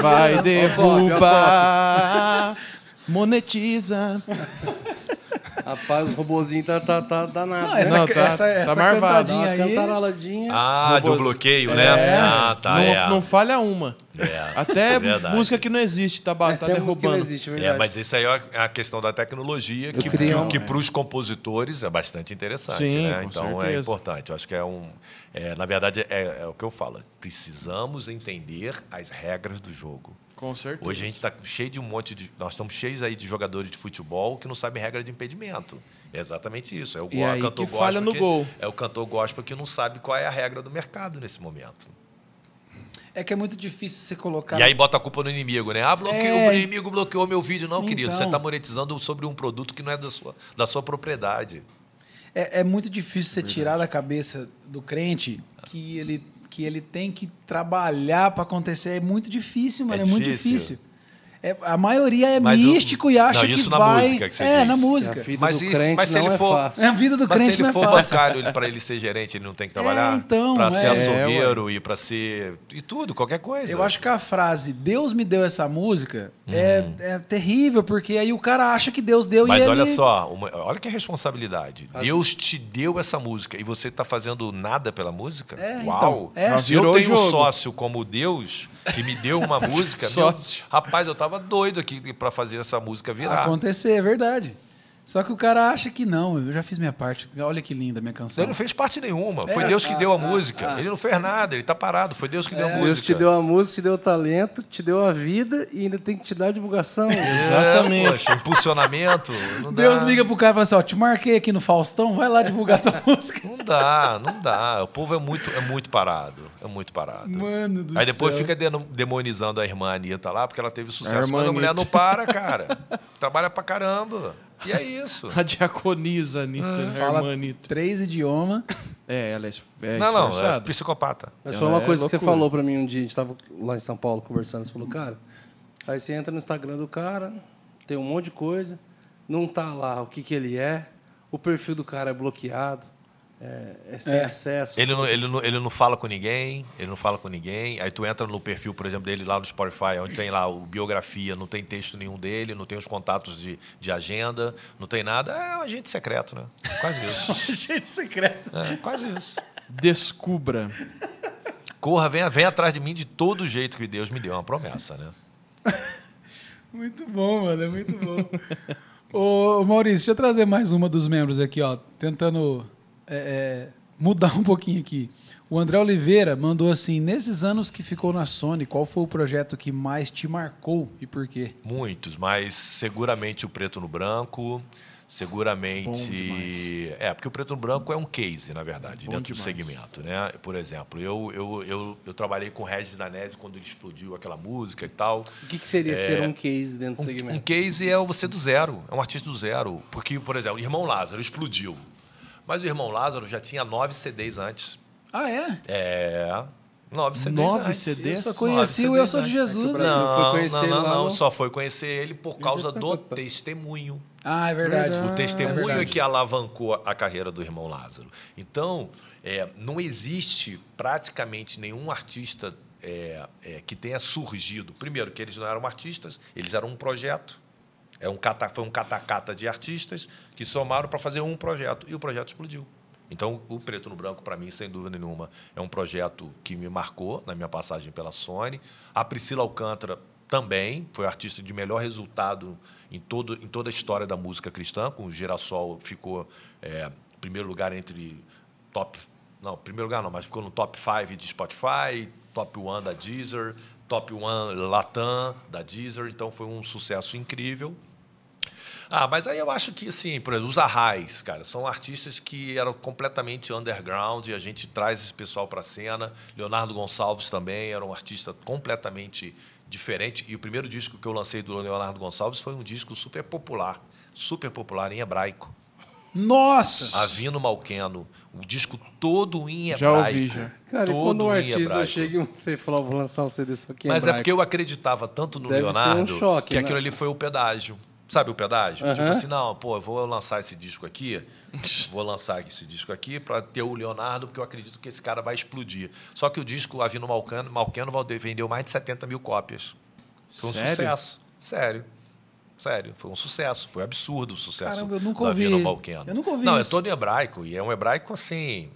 Vai derrubar. Monetiza. Rapaz, os robozinhos tá, tá, tá danado. Não, né? essa, Não, tá- essa, tá essa marvado. Dá cantadinha uma aí... cantaroladinha. Ah, do bloqueio, né? É. Ah, tá, não, é. não falha uma. É, Até é verdade. música que não existe tá, ba- tá Até a música que não derrubando. existe, é É, verdade. mas isso aí é a questão da tecnologia, que, que, uma- que para os compositores é bastante interessante, Sim, né? com Então é certeza. importante. Eu acho que é um. é, na verdade, é, é o que eu falo. Precisamos entender as regras do jogo. Com certeza. Hoje a gente está cheio de um monte de. Nós estamos cheios aí de jogadores de futebol que não sabem regra de impedimento. É exatamente isso. É o E go- aí cantor que falha gospel no gol. É o cantor gospel que não sabe qual é a regra do mercado nesse momento. É que é muito difícil você colocar... E aí bota a culpa no inimigo, né? Ah, bloqueou, É. o inimigo bloqueou meu vídeo. Não, querido, Então. você está monetizando sobre um produto que não é da sua, da sua propriedade. É, é muito difícil você tirar da cabeça do crente que ele, que ele tem que trabalhar para acontecer. É muito difícil, mano. É, É muito difícil. É, a maioria é Mas o- místico e acha Não, que isso na vai... música que você É, diz. na Que música. a vida Mas do crente mas se não ele é for- fácil. É, a vida do Mas se crente ele não é for fácil. bancário para ele ser gerente, ele não tem que trabalhar? então, para ser é. açougueiro e para ser. E tudo, qualquer coisa. Eu acho que a frase Deus me deu essa música Uhum. é, é terrível, porque aí o cara acha que Deus deu Mas e olha ele... só, uma- olha que responsabilidade. As- Deus te deu essa música e você está fazendo nada pela música? É, Uau! então, é. Se eu tenho um sócio como Deus, que me deu uma música, meu- rapaz, eu tava doido aqui para fazer essa música virar. acontecer, é verdade. Só que o cara acha que não, eu já fiz minha parte. Olha que linda a minha canção. Ele não fez parte nenhuma. Foi É, Deus que ah, deu a ah, música. ah. Ele não fez nada, ele tá parado. Foi Deus que deu a música. Deus te deu a música, te deu o talento, te deu a vida e ainda tem que te dar a divulgação. Exatamente. É, poxa, impulsionamento. Não dá. Deus liga pro cara e fala assim, ó, te marquei aqui no Faustão, vai lá divulgar tua música. Não dá, não dá. O povo é muito, é muito parado. É muito parado. Mano do Aí depois céu. fica demonizando a irmã Anitta lá, porque ela teve sucesso. A Mas a mulher não para, cara. Trabalha pra caramba. E é isso. A diaconisa Anitta, a Fala irmã Anitta. três idiomas. É, ela é, é não, não, é psicopata. Mas foi uma é coisa que você falou pra mim um dia, a gente tava lá em São Paulo conversando, você falou, cara, aí você entra no Instagram do cara, tem um monte de coisa, não tá lá o que, que ele é, o perfil do cara é bloqueado, é, é sem É. acesso. Ele não, ele, não, ele não fala com ninguém, ele não fala com ninguém. Aí tu entra no perfil, por exemplo, dele lá no Spotify, onde tem lá o biografia, não tem texto nenhum dele, não tem os contatos de, de agenda, não tem nada. É um agente secreto, né? Quase isso. Gente secreto. É, quase isso. Descubra. Corra, vem, vem atrás de mim de todo jeito que Deus me deu, é uma promessa, né? Muito bom, mano, é muito bom. Ô, Maurício, deixa eu trazer mais uma dos membros aqui, ó. Tentando é, é, mudar um pouquinho aqui. O André Oliveira mandou assim: nesses anos que ficou na Sony, qual foi o projeto que mais te marcou e por quê? Muitos, mas seguramente o preto no branco, seguramente. É, porque o preto no branco é um case, na verdade, Bom dentro do demais. segmento. Né? Por exemplo, eu, eu, eu, eu trabalhei com o Regis Danese quando ele explodiu aquela música e tal. O que, que seria ser um case dentro do Um segmento? case é você do zero, é um artista do zero. Porque, por exemplo, o Irmão Lázaro explodiu. Mas o Irmão Lázaro já tinha nove CDs antes. Ah, é? É. Nove CDs. Nove antes. CDs? Eu só conheci o Eu Sou de É o Jesus. Né? foi conhecer não, ele não, lá não, no- só foi conhecer ele por causa do testemunho. Ah, é verdade. Verdade. O testemunho É é, verdade. que alavancou a carreira do irmão Lázaro. Então, é, não existe praticamente nenhum artista é, é, que tenha surgido. Primeiro, que eles não eram artistas, eles eram um projeto. É um cata, foi um catacata de artistas que somaram para fazer um projeto e o projeto explodiu. Então, o Preto no Branco, para mim, sem dúvida nenhuma, é um projeto que me marcou na minha passagem pela Sony. A Priscila Alcântara também foi artista de melhor resultado em, todo, em toda a história da música cristã. Com o Girassol ficou é, primeiro lugar entre top. Não, primeiro lugar não, mas ficou no top 5 de Spotify, top 1 da Deezer, top 1 Latam da Deezer. Então, foi um sucesso incrível. Ah, mas aí eu acho que, assim, por exemplo, os Arrais, cara, são artistas que eram completamente underground e a gente traz esse pessoal para a cena. Leonardo Gonçalves também era um artista completamente diferente. E o primeiro disco que eu lancei do Leonardo Gonçalves foi um disco super popular, super popular em hebraico. Nossa! Avino Malqueno, o disco todo em Já hebraico. ouvi, já. Cara, e todo quando um em artista chega e você fala, vou lançar um CD só que em Mas é hebraico. porque eu acreditava tanto no Deve ser um Leonardo choque, que né? aquilo ali foi o pedágio. Sabe o pedágio? Tipo Aham. assim, não, pô, eu vou lançar esse disco aqui, vou lançar esse disco aqui para ter o Leonardo, porque eu acredito que esse cara vai explodir. Só que o disco Avino Malcano, Malcano vendeu mais de 70 mil cópias. Foi um Sério? sucesso. Sério. Sério, foi um sucesso. Foi absurdo o sucesso Caramba, eu nunca ouvi. Avino Malcano. Eu nunca ouvi Não, isso. é todo em hebraico. E é um hebraico assim.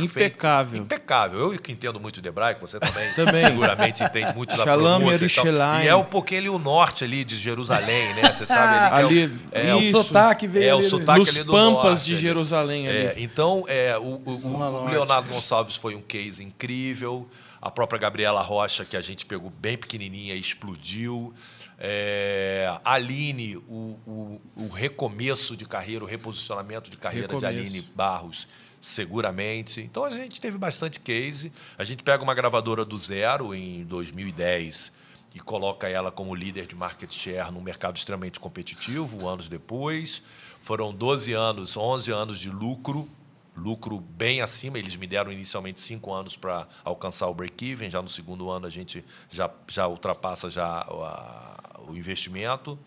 Perfeito. Impecável. Impecável. Eu que entendo muito de hebraico, você também, Também. seguramente entende muito da Shalom pronúncia e tal. E é um pouquinho ali o norte ali de Jerusalém, né? Você sabe ali que Ali, é, o, é, o o, isso, sotaque veio é o ali, sotaque nos ali do pampas norte, de. Jerusalém ali. É, então, é, o, o- o. Leonardo Gonçalves foi um case incrível. A própria Gabriela Rocha, que a gente pegou bem pequenininha e explodiu. É, Aline, o, o- o recomeço de carreira, o reposicionamento de carreira de Recomeço. Aline Barros, seguramente. Então, a gente teve bastante case. A gente pega uma gravadora do zero em 2010 e coloca ela como líder de market share num mercado extremamente competitivo, anos depois. Foram 12 anos, 11 anos de lucro, lucro bem acima. Eles me deram inicialmente cinco anos para alcançar o break-even. Já no segundo ano a gente já, já ultrapassa já a- o investimento.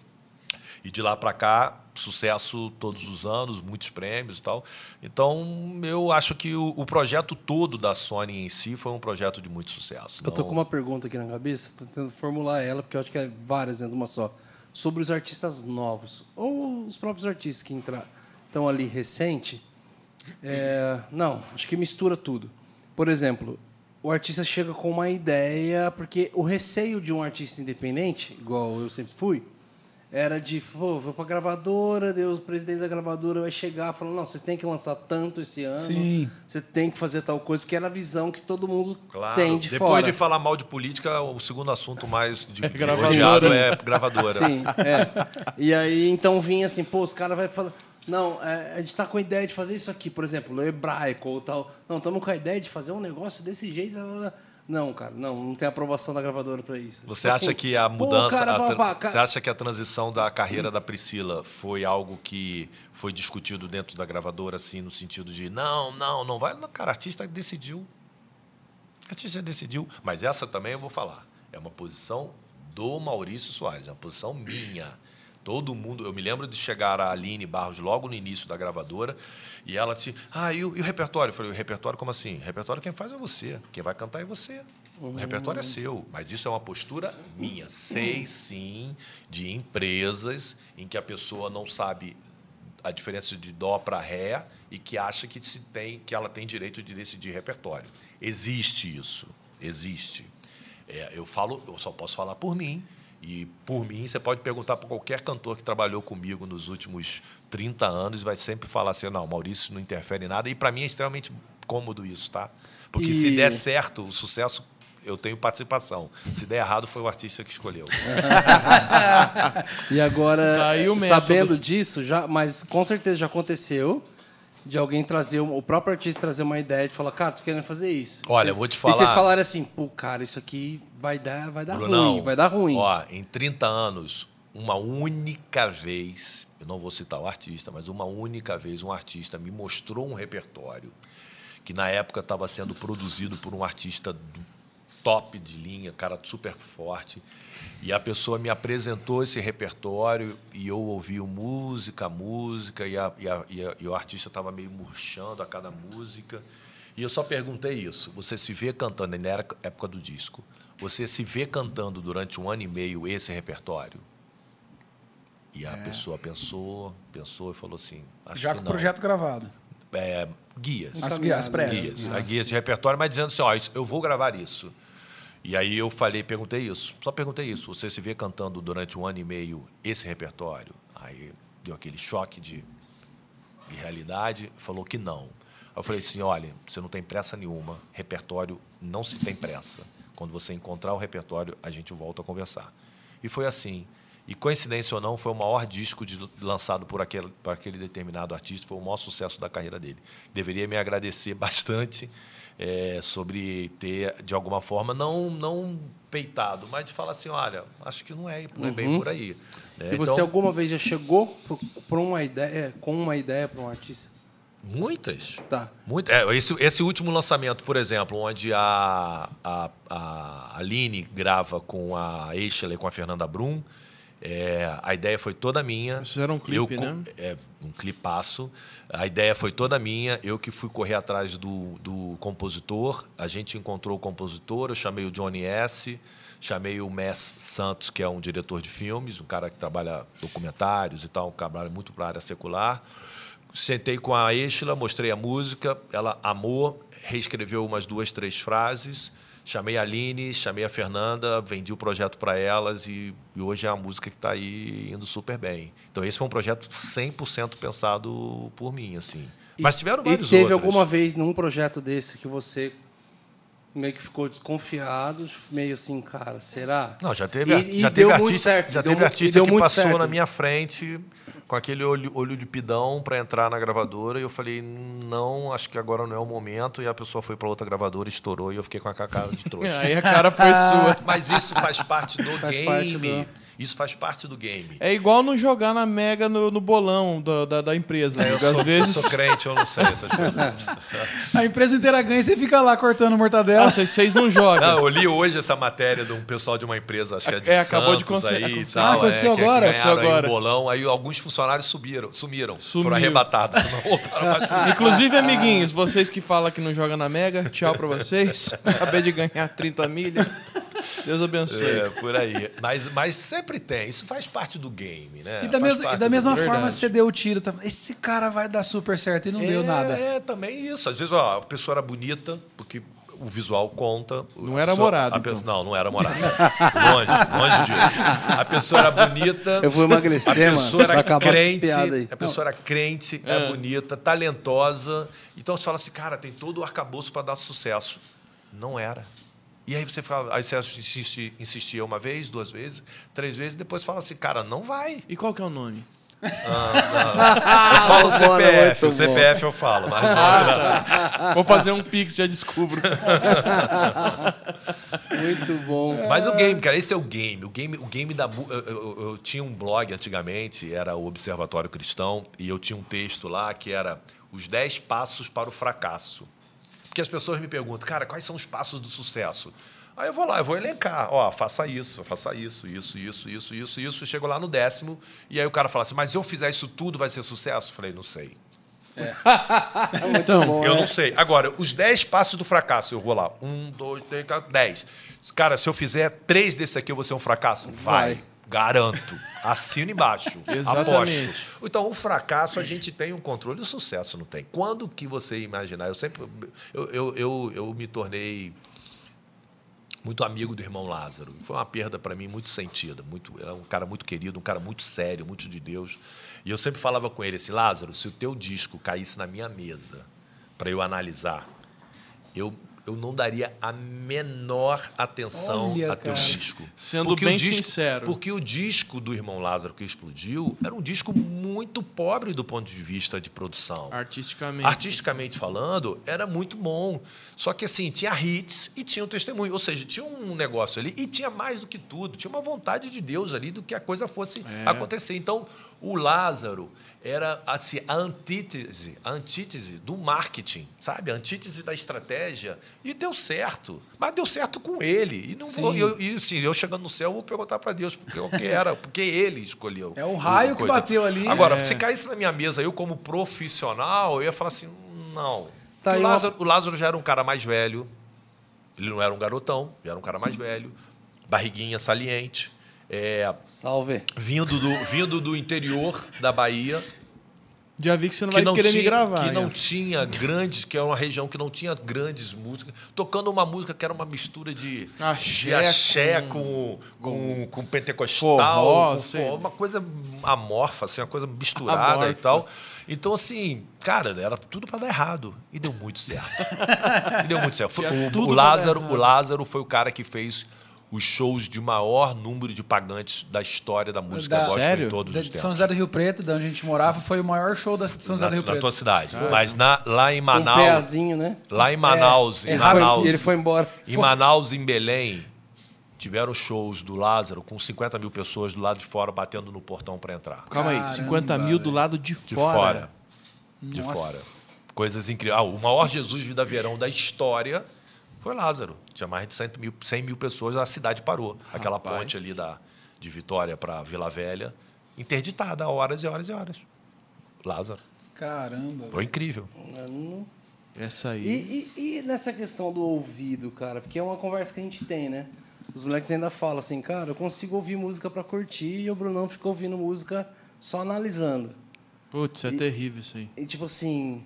E de lá para cá, sucesso todos os anos, muitos prêmios e tal. Então, eu acho que o, o projeto todo da Sony em si foi um projeto de muito sucesso. Eu tô Não- com uma pergunta aqui na cabeça, tô tentando formular ela, porque eu acho que é várias dentro de uma só. Sobre os artistas novos, ou os próprios artistas que estão ali recente. É, não, acho que mistura tudo. Por exemplo, o artista chega com uma ideia, porque o receio de um artista independente, igual eu sempre fui, era de, pô, vou pra gravadora, Deus, o presidente da gravadora vai chegar falando, não, vocês têm que lançar tanto esse ano, Sim. você tem que fazer tal coisa, porque era a visão que todo mundo Claro. tem de Depois fora. de falar mal de política, o segundo assunto mais de, de gravadora. é gravadora. Sim, é. E aí, então, vinha assim, pô, os caras vão falar... Não, é, a gente tá com a ideia de fazer isso aqui, por exemplo, o hebraico ou tal. Não, estamos com a ideia de fazer um negócio desse jeito. lá, lá, lá. Não, cara, não, não tem aprovação da gravadora para isso. Você Tipo acha assim, que a mudança, cara, a cara- você acha que a transição da carreira da Priscila foi algo que foi discutido dentro da gravadora, assim, no sentido de não, não, não vai, não, cara, artista decidiu, artista decidiu, mas essa também eu vou falar, é uma posição do Maurício Soares, é uma posição minha. Todo mundo, eu me lembro de chegar a Aline Barros logo no início da gravadora e ela disse: Ah, e o, e o repertório? Eu falei: O repertório, como assim? repertório quem faz é você, quem vai cantar é você. O repertório é seu, mas isso é uma postura minha. Sei sim de empresas em que a pessoa não sabe a diferença de dó para ré e que acha que se tem que ela tem direito de decidir repertório. Existe isso, existe. É, eu falo, eu só posso falar por mim. E por mim, você pode perguntar para qualquer cantor que trabalhou comigo nos últimos 30 anos, vai sempre falar assim: não, Maurício não interfere em nada. E para mim é extremamente cômodo isso, tá? Porque se E- der certo, o sucesso, eu tenho participação. Se der errado, foi o artista que escolheu. E agora, sabendo disso, já, mas com certeza já aconteceu de alguém trazer, o próprio artista trazer uma ideia de falar, cara, tô querendo fazer isso. Olha, Você- eu vou te E vocês falar- falarem assim, pô, cara, isso aqui vai dar, vai dar Brunão, ruim, vai dar ruim. Ó, em 30 anos, uma única vez, eu não vou citar o artista, mas uma única vez um artista me mostrou um repertório que na época estava sendo produzido por um artista do top de linha, cara super forte. E a pessoa me apresentou esse repertório e eu ouvi música, música, e, a, e, a, e, a, e o artista estava meio murchando a cada música. E eu só perguntei isso: você se vê cantando, na época do disco, você se vê cantando durante um ano e meio esse repertório? E a é. pessoa pensou, pensou e falou assim: Já com o projeto gravado é, guias. As, guias, guias, a guia de repertório, mas dizendo assim, ó, eu vou gravar isso. E aí eu falei, perguntei isso, só perguntei isso. Você se vê cantando durante um ano e meio esse repertório? Aí deu aquele choque de, de realidade, falou que não. Aí eu falei assim, olha, você não tem pressa nenhuma, repertório não se tem pressa. Quando você encontrar o repertório, a gente volta a conversar. E foi assim. E coincidência ou não, foi o maior disco de, lançado por aquele, por aquele determinado artista, foi o maior sucesso da carreira dele. Deveria me agradecer bastante é, sobre ter, de alguma forma, não, não peitado, mas de falar assim, olha, acho que não é, não é uhum. bem por aí. Né? E você então, alguma vez já chegou por uma ideia, com uma ideia para um artista? Muitas. Tá. Muito, é, esse, esse último lançamento, por exemplo, onde a, a, a Aline grava com a Eichel e com a Fernanda Brum, é, a ideia foi toda minha. Isso era um clipe, eu, né? É, um clipaço. A ideia foi toda minha. Eu que fui correr atrás do, do compositor. A gente encontrou o compositor. Eu chamei o Johnny S. Chamei o Mess Santos, que é um diretor de filmes, um cara que trabalha documentários e tal, um trabalha muito para a área secular. Sentei com a Estela, mostrei a música. Ela amou, reescreveu umas duas, três frases Chamei a Aline, chamei a Fernanda, vendi o projeto para elas e, e, hoje é a música que está aí indo super bem. Então esse foi um projeto 100% pensado por mim, assim. E, Mas tiveram vários E teve outros. alguma vez num projeto desse que você meio que ficou desconfiado, meio assim, cara, será? Não, já teve, e, já e teve deu artista, muito certo, já deu, teve artista que passou certo. na minha frente com aquele olho, olho de pidão para entrar na gravadora e eu falei, não, acho que agora não é o momento. E a pessoa foi para outra gravadora, estourou e eu fiquei com a cara de trouxa. Aí a cara foi sua. Mas isso faz parte do faz game. Parte do... Isso faz parte do game. É igual não jogar na Mega no, no bolão do, da, da, empresa. É, eu sou, vezes... sou crente, eu não sei essas coisas. a empresa inteira ganha e você fica lá cortando mortadela. Ah, vocês não jogam. Não, eu li hoje essa matéria de um pessoal de uma empresa, acho que é de é, acabou de conseguir. aí e tal. Ah, aconteceu é, agora? Que, que aconteceu agora. Aí um bolão, aí alguns funcionários subiram, sumiram, Sumiu. foram arrebatados, não voltaram mais. Inclusive, amiguinhos, vocês que falam que não joga na Mega, tchau pra vocês. Acabei de ganhar 30 milhas. Deus abençoe. É, por aí. Mas, mas sempre tem. Isso faz parte do game, né? E da, mesma, e da mesma forma Verdade. você deu o tiro. Esse cara vai dar super certo e não é, deu nada. É, também isso. Às vezes, ó, a pessoa era bonita, porque o visual conta. Não era morado. Então. Pessoa, não, não era morado. longe, longe disso. A pessoa era bonita. Eu vou emagrecer, a pessoa mano. Era crente, a pessoa não. era crente, é. era bonita, talentosa. Então você fala assim, cara, tem todo o arcabouço para dar sucesso. Não era. E aí você fala, aí você insiste, insistia uma vez, duas vezes, três vezes, depois fala assim, cara, não vai. E qual que é o nome? Ah, eu falo CPF, o CPF eu falo. Mas ah, tá. Vou fazer um pix, já descubro. Muito bom. Mas o game, cara, esse é o game. O game, o game da. Eu, eu, eu, tinha um blog antigamente, era o Observatório Cristão, e eu tinha um texto lá que era Os 10 Passos para o Fracasso. Porque as pessoas me perguntam, cara, quais são os passos do sucesso? Aí eu vou lá, eu vou elencar, ó, faça isso, faça isso, isso, isso, isso, isso, isso. Chego lá no décimo, e aí o cara fala assim, mas se eu fizer isso tudo, vai ser sucesso? Eu falei, não sei. É. então, bom, eu é. não sei. Agora, os dez passos do fracasso, eu vou lá. Um, dois, três, quatro, dez. Cara, se eu fizer três desses aqui, eu vou ser um fracasso? Vai. vai. Garanto. Assino embaixo. Exatamente. Aposto. Então, o fracasso, a gente tem um controle, o sucesso não tem. Quando que você imaginar? Eu sempre. Eu, eu, eu, eu me tornei muito amigo do irmão Lázaro. Foi uma perda para mim muito sentida. Muito, é um cara muito querido, um cara muito sério, muito de Deus. E eu sempre falava com ele assim: Lázaro, se o teu disco caísse na minha mesa para eu analisar, eu eu não daria a menor atenção Olha, a teu cara. disco. Sendo porque bem disco, sincero. Porque o disco do Irmão Lázaro que explodiu era um disco muito pobre do ponto de vista de produção. Artisticamente. Artisticamente falando, era muito bom. Só que assim, tinha hits e tinha um testemunho. Ou seja, tinha um negócio ali e tinha mais do que tudo. Tinha uma vontade de Deus ali do que a coisa fosse é. acontecer. Então, O Lázaro era assim, a antítese, a antítese do marketing, sabe? A antítese da estratégia. E deu certo. Mas deu certo com ele. E, não vou, Sim. eu, e assim, eu chegando no céu, vou perguntar para Deus porque eu que era, porque ele escolheu. É o raio que bateu ali. Agora, É. se caísse na minha mesa, eu como profissional, eu ia falar assim, não. Tá o, aí uma- Lázaro, o Lázaro já era um cara mais velho. Ele não era um garotão, já era um cara mais velho. Barriguinha saliente. É, Salve. vindo, do, vindo do interior da Bahia. Já vi que você não que vai querer tinha, me gravar. Que não tinha grandes, que era uma região que não tinha grandes músicas. Tocando uma música que era uma mistura de Axé de axé com- com, com, com pentecostal, Forró, com forró, uma coisa amorfa, assim, uma coisa misturada Amorfa. e tal. Então, assim, cara, era tudo para dar errado. E deu muito certo. e deu muito certo. Foi- o, o Lázaro, o. Lázaro foi o cara que fez os shows de maior número de pagantes da história da música Da- gospel Sério? em todos Da- os de tempos. São José do Rio Preto, da onde a gente morava, foi o maior show da de São José na, do Rio na Preto. tua cidade. Mas na- lá em Um Manaus, peazinho, né? lá em Manaus, É, em ele Foi- Manaus, ele foi embora. em Manaus, em Belém, tiveram shows do Lázaro com 50 mil pessoas do lado de fora batendo no portão para entrar. Calma aí, Caramba, 50 mil do lado de De fora. fora. De fora. Coisas incríveis. Ah, o maior Jesus Vida Verão da história foi Lázaro. Tinha mais de 100 mil, 100 mil pessoas, a cidade parou. Aquela Rapaz. ponte ali da, de Vitória para Vila Velha, interditada há horas e horas e horas. Lázaro. Caramba. Foi incrível. Essa aí. E, e- e nessa questão do ouvido, cara? Porque é uma conversa que a gente tem, né? Os moleques ainda falam assim, cara, eu consigo ouvir música pra curtir e o Brunão fica ouvindo música só analisando. Putz, é terrível isso aí. E tipo assim,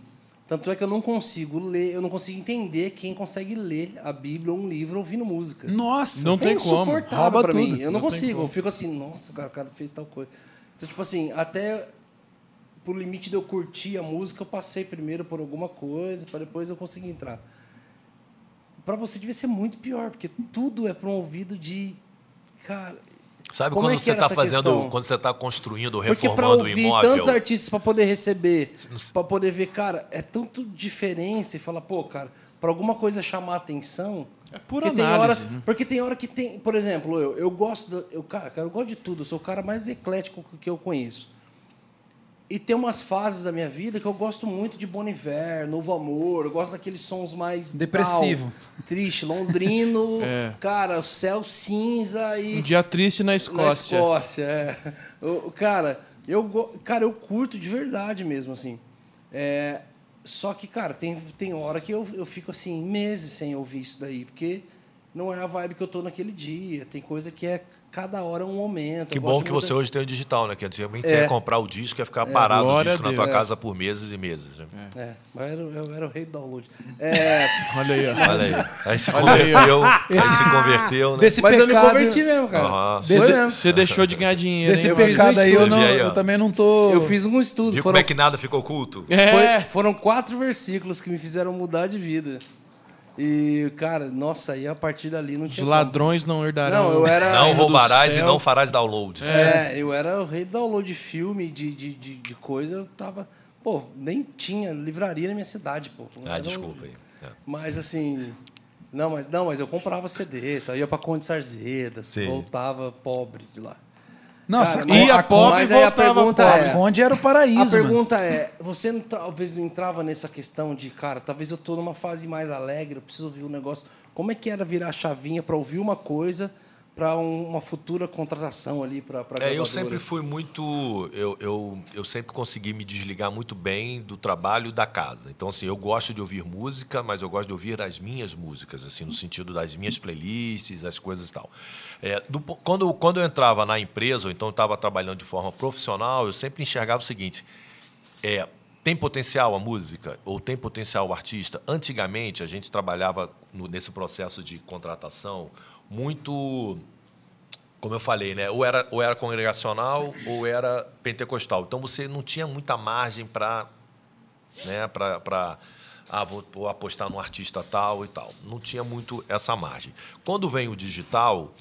tanto é que eu não consigo ler, eu não consigo entender quem consegue ler a Bíblia ou um livro ouvindo música. Nossa. Não é tem como. insuportável Rouba pra mim. tudo. Eu não, Não consigo. Eu fico assim, nossa, cara, o cara fez tal coisa. Então, tipo assim, até pro limite de eu curtir a música, eu passei primeiro por alguma coisa, para depois eu conseguir entrar. Pra você devia ser muito pior, porque tudo é para um ouvido de. Cara. Sabe Como quando é você está essa fazendo, questão? quando você está construindo, Porque para reformando o ouvir imóvel? tantos artistas para poder receber, para poder ver, cara, é tanto diferença e falar, pô, cara, para alguma coisa chamar atenção. É pura porque tem análise, horas, né? porque tem hora que tem, por exemplo, eu, eu gosto, do- eu, cara, cara, eu gosto de tudo, eu sou o cara mais eclético que eu conheço. E tem umas fases da minha vida que eu gosto muito de Bon Iver, Novo Amor, eu gosto daqueles sons mais Depressivo. down, triste, londrino, É. cara, o céu cinza e Um dia triste na na Escócia. Escócia, é. O- cara, eu, cara, eu curto de verdade mesmo, assim. É, só que, cara, tem, tem hora que eu, eu fico, assim, meses sem ouvir isso daí, porque não é a vibe que eu tô naquele dia. Tem coisa que é cada hora um momento. Que Eu bom gosto que muita- você hoje tem o digital, né? Que antigamente você É. ia comprar o disco e ia ficar parado o disco na tua Deus. casa por meses e meses. né? É, mas eu era, eu era o rei do download. É, Olha aí, ó. Olha aí. Aí se Olha aí, converteu, aí se converteu, né? Desse mas eu me pecado, converti mesmo, cara. Foi Você, mesmo. você deixou de ganhar dinheiro, Desse hein? eu pecado um aí, eu, não, Você eu também não tô. Eu fiz um estudo. Viu Foram, como é que nada ficou oculto? É. foi- foram quatro versículos que me fizeram mudar de vida. E, cara, nossa, aí a partir dali não Os tinha. como. ladrões não herdarão. Não, eu era. Não roubarás e não farás downloads. É, eu era o rei do download de filme, de, de, de, de coisa, eu tava. Pô, nem tinha livraria na minha cidade, pô. Ah, Era um- desculpa aí. É. Mas assim. Não, mas não, mas eu comprava CD, tá? ia pra Conde Sarzedas, voltava pobre de lá. Não, Cara, Ia a- pobre mas e a voltava pergunta pobre. é- Onde era o paraíso, A mano? pergunta é, você não- talvez não entrava nessa questão de, cara, talvez eu tô numa fase mais alegre, eu preciso ouvir um negócio. Como é que era virar a chavinha para ouvir uma coisa para uma futura contratação ali para É, eu sempre fui muito. Eu, eu, eu sempre consegui me desligar muito bem do trabalho da casa. Então, assim, eu gosto de ouvir música, mas eu gosto de ouvir as minhas músicas, assim, no sentido das minhas playlists, as coisas e tal. É, do quando, quando eu entrava na empresa, ou então estava trabalhando de forma profissional, eu sempre enxergava o seguinte: é, tem potencial a música ou tem potencial o artista? Antigamente, a gente trabalhava no- nesse processo de contratação muito como eu falei, né? Ou era, ou era congregacional ou era pentecostal. Então você não tinha muita margem para né, para ah, vou, vou apostar num artista tal e tal. Não tinha muito essa margem. Quando vem o digital,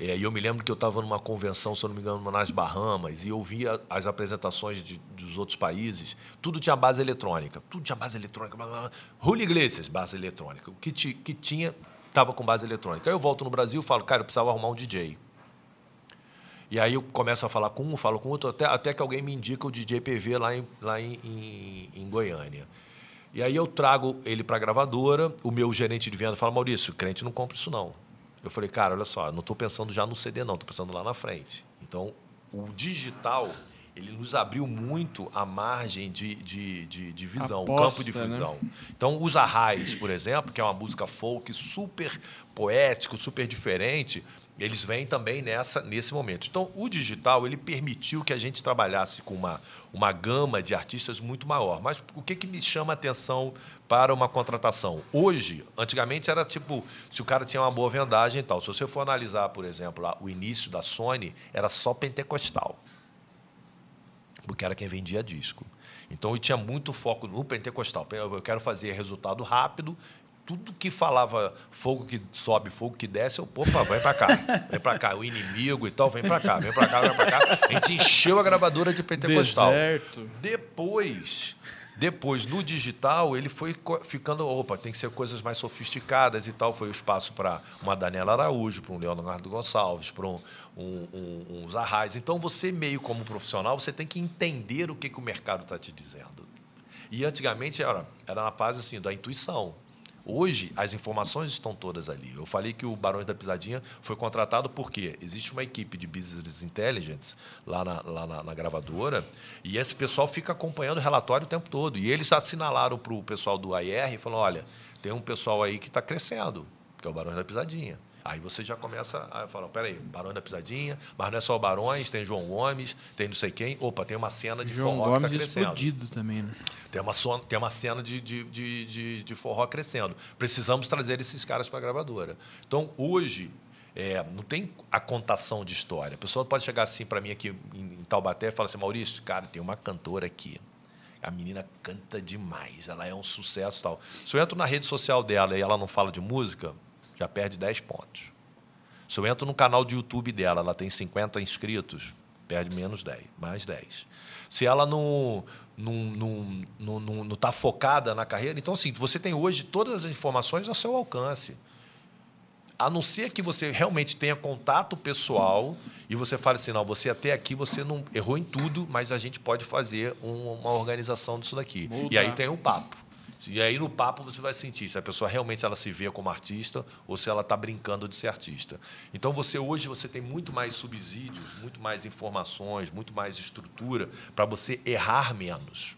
é, e eu me lembro que eu estava numa convenção, se eu não me engano, nas Bahamas, e eu via as apresentações de- dos outros países, tudo tinha base eletrônica. Tudo tinha base eletrônica. blá, Iglesias, base eletrônica. O que, ti- que tinha estava com base eletrônica. Aí eu volto no Brasil e falo, cara, eu precisava arrumar um DJ. E aí eu começo a falar com um, falo com outro, até, até que alguém me indica o DJ PV lá em, lá em, em, em Goiânia. E aí eu trago ele para a gravadora, o meu gerente de venda fala, Maurício, crente não compra isso não. Eu falei, cara, olha só, não estou pensando já no CD não, estou pensando lá na frente. Então, o digital, ele nos abriu muito a margem de, de, de, de visão, Aposta, o campo de visão. Né? Então, os Arrais, por exemplo, que é uma música folk super poético, super diferente, eles vêm também nessa nesse momento. Então, o digital ele permitiu que a gente trabalhasse com uma, uma gama de artistas muito maior. Mas o que, que me chama a atenção para uma contratação? Hoje, antigamente era tipo, se o cara tinha uma boa vendagem e tal. Se você for analisar, por exemplo, lá, o início da Sony, era só pentecostal. Porque era quem vendia disco. Então, eu tinha muito foco no pentecostal. Eu quero fazer resultado rápido, tudo que falava fogo que sobe, fogo que desce, eu, opa, vem para cá, vem para cá, o inimigo e tal, vem para cá, vem para cá, vem para cá. A gente encheu a gravadora de pentecostal. Deserto. Depois, depois no digital, ele foi ficando, opa, tem que ser coisas mais sofisticadas e tal. Foi o espaço para uma Daniela Araújo, para um Leonardo Gonçalves, para um, um, um, Arrais. Então, você meio como profissional, você tem que entender o que, que o mercado está te dizendo. E antigamente era, era na fase assim, da intuição. Hoje, as informações estão todas ali. Eu falei que o Barões da Pisadinha foi contratado porque existe uma equipe de Business Intelligence lá na, lá na, na gravadora e esse pessoal fica acompanhando o relatório o tempo todo. E eles assinalaram para o pessoal do AR e falaram: olha, tem um pessoal aí que está crescendo, que é o Barões da Pisadinha. Aí você já começa a falar, peraí, Barões da Pisadinha, mas não é só o Barões, tem João Gomes, tem não sei quem. Opa, tem uma cena de João forró Gomes que está crescendo. explodido também, né? Tem uma, tem uma cena de, de, de, de, de forró crescendo. Precisamos trazer esses caras para a gravadora. Então, hoje, é, não tem a contação de história. A pessoa pode chegar assim para mim aqui em Taubaté e falar assim, Maurício, cara, tem uma cantora aqui. A menina canta demais, ela é um sucesso tal. Se eu entro na rede social dela e ela não fala de música, já perde 10 pontos. Se eu entro no canal de YouTube dela, ela tem 50 inscritos, perde menos 10, mais 10. Se ela não não não não não está focada na carreira, então assim, você tem hoje todas as informações ao seu alcance. A não ser que você realmente tenha contato pessoal e você fale assim, não, você até aqui você não errou em tudo, mas a gente pode fazer uma organização disso daqui. E aí tem o um papo. E aí no papo você vai sentir se a pessoa realmente ela se vê como artista ou se ela está brincando de ser artista. Então você hoje você tem muito mais subsídios, muito mais informações, muito mais estrutura para você errar menos.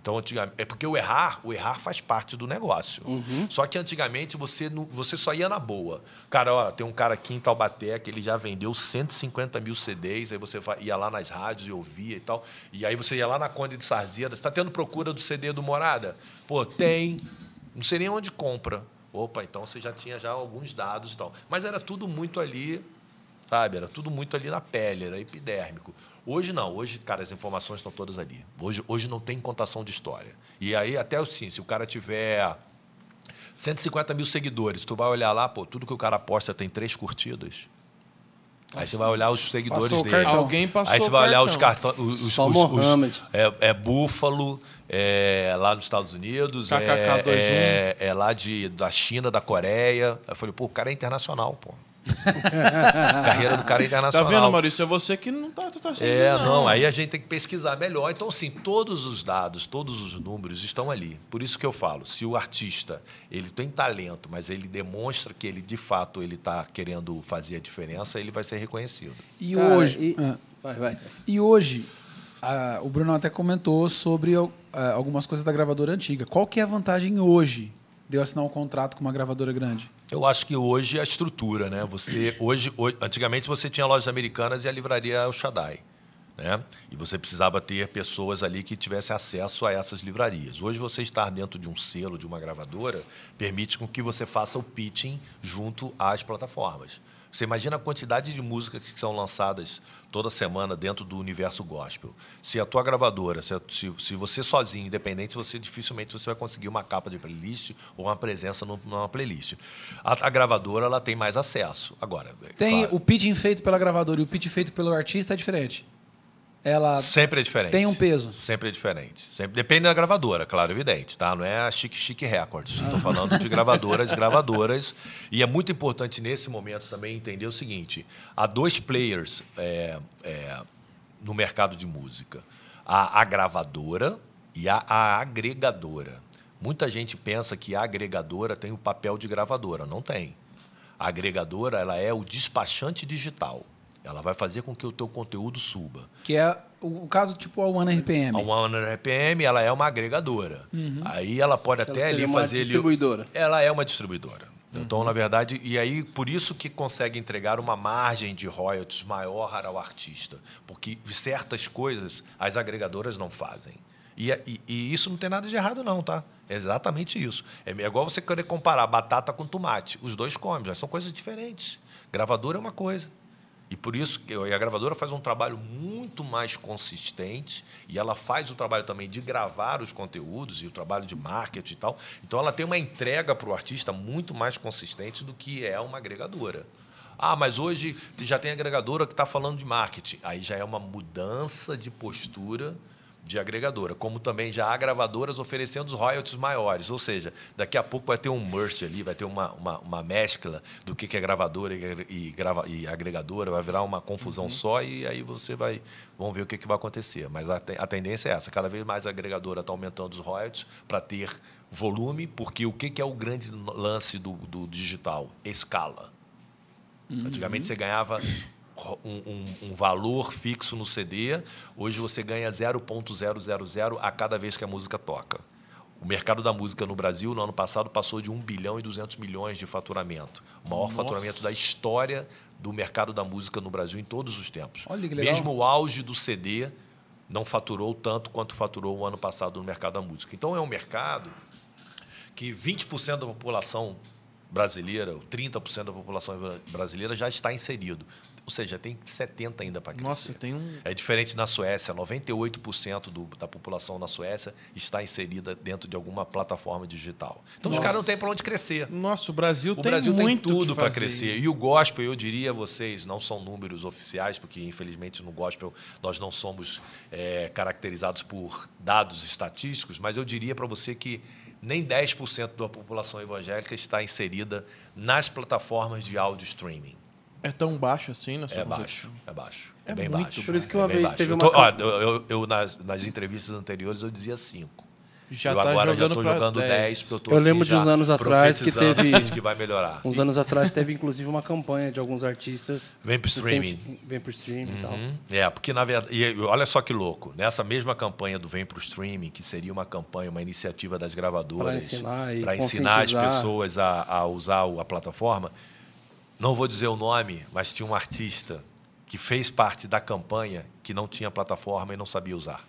Então, antigamente, é porque o errar, o errar faz parte do negócio. Uhum. Só que antigamente você, não, você só ia na boa. Cara, ó, tem um cara aqui em Taubaté que ele já vendeu 150 mil CDs, aí você ia lá nas rádios e ouvia e tal. E aí você ia lá na Conde de Sarzeda, você está tendo procura do CD do Morada? Pô, tem. Não sei nem onde compra. Opa, então você já tinha já alguns dados e tal. Mas era tudo muito ali, sabe? Era tudo muito ali na pele, era epidérmico. Hoje não, hoje, cara, as informações estão todas ali. Hoje, hoje não tem contação de história. E aí, até assim, se o cara tiver 150 mil seguidores, tu vai olhar lá, pô, tudo que o cara posta tem três curtidas. Aí você vai olhar os seguidores Passou dele. Alguém passou Aí você vai olhar os cartões. Os, os, os- é, é Búfalo, é lá nos Estados Unidos, é, KKK21. é, é lá de, da China, da Coreia. Eu falei, pô, o cara é internacional, pô. Carreira do cara é Tá internacional. vendo, Maurício? É você que não tá, tá sendo É, visão. não, aí a gente tem que pesquisar melhor. Então, assim, todos os dados, todos os números estão ali. Por isso que eu falo, se o artista ele tem talento, mas ele demonstra que ele, de fato, ele está querendo fazer a diferença, ele vai ser reconhecido. E Cara, hoje. e- Ah. Vai, vai. E hoje, ah, o Bruno até comentou sobre ah, algumas coisas da gravadora antiga. Qual que é a vantagem hoje de eu assinar um contrato com uma gravadora grande? Eu acho que hoje é a estrutura, né? Você hoje, hoje- antigamente você tinha lojas americanas e a livraria El Shaddai, né? E você precisava ter pessoas ali que tivessem acesso a essas livrarias. Hoje você estar dentro de um selo, de uma gravadora, permite com que você faça o pitching junto às plataformas. Você imagina a quantidade de músicas que são lançadas toda semana dentro do universo gospel. Se a tua gravadora, se, se- se você sozinho, independente, você dificilmente você vai conseguir uma capa de playlist ou uma presença numa playlist. A, a gravadora ela tem mais acesso. Agora, é Tem claro, o pitching feito pela gravadora e o pitch feito pelo artista é diferente. Ela Sempre é diferente. tem um peso. Sempre é diferente. Sempre depende da gravadora, claro, evidente, tá? Não é a Chique Chique Records. Estou falando de gravadoras, gravadoras. E é muito importante nesse momento também entender o seguinte: há dois players é, é, no mercado de música: a, a gravadora e a, a agregadora. Muita gente pensa que a agregadora tem o papel de gravadora. Não tem. A agregadora ela é o despachante digital. Ela vai fazer com que o teu conteúdo suba. Que é o, caso tipo a One RPM. A One RPM ela é uma agregadora. Aí ela pode Ela até ali seria uma fazer ali- distribuidora. ela é uma distribuidora. Então, na verdade, e aí por isso que consegue entregar uma margem de royalties maior ao artista, porque certas coisas as agregadoras não fazem. E, e- e isso não tem nada de errado não, tá? É exatamente isso. É igual você querer comparar batata com tomate. Os dois comem, mas são coisas diferentes. Gravadora é uma coisa. E por isso que a gravadora faz um trabalho muito mais consistente e ela faz o trabalho também de gravar os conteúdos e o trabalho de marketing e tal. Então ela tem uma entrega para o artista muito mais consistente do que é uma agregadora. Ah, mas hoje já tem agregadora que está falando de marketing. Aí já é uma mudança de postura de agregadora, como também já há gravadoras oferecendo os royalties maiores. Ou seja, daqui a pouco vai ter um merge ali, vai ter uma, uma, uma mescla do que que é gravadora e, e, grava, e agregadora, vai virar uma confusão só e aí você vai. Vamos ver o que, que vai acontecer. Mas a, a tendência é essa: cada vez mais a agregadora está aumentando os royalties para ter volume, porque o que, que é o grande lance do, do digital? Escala. Antigamente você ganhava um, um- um valor fixo no CD, hoje você ganha 0,000 a cada vez que a música toca. O mercado da música no Brasil, no ano passado, passou de 1 bilhão e 200 milhões de faturamento. O maior faturamento da história do mercado da música no Brasil em todos os tempos. Olha que legal. Mesmo o auge do CD não faturou tanto quanto faturou o ano passado no mercado da música. Então é um mercado que 20% da população brasileira, ou 30% da população brasileira já está inserido. Ou seja, tem 70 ainda para crescer. Nossa, tem um. É diferente na Suécia, 98% do, da população na Suécia está inserida dentro de alguma plataforma digital. Então os Nossa. caras não têm para onde crescer. Nossa, o Brasil O tem Brasil tem muito tudo que para crescer. E o gospel, eu diria a vocês, não são números oficiais, porque infelizmente no gospel nós não somos é, caracterizados por dados estatísticos, mas eu diria para você que nem 10% da população evangélica está inserida nas plataformas de áudio streaming. É tão baixo assim na sua É baixo, é baixo. É É, bem muito baixo. Por isso que É uma bem vez baixo. teve eu uma tô- ó, eu, eu- eu nas, nas entrevistas anteriores eu dizia 5. Já eu tá agora já jogando estou pra jogando 10, 10. porque eu tô Eu assim, lembro de já uns anos atrás que profetizando, teve- assim, que vai melhorar. Uns anos atrás teve inclusive uma campanha de alguns artistas. Vem pro que streaming. sempre- Vem pro streaming e tal. Uhum. É, porque na verdade. E olha só que louco. Nessa mesma campanha do Vem pro Streaming, que seria uma campanha, uma iniciativa das gravadoras. Pra ensinar e pra ensinar as pessoas a, a usar o- a plataforma. Não vou dizer o nome, mas tinha um artista que fez parte da campanha que não tinha plataforma e não sabia usar.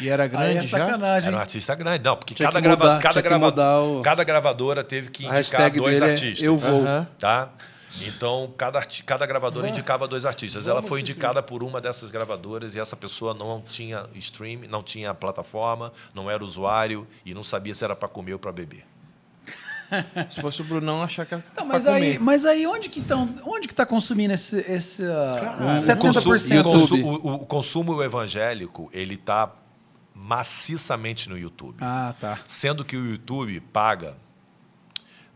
E era Aí grande é já? sacanagem. Era um artista grande. Não, porque Tinha cada, grava- mudar, cada, grava- o- cada gravadora teve que indicar dois é artistas. Eu Vou. Tá? Então, cada, cada gravadora indicava dois artistas. Ela Vamos foi assistir. indicada por uma dessas gravadoras e essa pessoa não tinha stream, não tinha plataforma, não era usuário e não sabia se era para comer ou para beber. Se fosse o Brunão, achar que era Tá, pra mas, comer. aí, mas aí onde que estão. Onde que tá consumindo esse, esse uh, O consumo, 70%? o consumo- o- o consumo evangélico ele está maciçamente no YouTube. Ah, tá. Sendo que o YouTube paga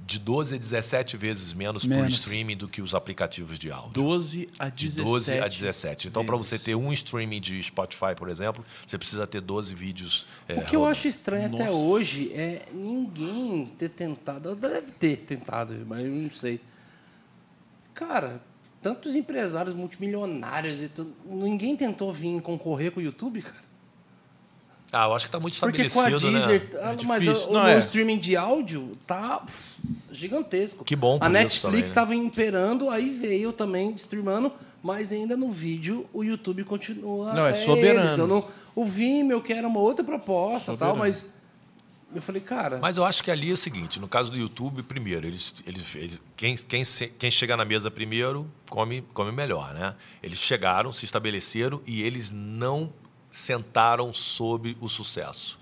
de 12 a 17 vezes menos, por Menos. streaming do que os aplicativos de áudio. 12 a De 17. 12 a 17. Então, para você ter um streaming de Spotify, por exemplo, você precisa ter 12 vídeos. é, O que eu rodando. acho estranho até Nossa. hoje é ninguém ter tentado. Deve ter tentado, mas eu não sei. Cara, tantos empresários multimilionários e tudo. Ninguém tentou vir concorrer com o YouTube, cara. Ah, eu acho que está muito Porque com a estabelecido, Deezer. né? ah, É mas difícil. o, Não, o é. streaming de áudio tá gigantesco. Que bom por A Netflix também, né? estava imperando, aí veio também streamando, mas ainda no vídeo o YouTube continua. Não, é soberano. eles. Eu não, o Vimeo, que era uma outra proposta tal, Soberano. mas. Eu falei, cara. Mas eu acho que ali é o seguinte: no caso do YouTube, primeiro, eles, eles, eles- quem, quem, quem chega na mesa primeiro come, come melhor, né? Eles chegaram, se estabeleceram e eles não sentaram sobre o sucesso.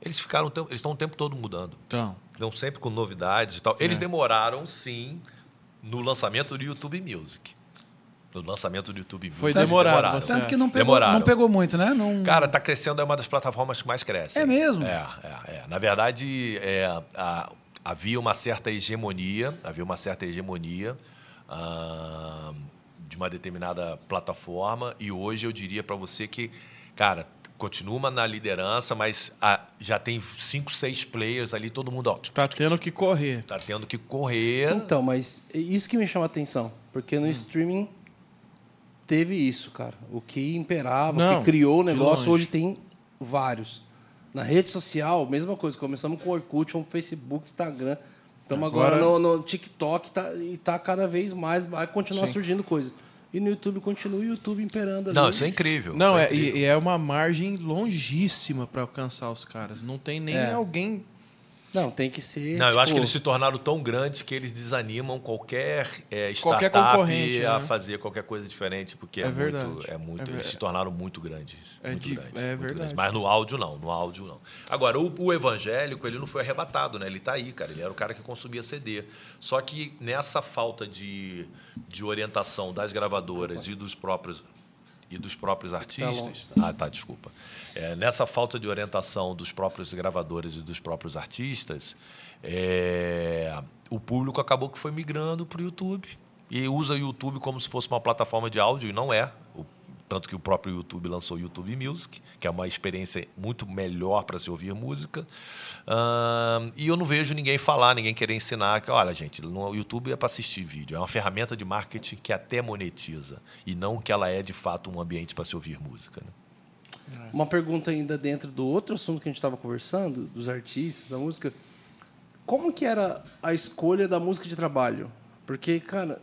Eles ficaram, eles estão o tempo todo mudando. Então, Estão sempre com novidades e tal. Eles demoraram, sim, no lançamento do YouTube Music. O lançamento do YouTube Foi Music, demorado, você Tanto que não pegou, Demoraram. não pegou muito, né? Não... Cara, tá crescendo, é uma das plataformas que mais cresce. É mesmo? É, é, é. Na verdade, é, a- havia uma certa hegemonia, havia uma certa hegemonia ah, de uma determinada plataforma e hoje eu diria para você que, cara, continua na liderança, mas ah, já tem cinco, seis players ali, todo mundo, ó, Tá tendo que correr. tá tendo que correr. Então, mas isso que me chama a atenção. Porque no Hum. streaming teve isso, cara. O que imperava, o Não, que criou o negócio, hoje tem vários. Na rede social, mesma coisa. Começamos com o Orkut, fomos Facebook, Instagram. Estamos agora, Agora- no, no TikTok tá, e tá cada vez mais, vai continuar Sim. surgindo coisa. E no YouTube continua o YouTube imperando ali. Não, isso é incrível. Não, isso é, incrível. e, e é uma margem longíssima para alcançar os caras. Não tem nem É. alguém. Não, tem que ser. Não, eu acho tipo, que eles se tornaram tão grandes que eles desanimam qualquer é, Qualquer startup concorrente, a né? fazer qualquer coisa diferente, porque é, É muito. É muito É ver- eles se tornaram muito grandes. É muito de- grandes, é muito verdade. grandes. Mas no áudio, não. No áudio, não. Agora, o, o evangélico, ele não foi arrebatado, né? Ele tá aí, cara. Ele era o cara que consumia CD. Só que nessa falta de, de orientação das gravadoras e dos próprios e dos próprios artistas. Ah, tá, desculpa. É, nessa falta de orientação dos próprios gravadores e dos próprios artistas, é, o público acabou que foi migrando para o YouTube e usa o YouTube como se fosse uma plataforma de áudio e não é. O- tanto que o próprio YouTube lançou o YouTube Music, que é uma experiência muito melhor para se ouvir música. E eu não vejo ninguém falar, ninguém querer ensinar que, olha, gente, no YouTube é para assistir vídeo, é uma ferramenta de marketing que até monetiza e não que ela é de fato um ambiente para se ouvir música. né? Uma pergunta ainda dentro do outro assunto que a gente estava conversando, dos artistas, da música. Como que era a escolha da música de trabalho? Porque, cara,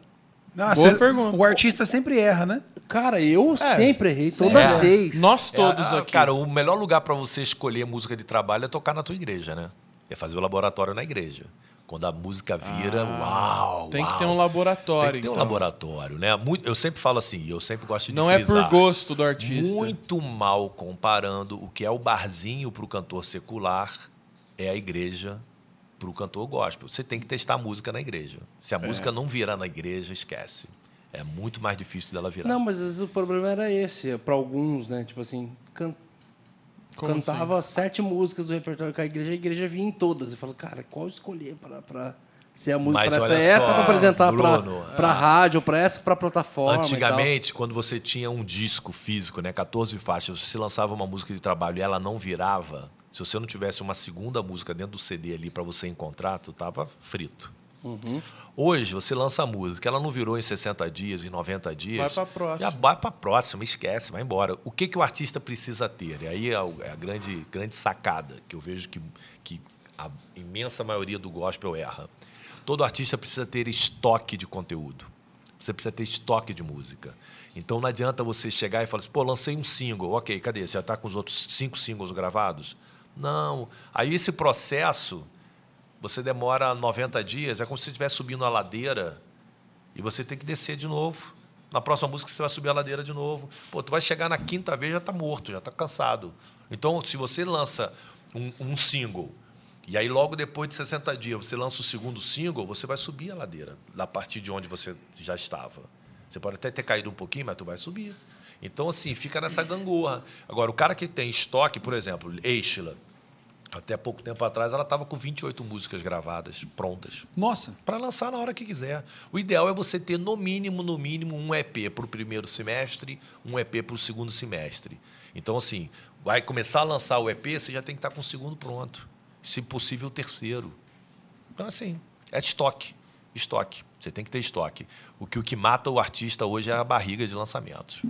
Ah, Boa cê- pergunta. O artista sempre erra, né? cara, eu sempre errei toda É. vez. Nós todos É, ah, aqui. Cara, o melhor lugar para você escolher música de trabalho é tocar na tua igreja, né? É fazer o laboratório na igreja. Quando a música vira, uau! Ah, tem que uau. ter um laboratório. Tem que ter um então. laboratório, né? Muito, eu sempre falo assim, e eu sempre gosto de Não é frisar, por gosto do artista. Muito mal comparando o que é o barzinho para o cantor secular é a igreja para o cantor gospel. Você tem que testar a música na igreja. Se É. a música não virar na igreja, esquece. É muito mais difícil dela virar. Não, mas às vezes o problema era esse, para alguns, né? Tipo assim, can- Como cantava assim? sete músicas do repertório com a igreja, a igreja vinha em todas. Eu falo, cara, qual escolher para ser a música? Para essa, olha essa para apresentar para para rádio, para essa para plataforma. e tal. Antigamente, quando você tinha um disco físico, né, 14 faixas, você lançava uma música de trabalho e ela não virava, se você não tivesse uma segunda música dentro do CD ali para você encontrar, tu tava frito. Uhum. Hoje, você lança a música, ela não virou em 60 dias, em 90 dias. Vai pra próxima. Já vai para a próxima, esquece, vai embora. O que, que o artista precisa ter? E aí é é a grande, grande sacada que eu vejo que, que a imensa maioria do gospel erra. Todo artista precisa ter estoque de conteúdo. Você precisa ter estoque de música. Então não adianta você chegar e falar assim, pô, lancei um single, ok, cadê? Você já está com os outros cinco singles gravados? Não. Aí esse processo, você demora 90 dias, é como se você estivesse subindo a ladeira e você tem que descer de novo. Na próxima música você vai subir a ladeira de novo. Pô, tu vai chegar na quinta vez já está morto, já está cansado. Então, se você lança um, um single e aí logo depois de 60 dias você lança o segundo single, você vai subir a ladeira da partir de onde você já estava. Você pode até ter caído um pouquinho, mas tu vai subir. Então, assim, fica nessa gangorra. Agora, o cara que tem estoque, por exemplo, Eichla, até pouco tempo atrás, ela estava com 28 músicas gravadas, prontas Nossa. para lançar na hora que quiser. O ideal é você ter no mínimo, no mínimo, um EP para o primeiro semestre, um EP para o segundo semestre. Então, assim, vai começar a lançar o EP, você já tem que estar com o segundo pronto. Se possível, o terceiro. Então, assim, é estoque. Estoque. Você tem que ter estoque. O que, o que mata o artista hoje é a barriga de lançamentos.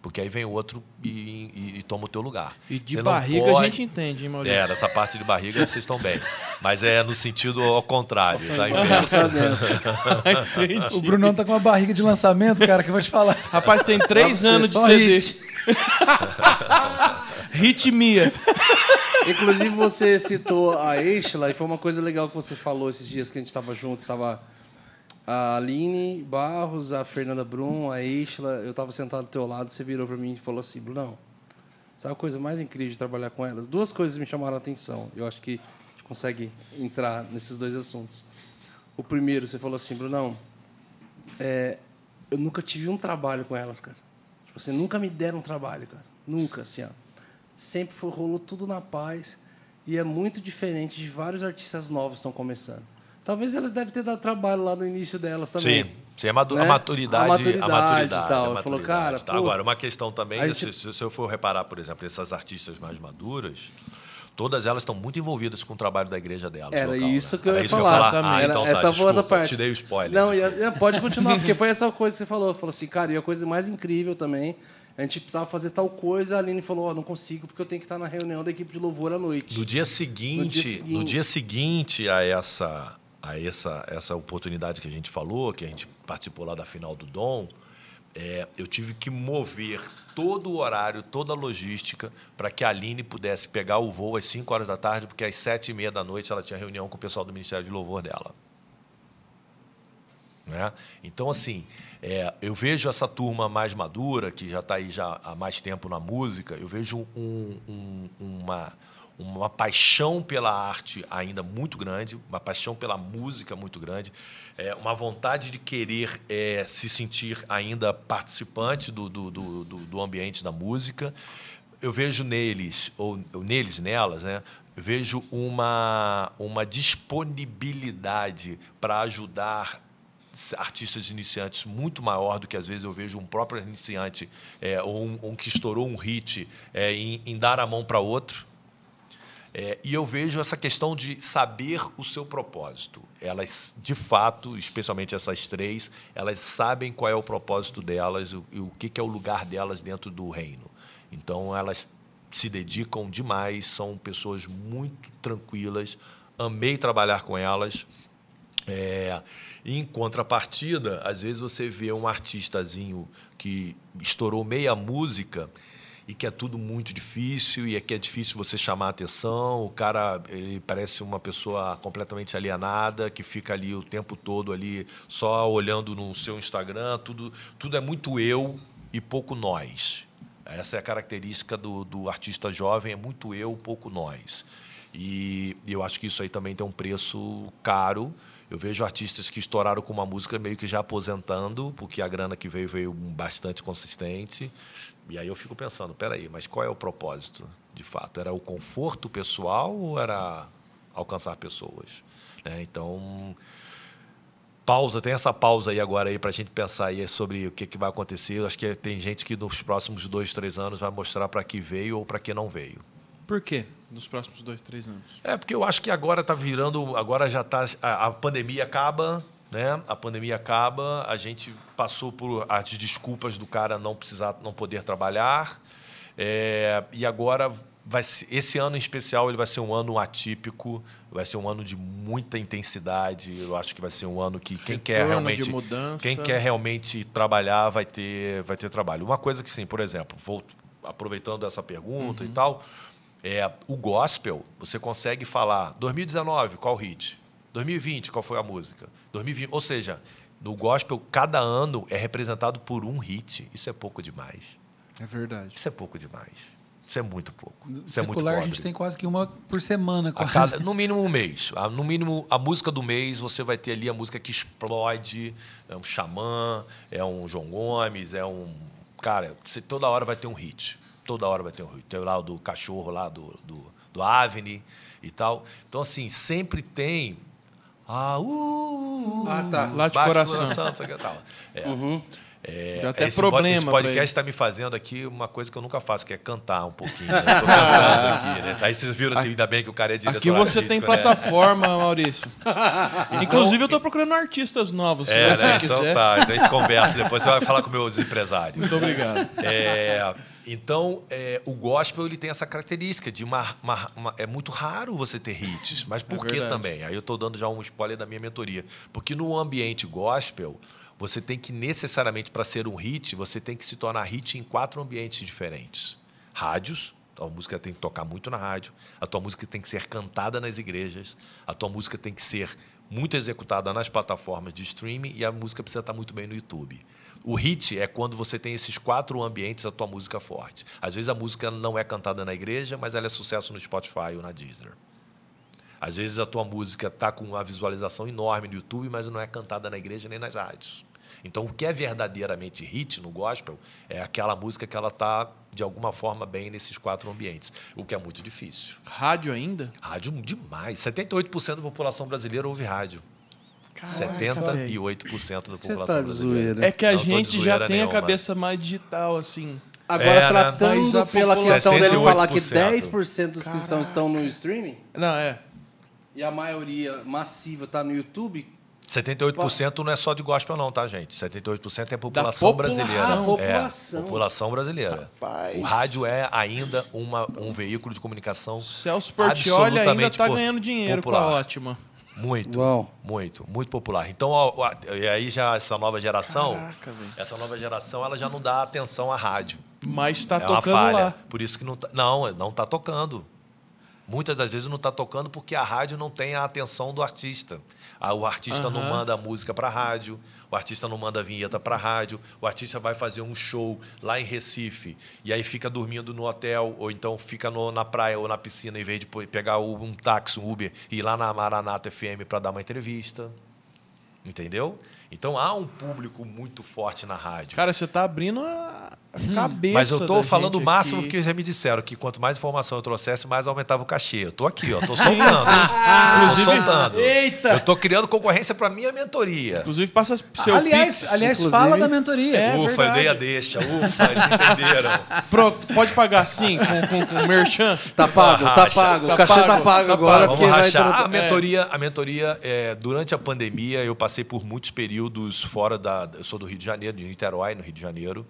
Porque aí vem outro e, e- e toma o teu lugar. E de Você barriga a pode- gente entende, hein, Maurício? é, nessa parte de barriga vocês estão bem. Mas é no sentido ao contrário, tá? Inverso. Entendi. O Brunão tá com uma barriga de lançamento, cara, que eu vou te falar. Rapaz, tem três anos de CD. hit. Ritmia. Inclusive, você citou a Eichla e foi uma coisa legal que você falou esses dias que a gente estava junto. Tava a Aline Barros, a Fernanda Brum, a Eichla. Eu estava sentado do teu lado, você virou para mim e falou assim, Brunão, sabe a coisa mais incrível de trabalhar com elas? Duas coisas me chamaram a atenção. Eu acho que a gente consegue entrar nesses dois assuntos. O primeiro, você falou assim, Brunão, é, eu nunca tive um trabalho com elas, cara. Tipo assim, nunca me deram um trabalho, cara. Nunca, assim, ó. Sempre foi, rolou tudo na paz. E é muito diferente de vários artistas novos que estão começando. Talvez elas devem ter dado trabalho lá no início delas também. Sim. Sim, a, matu- Né? a maturidade. A maturidade a maturidade, e tal. a Falou, maturidade, cara, tá? pô, Agora, uma questão também, aí se, se- eu for reparar, por exemplo, essas artistas mais maduras, todas elas estão muito envolvidas com o trabalho da igreja delas. Era local, isso né? que eu Era ia isso falar. Que eu ia falar. Ah, Era então tá, essa foi outra parte. Te dei o spoiler. Não, pode continuar, porque foi essa coisa que você falou. Falou assim, cara, e a coisa mais incrível também, a gente precisava fazer tal coisa, a Aline falou, ó, não consigo porque eu tenho que estar na reunião da equipe de louvor à noite. No dia seguinte, No no dia dia seguinte. seguinte, a essa a essa essa oportunidade que a gente falou, que a gente participou lá da final do Dom, é, eu tive que mover todo o horário, toda a logística para que a Aline pudesse pegar o voo às 5 horas da tarde, porque às sete e meia da noite ela tinha reunião com o pessoal do Ministério de Louvor dela. Né? Então, assim, é, eu vejo essa turma mais madura, que já está aí já há mais tempo na música, eu vejo um- um- uma, uma paixão pela arte ainda muito grande, uma paixão pela música muito grande, é, uma vontade de querer é, se sentir ainda participante do, do, do, do- ambiente da música. Eu vejo neles, ou, ou neles, nelas, né? vejo uma, uma disponibilidade para ajudar artistas iniciantes muito maior do que às vezes eu vejo um próprio iniciante é, ou um, um que estourou um hit é, em, em dar a mão para outro. É, e eu vejo essa questão de saber o seu propósito. Elas, de fato, especialmente essas três, elas sabem qual é o propósito delas e o que que é o lugar delas dentro do reino. Então, elas se dedicam demais, são pessoas muito tranquilas. Amei trabalhar com elas. É, em contrapartida, às vezes você vê um artistazinho que estourou meia música e que é tudo muito difícil e é que é difícil você chamar atenção. O cara ele parece uma pessoa completamente alienada que fica ali o tempo todo ali só olhando no seu Instagram. Tudo, tudo é muito eu e pouco nós. Essa é a característica do, do artista jovem, é muito eu, pouco nós. E, e eu acho que isso aí também tem um preço caro. Eu vejo artistas que estouraram com uma música meio que já aposentando, porque a grana que veio veio bastante consistente. E aí eu fico pensando, peraí, mas qual é o propósito, de fato? Era o conforto pessoal ou era alcançar pessoas? Né? Então, pausa, tem essa pausa aí agora aí para a gente pensar aí sobre o que, que vai acontecer. Eu acho que tem gente que nos próximos dois, três anos vai mostrar para que veio ou para que não veio. Por quê? Nos próximos dois, três anos. É, porque eu acho que agora está virando. Agora já está. A, a pandemia acaba, né? A pandemia acaba, a gente passou por as desculpas do cara não precisar, não poder trabalhar. é, e agora vai ser- esse ano em especial ele vai ser um ano atípico, vai ser um ano de muita intensidade. Eu acho que vai ser um ano que quem quer Retorno realmente de mudança. quem quer realmente trabalhar vai ter, vai ter trabalho. Uma coisa que sim, por exemplo, vou aproveitando essa pergunta e tal, é o gospel, você consegue falar 2019, qual hit? 2020, qual foi a música? 2020, ou seja, no gospel cada ano é representado por um hit. Isso é pouco demais. É verdade. Isso é pouco demais. Isso é muito pouco. Isso é muito Secular, a pobre. gente tem quase que uma por semana. A Quase. cada- no mínimo um mês. No mínimo, a música do mês, você vai ter ali a música que explode. É um Xamã, é um João Gomes, é um. Cara, você toda hora vai ter um hit. Toda hora vai ter um hit. Tem lá o do cachorro lá do, do, do Avni e tal. Então, assim, sempre tem. Ah, uh, Ah, tá. Lá de coração. não sei o que tal. É. É, Deu até esse problema Esse podcast está me fazendo aqui uma coisa que eu nunca faço, que é cantar um pouquinho. Né? Tô cantando aqui, né? Aí vocês viram assim, ainda bem que o cara é diretor Aqui você tem artístico, né? plataforma, Maurício. Inclusive, eu tô procurando artistas novos, se É, você né? quiser. Então tá, então a gente conversa. Depois você vai falar com meus empresários. Muito obrigado. É, então, é, o gospel ele tem essa característica de uma, uma- uma- é muito raro você ter hits. Mas por É que também? Aí eu estou dando já um spoiler da minha mentoria. Porque no ambiente gospel, você tem que necessariamente, para ser um hit, você tem que se tornar hit em quatro ambientes diferentes. Rádios, a música tem que tocar muito na rádio, a tua música tem que ser cantada nas igrejas, a tua música tem que ser muito executada nas plataformas de streaming e a música precisa estar muito bem no YouTube. O hit é quando você tem esses quatro ambientes, a tua música forte. Às vezes a música não é cantada na igreja, mas ela é sucesso no Spotify ou na Deezer. Às vezes a tua música está com uma visualização enorme no YouTube, mas não é cantada na igreja nem nas rádios. Então, o que é verdadeiramente hit no gospel é aquela música que ela está, de alguma forma, bem nesses quatro ambientes, o que é muito difícil. Rádio ainda? Rádio demais. 78% da população brasileira ouve rádio. 78% da população tá brasileira. É que a Não gente já tem nenhuma. a cabeça mais digital, assim. Agora, É, né? tratando a pela questão dele falar que 78%. 10% dos cristãos estão no streaming Não, é. e a maioria massiva está no YouTube, 78% não é só de gospel, não, tá, gente? 78% é a população, população. brasileira. Ah, população. É, população brasileira. Rapaz. O rádio é ainda uma, um veículo de comunicação Celso Portioli ainda tá po- ganhando dinheiro popular. com a ótima. Muito, Uau. muito, muito popular. Então, ó, ó, e aí já essa nova geração, Caraca, essa nova geração, ela já não dá atenção à rádio. Mas tá é uma tocando falha. lá. Por isso que não tá, não, não está tocando. Muitas das vezes não está tocando porque a rádio não tem a atenção do artista. Ah, O artista não Aham. manda a música para a rádio, o artista não manda vinheta para rádio, o artista vai fazer um show lá em Recife e aí fica dormindo no hotel ou então fica no- na praia ou na piscina em vez de pegar um táxi, um Uber e ir lá na Maranata FM para dar uma entrevista. Entendeu? Então há um público muito forte na rádio. Cara, você tá abrindo a cabeça. Mas eu tô da falando o máximo aqui. porque já me disseram que quanto mais informação eu trouxesse, mais aumentava o cachê. Eu tô aqui, ó, tô soltando. eu tô soltando. Eita! Eu tô criando concorrência para minha mentoria. Inclusive, passa seu aliás, Pix. aliás inclusive. fala da mentoria. É ufa, verdade. eu dei a deixa. Ufa, eles entenderam. Pronto, pode pagar sim com, com, com merchan. tá pago, tá pago. Tá o cachê tá pago, pago tá agora pago. porque Vamos vai rachar. entrar- A mentoria, a mentoria é, durante a pandemia, eu passei por muitos períodos fora da. Eu sou do Rio de Janeiro, de Niterói, no Rio de Janeiro.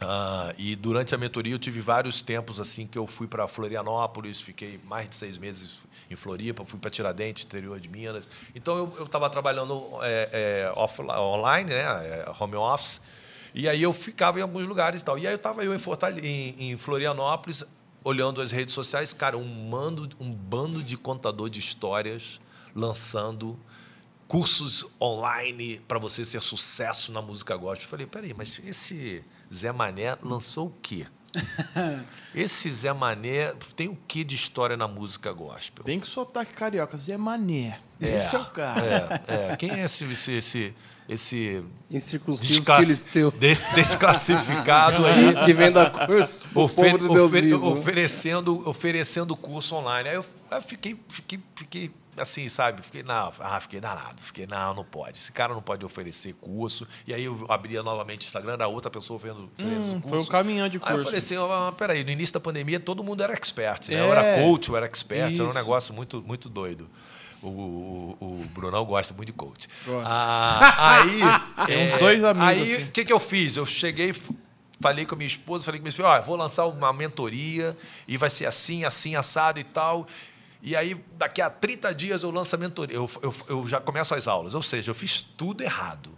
Ah, e durante a mentoria eu tive vários tempos assim que eu fui para Florianópolis, fiquei mais de seis meses em Floripa, fui para Tiradentes, interior de Minas. Então eu estava trabalhando é, é, off- online, né, é, home office, e aí eu ficava em alguns lugares e tal. E aí eu estava eu em, em, em Florianópolis, olhando as redes sociais, cara, um, mando, um bando de contador de histórias lançando cursos online para você ser sucesso na música gospel. Eu falei, peraí, mas esse Zé Mané lançou o quê? esse Zé Mané tem o que de história na música gospel? Tem que sotaque carioca. Zé Mané. Esse é o cara. É, é. Quem é esse, esse, esse, esse Incircunciso filisteu desse, desclassificado aí que vem da curso o Ofer- povo do Deus ofer- vivo. oferecendo, oferecendo curso online. Aí eu, eu fiquei, fiquei, fiquei assim, sabe? Fiquei, não, ah, fiquei danado. Fiquei, não, não pode. Esse cara não pode oferecer curso. E aí eu abria novamente o Instagram, era outra pessoa oferecendo, oferecendo Hum, curso. foi um caminhão de Aí eu curso. falei assim, ah, peraí, no início da pandemia todo mundo era expert, né? É. Eu era coach, eu era expert, era um Isso. negócio muito, muito doido. O, o, o Brunão gosta muito de coach. Gosta. Ah, aí. Tem uns é, dois amigos Aí, o assim. que, que eu fiz? Eu cheguei, falei com a minha esposa, falei com minha esposa, ó, vou lançar uma mentoria e vai ser assim, assim, assado e tal. E aí, daqui a 30 dias eu lanço a mentoria, eu, eu, eu já começo as aulas. Ou seja, eu fiz tudo errado.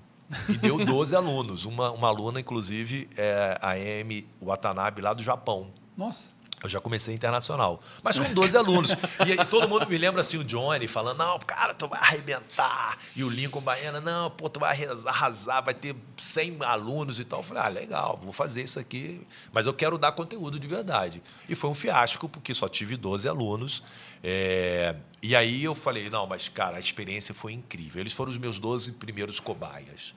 E deu 12 alunos. Uma, uma aluna, inclusive, é a Amy Watanabe, lá do Japão. Nossa. Eu já comecei internacional, mas com 12 alunos. E aí todo mundo me lembra assim, o Johnny falando, não, cara, tu vai arrebentar. E o Lincoln Baiana, não, pô, tu vai arrasar, vai ter 100 alunos e tal. Eu falei, ah, legal, vou fazer isso aqui, mas eu quero dar conteúdo de verdade. E foi um fiasco, porque só tive 12 alunos. É, E aí eu falei, não, mas cara, a experiência foi incrível. Eles foram os meus 12 primeiros cobaias.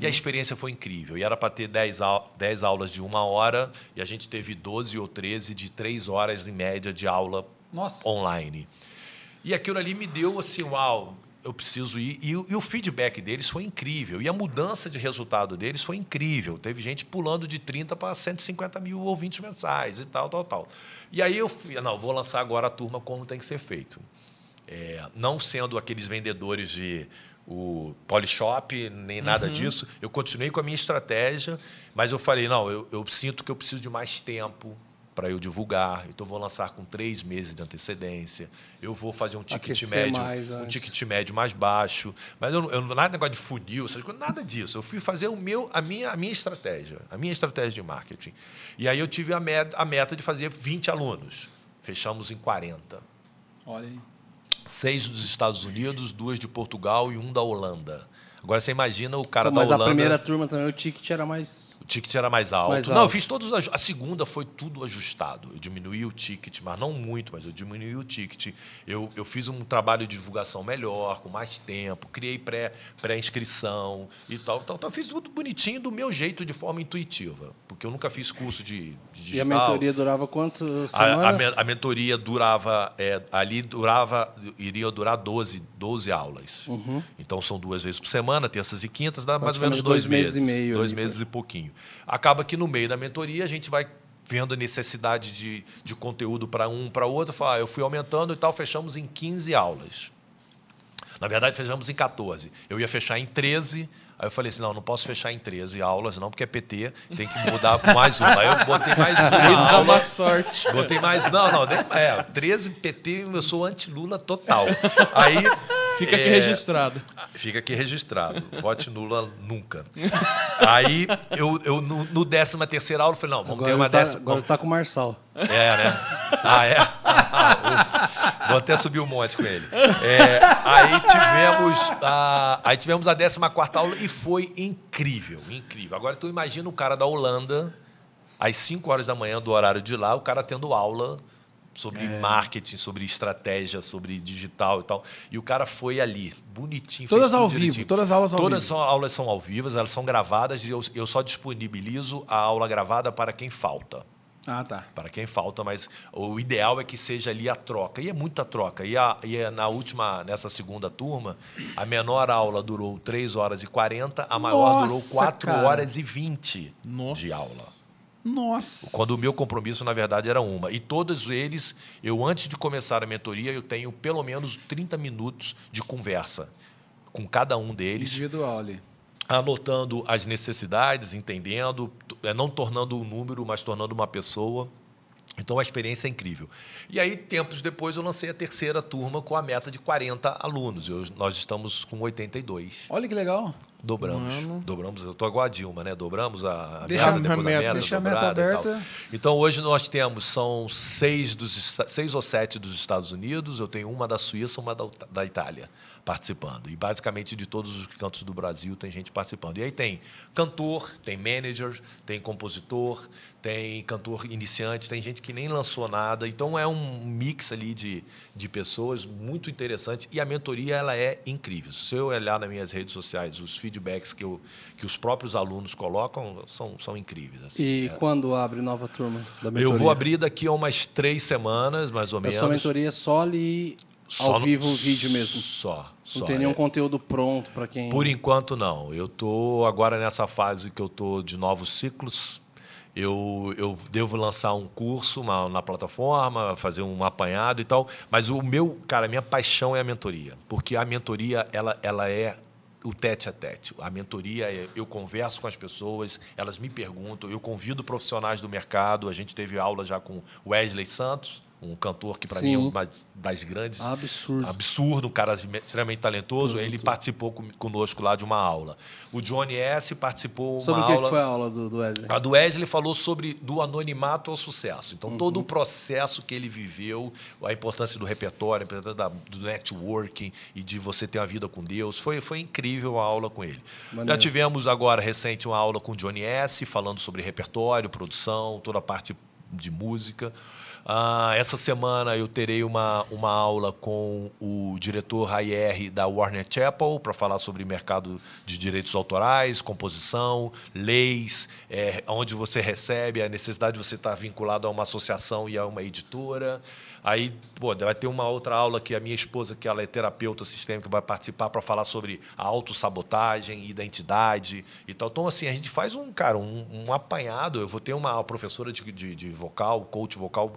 E a experiência foi incrível. E era para ter 10, au 10 aulas de uma hora, e a gente teve 12 ou 13 de três horas em média de aula Nossa. online. E aquilo ali me deu assim, uau, eu preciso ir. E, o- e o feedback deles foi incrível. E a mudança de resultado deles foi incrível. Teve gente pulando de 30 para 150 mil ouvintes mensais e tal, tal, tal. E aí eu fui, não, vou lançar agora a turma como tem que ser feito. É, não sendo aqueles vendedores de o Polishop, nem nada disso. Eu continuei com a minha estratégia, mas eu falei, não, eu, eu sinto que eu preciso de mais tempo para eu divulgar. Então, vou lançar com três meses de antecedência. Eu vou fazer um ticket Aquecer médio, mais um antes. ticket médio mais baixo. Mas eu, não- eu nada de negócio de funil, essas coisas, nada disso. Eu fui fazer o meu, a minha, a minha estratégia, a minha estratégia de marketing. E aí eu tive a meta, a meta de fazer 20 alunos. Fechamos em 40 Olha aí. Seis dos Estados Unidos, duas de Portugal e um da Holanda. Agora você imagina o cara Pô, da mas Holanda. a primeira turma também, o ticket era mais. O ticket era mais alto. Mais Não, eu alto. fiz todos. A segunda foi tudo ajustado. Eu diminuí o ticket, mas não muito, mas eu diminuí o ticket. Eu, eu fiz um trabalho de divulgação melhor, com mais tempo, criei pré- pré-inscrição e tal, tal. Então, eu fiz tudo bonitinho do meu jeito, de forma intuitiva. Porque eu nunca fiz curso de, de digital. E a mentoria durava quantas A, a, semanas? men- a mentoria durava, é, ali durava, iria durar 12, 12 aulas. Então são duas vezes por semana, terças e quintas, dá mais ou menos dois, dois meses e meio Dois ali, meses e pouquinho. Acaba que no meio da mentoria a gente vai vendo a necessidade de, de conteúdo para um, para outro. Fala, ah, eu fui aumentando e tal, fechamos em 15 aulas. Na verdade, fechamos em 14. Eu ia fechar em 13. Aí eu falei assim: não, não posso fechar em 13 aulas, não, porque é PT, tem que mudar mais uma. Aí eu botei mais uma aula. uma sorte. Botei mais. Não, não, nem, é, 13 PT, eu sou anti-Lula total. Aí. Fica aqui é, registrado. Fica aqui registrado. Vote Lula nunca. Aí, eu, eu no, no 13 terceira aula, falei, não, vamos Agora, ter uma tá, décima. agora ele tá com o Marçal. É, né? Ah, é? Ufa. Vou até subir um monte com ele. É, aí tivemos a, aí tivemos a 14 aula e foi incrível, incrível. Agora tu imagina o cara da Holanda, às 5 horas da manhã do horário de lá, o cara tendo aula sobre É. marketing, sobre estratégia, sobre digital e tal. E o cara foi ali, bonitinho. Todas ao vivo, direitinho. todas as aulas ao Todas vivo. são aulas são ao vivo, elas são gravadas e eu, eu só disponibilizo a aula gravada para quem falta Ah, tá. para quem falta, mas o ideal é que seja ali a troca. E é muita troca. E, a, e é na última, nessa segunda turma, a menor aula durou 3 horas e 40, a maior durou Nossa, 4 cara. horas e 20 Nossa. de aula. Nossa. Quando o meu compromisso, na verdade, era uma. E todos eles, eu antes de começar a mentoria, eu tenho pelo menos 30 minutos de conversa com cada um deles Individual ali. anotando as necessidades, entendendo, é, não tornando um número, mas tornando uma pessoa. Então a experiência é incrível. E aí, tempos depois, eu lancei a terceira turma com a meta de 40 alunos. Eu- nós estamos com 82. Olha que legal. Dobramos. Mano. Dobramos, eu tô igual a Dilma, né? Dobramos a, a Deixa meta, depois a meta, deixa a meta aberta. Então hoje nós temos, são seis, dos, seis ou sete dos Estados Unidos, eu tenho uma da Suíça, uma da, da Itália participando. E basicamente de todos os cantos do Brasil tem gente participando. E aí tem cantor, tem manager, tem compositor, tem cantor iniciante, tem gente que nem lançou nada. Então é um mix ali de, de pessoas muito interessante. E a mentoria ela é incrível. Se eu olhar nas minhas redes sociais, os feedbacks que, eu, que os próprios alunos colocam são, são incríveis. assim. E É. quando abre nova turma da mentoria? Eu vou abrir daqui a umas três semanas, mais ou A menos. sua mentoria é só ali Só ao no- vivo o vídeo mesmo. Só. Não só. tem nenhum É. conteúdo pronto para quem. Por enquanto, não. Eu estou agora nessa fase que eu estou de novos ciclos. Eu, eu devo lançar um curso na, na plataforma, fazer um apanhado e tal. Mas o meu, cara, a minha paixão é a mentoria. Porque a mentoria, ela, ela é o tete a tete. A mentoria é eu converso com as pessoas, elas me perguntam, eu convido profissionais do mercado. A gente teve aula já com Wesley Santos, um cantor que para mim é uma das grandes Absurdo. absurdo, um cara extremamente talentoso. Ele participou com- conosco lá de uma aula. O Johnny S participou Sobre uma o que, aula. que foi a aula do, do Wesley? A do Wesley falou sobre do anonimato ao sucesso. Então, Uhum. todo o processo que ele viveu, a importância do repertório, a importância do networking e de você ter uma vida com Deus. Foi, foi incrível a aula com ele. Maneiro. Já tivemos agora, recente, uma aula com o Johnny S., falando sobre repertório, produção, toda a parte de música. Ah, essa semana eu terei uma, uma aula com o diretor Rayer da Warner Chappell para falar sobre mercado de direitos autorais, composição, leis, é, onde você recebe, a necessidade de você estar vinculado a uma associação e a uma editora. Aí, pô, vai ter uma outra aula que a minha esposa, que ela é terapeuta sistêmica, vai participar para falar sobre a autossabotagem, identidade e tal. Então, assim, a gente faz um, cara, um, um apanhado. Eu vou ter uma professora de, de, de vocal, coach vocal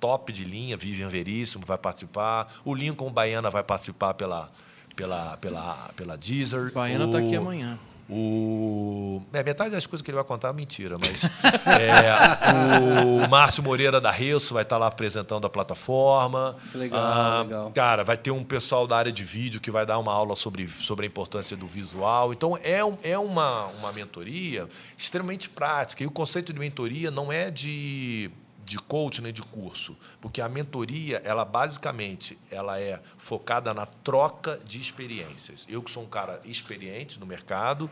top de linha, Vivian Veríssimo vai participar. O Lincoln Baiana vai participar pela, pela, pela, pela Deezer. Baiana o, tá aqui amanhã. O... É, metade das coisas que ele vai contar é mentira, mas é, o Márcio Moreira da Reus vai estar lá apresentando a plataforma. Que legal, Ah, legal. Cara, vai ter um pessoal da área de vídeo que vai dar uma aula sobre, sobre a importância do visual. Então, é, um- é uma, uma mentoria extremamente prática. E o conceito de mentoria não é de, de coach nem de curso, porque a mentoria, ela basicamente, ela é focada na troca de experiências. Eu que sou um cara experiente no mercado,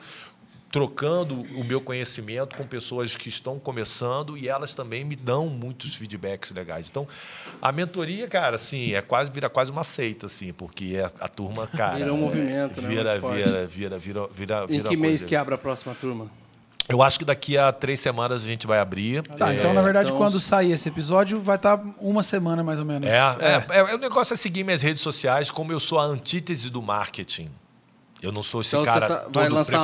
trocando o meu conhecimento com pessoas que estão começando e elas também me dão muitos feedbacks legais. Então, a mentoria, cara, assim, é quase vira quase uma seita, assim, porque a, a turma, cara, Vira um movimento, né? vira, forte. vira, vira, vira, vira, Em vira que mês coisa. que abre a próxima turma? Eu acho que daqui a três semanas a gente vai abrir. Tá, É, então, na verdade, então- quando sair esse episódio, vai estar uma semana mais ou menos. É, é, é, é, o negócio é seguir minhas redes sociais, como eu sou a antítese do marketing. Eu não sou esse Então cara você tá- todo vai lançar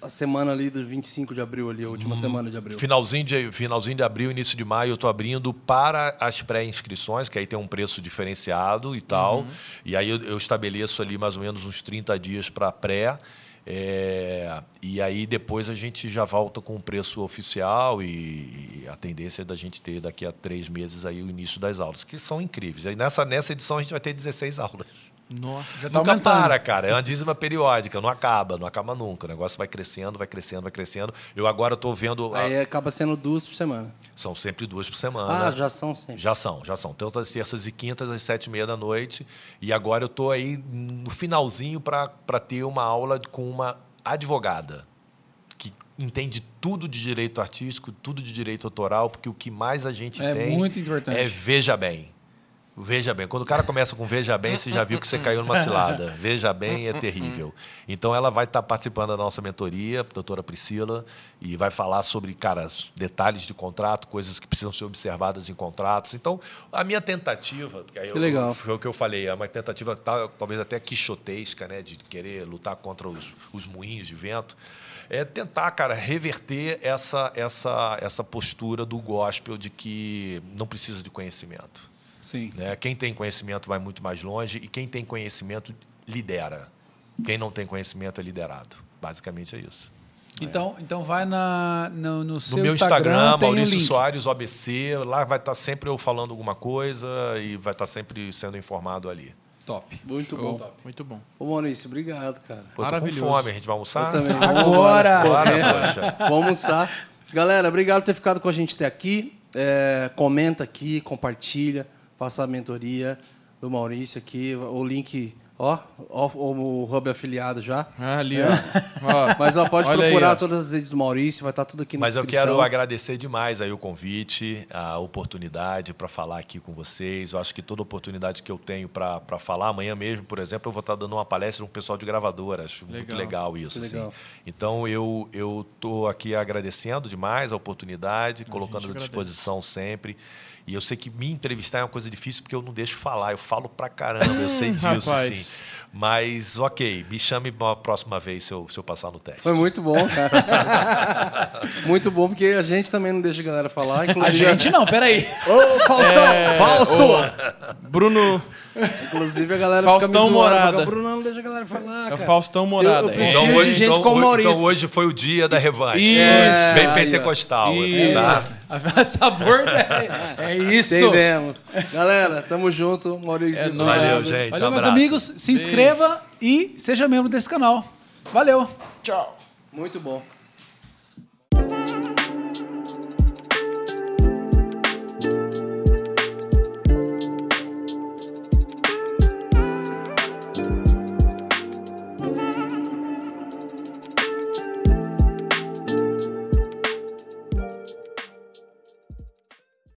a, a semana ali do 25 de abril ali, a última semana de abril. Finalzinho de, finalzinho de abril, início de maio, eu estou abrindo para as pré-inscrições, que aí tem um preço diferenciado e tal. E aí eu, eu estabeleço ali mais ou menos uns 30 dias para pré. É, e aí depois a gente já volta com o preço oficial e, e a tendência é da gente ter daqui a três meses aí o início das aulas, que são incríveis. Aí nessa, nessa edição a gente vai ter 16 aulas. Nossa. Já tá Nunca aumentando. para, cara. É uma dízima periódica, não acaba, não acaba nunca. O negócio vai crescendo, vai crescendo, vai crescendo. Eu agora estou vendo. a- Aí acaba sendo duas por semana. São sempre duas por semana. Ah, já são sempre. Já são, já são. Todas as terças e quintas, às sete e meia da noite. E agora eu estou aí no finalzinho para ter uma aula com uma advogada que entende tudo de direito artístico, tudo de direito autoral, porque o que mais a gente É tem muito importante. é veja bem. Veja bem. Quando o cara começa com veja bem, você já viu que você caiu numa cilada. Veja bem é terrível. Então ela vai estar participando da nossa mentoria, a doutora Priscila, e vai falar sobre, cara, detalhes de contrato, coisas que precisam ser observadas em contratos. Então, a minha tentativa, porque aí Que eu- legal. foi o que eu falei, é uma tentativa tal- talvez até quixotesca, né, de querer lutar contra os, os moinhos de vento, é tentar, cara, reverter essa, essa, essa postura do gospel de que não precisa de conhecimento. Sim. Né? Quem tem conhecimento vai muito mais longe e quem tem conhecimento lidera. Quem não tem conhecimento é liderado. Basicamente é isso. Então, então vai na, no, no seu no meu Instagram, o Maurício link. Soares OBC, lá vai estar sempre eu falando alguma coisa e vai estar sempre sendo informado ali. Top. Muito Show. bom. Muito bom. Ô, Maurício, obrigado, cara. Pô, tô com Maravilhoso. fome, a gente vai almoçar? Eu também. Agora! Poxa. Vamos almoçar. Galera, obrigado por ter ficado com a gente até aqui. É, comenta aqui, compartilha, faça a mentoria do Maurício aqui. O link, ó, ó, o hub afiliado já. Ah, ali, ó. Ó, Mas ó, pode Olha aí, procurar ó. todas as redes do Maurício, vai estar tudo aqui na Mas eu descrição. quero agradecer demais aí o convite, a oportunidade para falar aqui com vocês. Eu acho que toda oportunidade que eu tenho para falar, amanhã mesmo, por exemplo, eu vou estar dando uma palestra com um pessoal de gravadora. Acho muito Legal. legal isso. Assim. legal. Então eu eu tô aqui agradecendo demais a oportunidade, colocando à agradece. disposição sempre. E eu sei que me entrevistar é uma coisa difícil porque eu não deixo falar, eu falo pra caramba, eu sei disso, assim. Mas, ok, me chame uma próxima vez se eu, se eu passar no teste. Foi muito bom, cara. muito bom, porque a gente também não deixa a galera falar. A Inclusive, gente não, peraí. Ô, Faustão! É, Fausto! ô, Bruno. Inclusive, a galera Faustão fica me zoando. Morada. Bruno, não deixa a galera falar, É cara. o Faustão Morada. Eu preciso É. de hoje, gente então, como Maurício. então hoje foi o dia da revanche. Isso. Bem Aí, ó. pentecostal. Isso. Tá? Sabor é, é isso. Entendemos. Galera, tamo junto. Maurício. É. Valeu, gente. Valeu, um meus abraço. amigos. Se inscreva e seja membro desse canal. Valeu. Tchau. Muito bom.